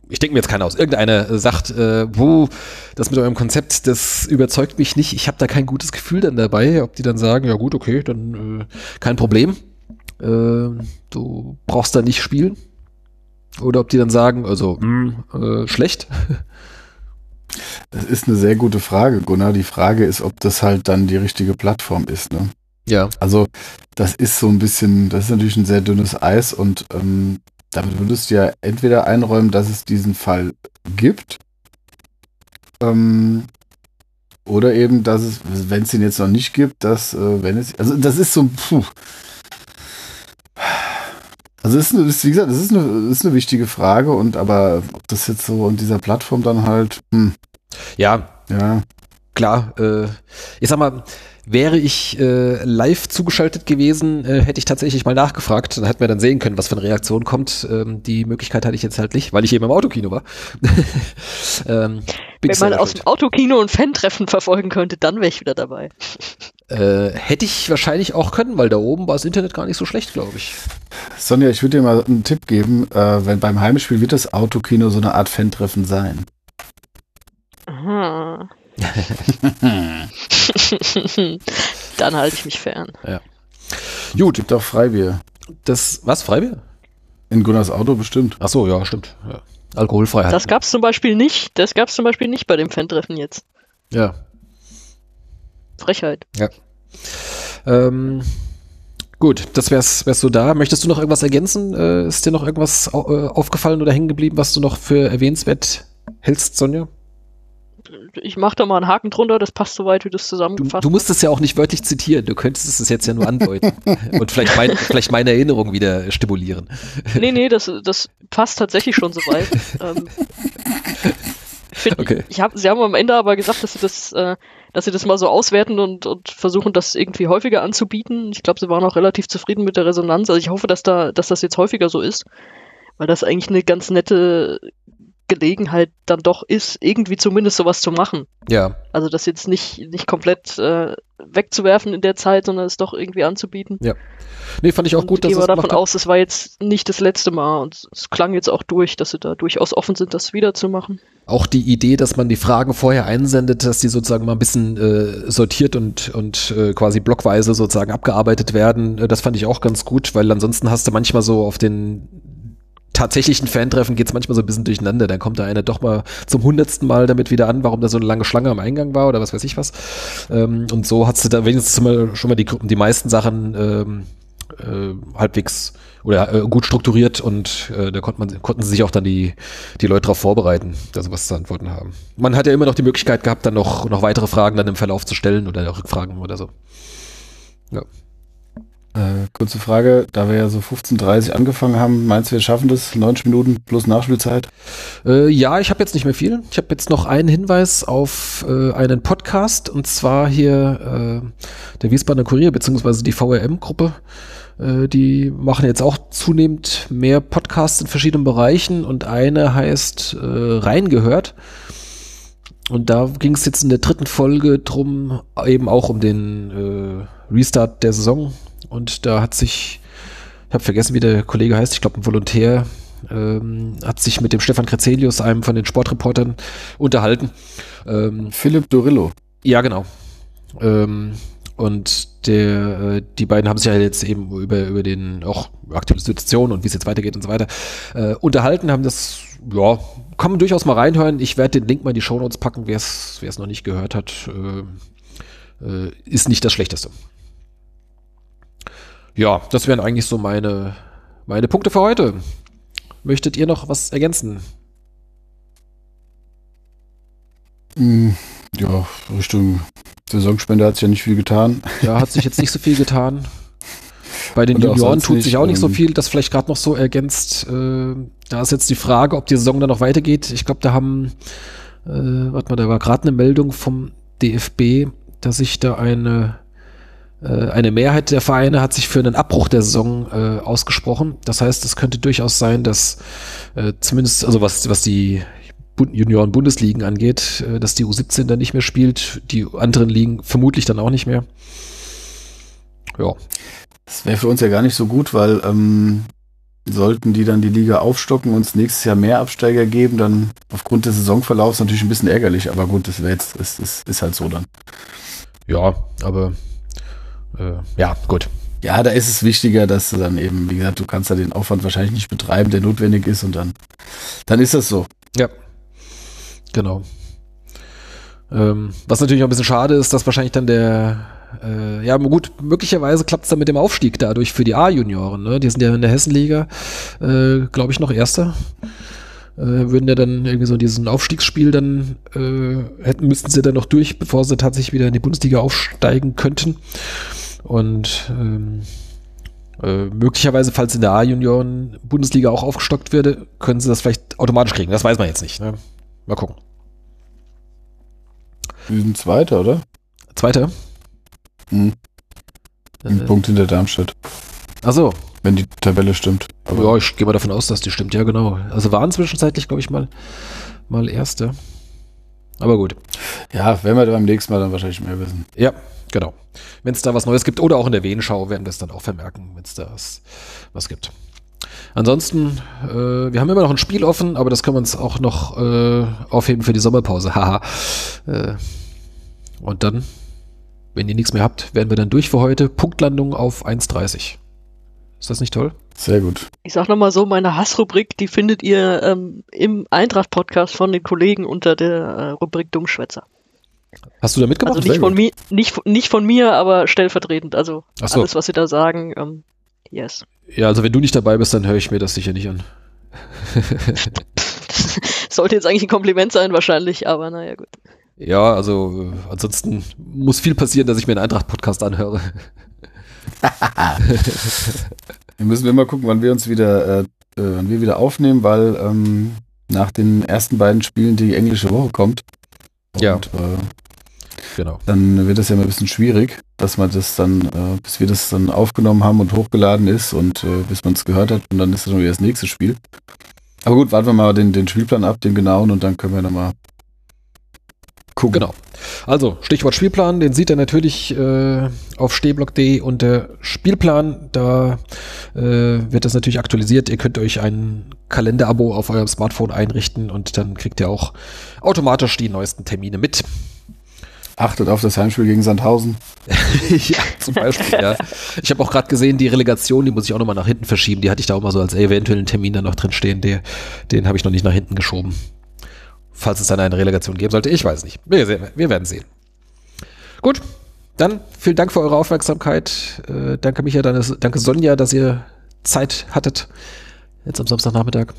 S2: ich denke mir jetzt keiner aus, irgendeiner sagt, äh, wo das mit eurem Konzept, das überzeugt mich nicht, ich habe da kein gutes Gefühl dann dabei, ob die dann sagen, ja gut, okay, dann äh, kein Problem, äh, du brauchst da nicht spielen. Oder ob die dann sagen, also, mh, äh, schlecht.
S4: Das ist eine sehr gute Frage, Gunnar. Die Frage ist, ob das halt dann die richtige Plattform ist. Ne?
S2: Ja.
S4: Also, das ist so ein bisschen, das ist natürlich ein sehr dünnes Eis und ähm, damit würdest du ja entweder einräumen, dass es diesen Fall gibt, ähm, oder eben, dass es, wenn es ihn jetzt noch nicht gibt, dass, äh, wenn es, also das ist so, ein puh. Also, das ist, eine, das ist, wie gesagt, das ist, eine, ist eine wichtige Frage und aber ob das jetzt so in dieser Plattform dann halt, hm,
S2: Ja,
S4: Ja,
S2: klar, äh, ich sag mal, wäre ich äh, live zugeschaltet gewesen, äh, hätte ich tatsächlich mal nachgefragt. Dann hätten wir dann sehen können, was für eine Reaktion kommt. Ähm, die Möglichkeit hatte ich jetzt halt nicht, weil ich eben im Autokino war. ähm,
S3: Wenn
S2: ich
S3: man aus dem Autokino ein Fan-Treffen verfolgen könnte, dann wäre ich wieder dabei.
S2: Äh, hätte ich wahrscheinlich auch können, weil da oben war das Internet gar nicht so schlecht, glaube ich.
S4: Sonja, ich würde dir mal einen Tipp geben. Äh, wenn beim Heimspiel wird das Autokino so eine Art Fan-Treffen sein.
S3: Aha. dann halte ich mich fern.
S2: Gut,
S4: Gibt auch Freibier.
S2: das, was, Freibier?
S4: In Gunnars Auto bestimmt.
S2: Ach so, ja, stimmt. Ja. Alkoholfrei halt.
S3: Das gab's zum Beispiel nicht. Das gab's zum Beispiel nicht bei dem Fan-Treffen jetzt.
S2: Ja.
S3: Frechheit.
S2: Ähm, gut, das wär's, wär's so da. Möchtest du noch irgendwas ergänzen? Äh, ist dir noch irgendwas au äh, aufgefallen oder hängen geblieben, was du noch für erwähnenswert hältst, Sonja?
S3: Ich mache da mal einen Haken drunter, das passt soweit, wie du es
S2: Du,
S3: zusammengefasst
S2: du musst es ja auch nicht wörtlich zitieren, du könntest es jetzt ja nur andeuten und vielleicht, mein, vielleicht meine Erinnerung wieder stimulieren.
S3: Nee, nee, das, das passt tatsächlich schon soweit. ähm, find,
S2: Okay.
S3: ich hab, sie haben am Ende aber gesagt, dass sie das, äh, dass sie das mal so auswerten und, und versuchen, das irgendwie häufiger anzubieten. Ich glaube, sie waren auch relativ zufrieden mit der Resonanz. Also ich hoffe, dass da, dass das jetzt häufiger so ist, weil das eigentlich eine ganz nette Gelegenheit dann doch ist, irgendwie zumindest sowas zu machen.
S2: Ja,
S3: Also das jetzt nicht, nicht komplett äh, wegzuwerfen in der Zeit, sondern es doch irgendwie anzubieten.
S2: nee, fand ich auch
S3: und
S2: gut, dass
S3: gehe
S2: es
S3: mal davon
S2: gemacht hat.
S3: aus, es war jetzt nicht das letzte Mal und es klang jetzt auch durch, dass sie da durchaus offen sind, das wieder zu machen.
S2: Auch die Idee, dass man die Fragen vorher einsendet, dass die sozusagen mal ein bisschen äh, sortiert und, und äh, quasi blockweise sozusagen abgearbeitet werden, äh, das fand ich auch ganz gut, weil ansonsten hast du manchmal so auf den tatsächlichen Fantreffen geht's manchmal so ein bisschen durcheinander. Dann kommt da einer doch mal zum hundertsten Mal damit wieder an, warum da so eine lange Schlange am Eingang war oder was weiß ich was. Ähm, und so hast du da wenigstens schon mal die, die meisten Sachen ähm, äh, halbwegs oder äh, gut strukturiert und äh, da konnte man, konnten sich auch dann die, die Leute darauf vorbereiten, da sowas zu antworten haben. Man hat ja immer noch die Möglichkeit gehabt, dann noch, noch weitere Fragen dann im Verlauf zu stellen oder Rückfragen oder so.
S4: Äh, kurze Frage, da wir ja so 15.30 angefangen haben, meinst du, wir schaffen das? 90 Minuten plus Nachspielzeit?
S2: Äh, ja, ich habe jetzt nicht mehr viel. Ich habe jetzt noch einen Hinweis auf äh, einen Podcast und zwar hier äh, der Wiesbadener Kurier beziehungsweise die VRM-Gruppe. Äh, die machen jetzt auch zunehmend mehr Podcasts in verschiedenen Bereichen und eine heißt äh, Reingehört. Und da ging es jetzt in der dritten Folge drum, eben auch um den äh, Restart der Saison. Und da hat sich, ich habe vergessen, wie der Kollege heißt, ich glaube ein Volontär, ähm, hat sich mit dem Stefan Krezelius, einem von den Sportreportern, unterhalten. Ähm,
S4: Philipp Dorillo.
S2: ja, genau. Ähm, und der, äh, die beiden haben sich ja jetzt eben über, über den auch aktuelle Situation und wie es jetzt weitergeht und so weiter äh, unterhalten, haben das, ja, kann man durchaus mal reinhören. Ich werde den Link mal in die Shownotes packen, wer es wer es noch nicht gehört hat. Äh, äh, ist nicht das Schlechteste. Ja, das wären eigentlich so meine, meine Punkte für heute. Möchtet ihr noch was ergänzen?
S4: Hm, ja, Richtung Saisonspende hat sich ja nicht viel getan.
S2: Da hat sich jetzt nicht so viel getan. Bei den
S4: Und
S2: Junioren tut sich auch nicht so
S4: ähm,
S2: viel, das vielleicht gerade noch so ergänzt. Äh, da ist jetzt die Frage, ob die Saison dann noch weitergeht. Ich glaube, da haben, äh, warte mal, da war gerade eine Meldung vom DFB, dass sich da eine, eine Mehrheit der Vereine hat sich für einen Abbruch der Saison äh, ausgesprochen. Das heißt, es könnte durchaus sein, dass äh, zumindest, also was, was die Bund Junioren-Bundesligen angeht, äh, dass die U17 dann nicht mehr spielt, die anderen Ligen vermutlich dann auch nicht mehr. Ja.
S4: Das wäre für uns ja gar nicht so gut, weil ähm, sollten die dann die Liga aufstocken und es nächstes Jahr mehr Absteiger geben, dann aufgrund des Saisonverlaufs natürlich ein bisschen ärgerlich. Aber gut, das wäre jetzt, ist, ist, ist halt so dann.
S2: Ja, aber äh, ja, gut.
S4: Ja, da ist es wichtiger, dass du dann eben, wie gesagt, du kannst da den Aufwand wahrscheinlich nicht betreiben, der notwendig ist und dann, dann ist das so.
S2: Ja. Genau. Ähm, was natürlich auch ein bisschen schade ist, dass wahrscheinlich dann der äh, ja, gut, möglicherweise klappt es dann mit dem Aufstieg dadurch für die A-Junioren. Ne? Die sind ja in der Hessenliga, äh, glaube ich, noch Erster. Äh, würden ja dann irgendwie so diesen Aufstiegsspiel dann äh, hätten müssten sie dann noch durch, bevor sie tatsächlich wieder in die Bundesliga aufsteigen könnten. Und ähm, äh, möglicherweise, falls in der A-Junioren Bundesliga auch aufgestockt würde, können sie das vielleicht automatisch kriegen. Das weiß man jetzt nicht. Ne? Mal gucken.
S4: Wir sind Zweiter, oder?
S2: Zweiter?
S4: Hm. Ein
S2: Äh,
S4: Punkt hinter Darmstadt.
S2: ach so.
S4: Wenn die Tabelle stimmt. Aber
S2: Ja, ich gehe mal davon aus, dass die stimmt. Ja, genau. Also waren zwischenzeitlich, glaube ich, mal, mal Erste. Aber gut.
S4: ja, werden wir beim nächsten Mal dann wahrscheinlich mehr wissen.
S2: Ja, genau. Wenn es da was Neues gibt oder auch in der Wehenschau werden wir es dann auch vermerken, wenn es da was, was gibt. Ansonsten, äh, wir haben immer noch ein Spiel offen, aber das können wir uns auch noch äh, aufheben für die Sommerpause. Haha. äh, und dann, wenn ihr nichts mehr habt, werden wir dann durch für heute. Punktlandung auf 1,30. Ist das nicht toll?
S4: Sehr gut.
S3: Ich sag nochmal so, meine Hassrubrik, die findet ihr ähm, im Eintracht-Podcast von den Kollegen unter der äh, Rubrik Dummschwätzer.
S2: Hast du da mitgemacht?
S3: Also nicht von, mir, nicht, nicht von mir, aber stellvertretend. Also
S2: so.
S3: alles, was sie da sagen, ähm, yes.
S2: Ja, also wenn du nicht dabei bist, dann höre ich mir das sicher nicht an.
S3: Sollte jetzt eigentlich ein Kompliment sein, wahrscheinlich, aber naja, gut.
S2: Ja, also äh, ansonsten muss viel passieren, dass ich mir einen Eintracht-Podcast anhöre.
S4: Wir müssen wir mal gucken, wann wir uns wieder, äh, äh, wann wir wieder aufnehmen, weil ähm, nach den ersten beiden Spielen die englische Woche kommt.
S2: Ja.
S4: Und, äh,
S2: Genau.
S4: dann wird das ja mal ein bisschen schwierig, dass man das dann, äh, bis wir das dann aufgenommen haben und hochgeladen ist und äh, bis man es gehört hat und dann ist das schon wieder das nächste Spiel. Aber gut, warten wir mal den, den Spielplan ab, den genauen und dann können wir dann mal gucken.
S2: Genau. Also, Stichwort Spielplan, den sieht ihr natürlich äh, auf stehblock.de unter Spielplan. Da äh, wird das natürlich aktualisiert. Ihr könnt euch ein Kalenderabo auf eurem Smartphone einrichten und dann kriegt ihr auch automatisch die neuesten Termine mit.
S4: Achtet auf das Heimspiel gegen Sandhausen.
S2: ja, zum Beispiel, ja. Ich habe auch gerade gesehen, die Relegation, die muss ich auch nochmal nach hinten verschieben. Die hatte ich da auch mal so als eventuellen Termin dann noch drin stehen. Der, den habe ich noch nicht nach hinten geschoben. Falls es dann eine Relegation geben sollte, ich weiß nicht. Wir, sehen- wir werden sehen. Gut, dann vielen Dank für eure Aufmerksamkeit. Äh, danke Micha, danke Sonja, dass ihr Zeit hattet. Jetzt am Samstagnachmittag.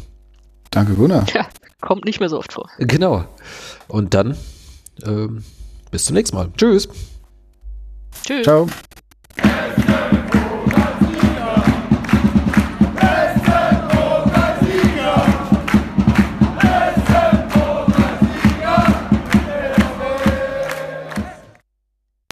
S4: Danke, Gunnar.
S3: Tja, kommt nicht mehr so oft vor.
S2: Genau. Und dann ähm, bis zum nächsten Mal. Tschüss.
S3: Tschüss.
S4: Ciao.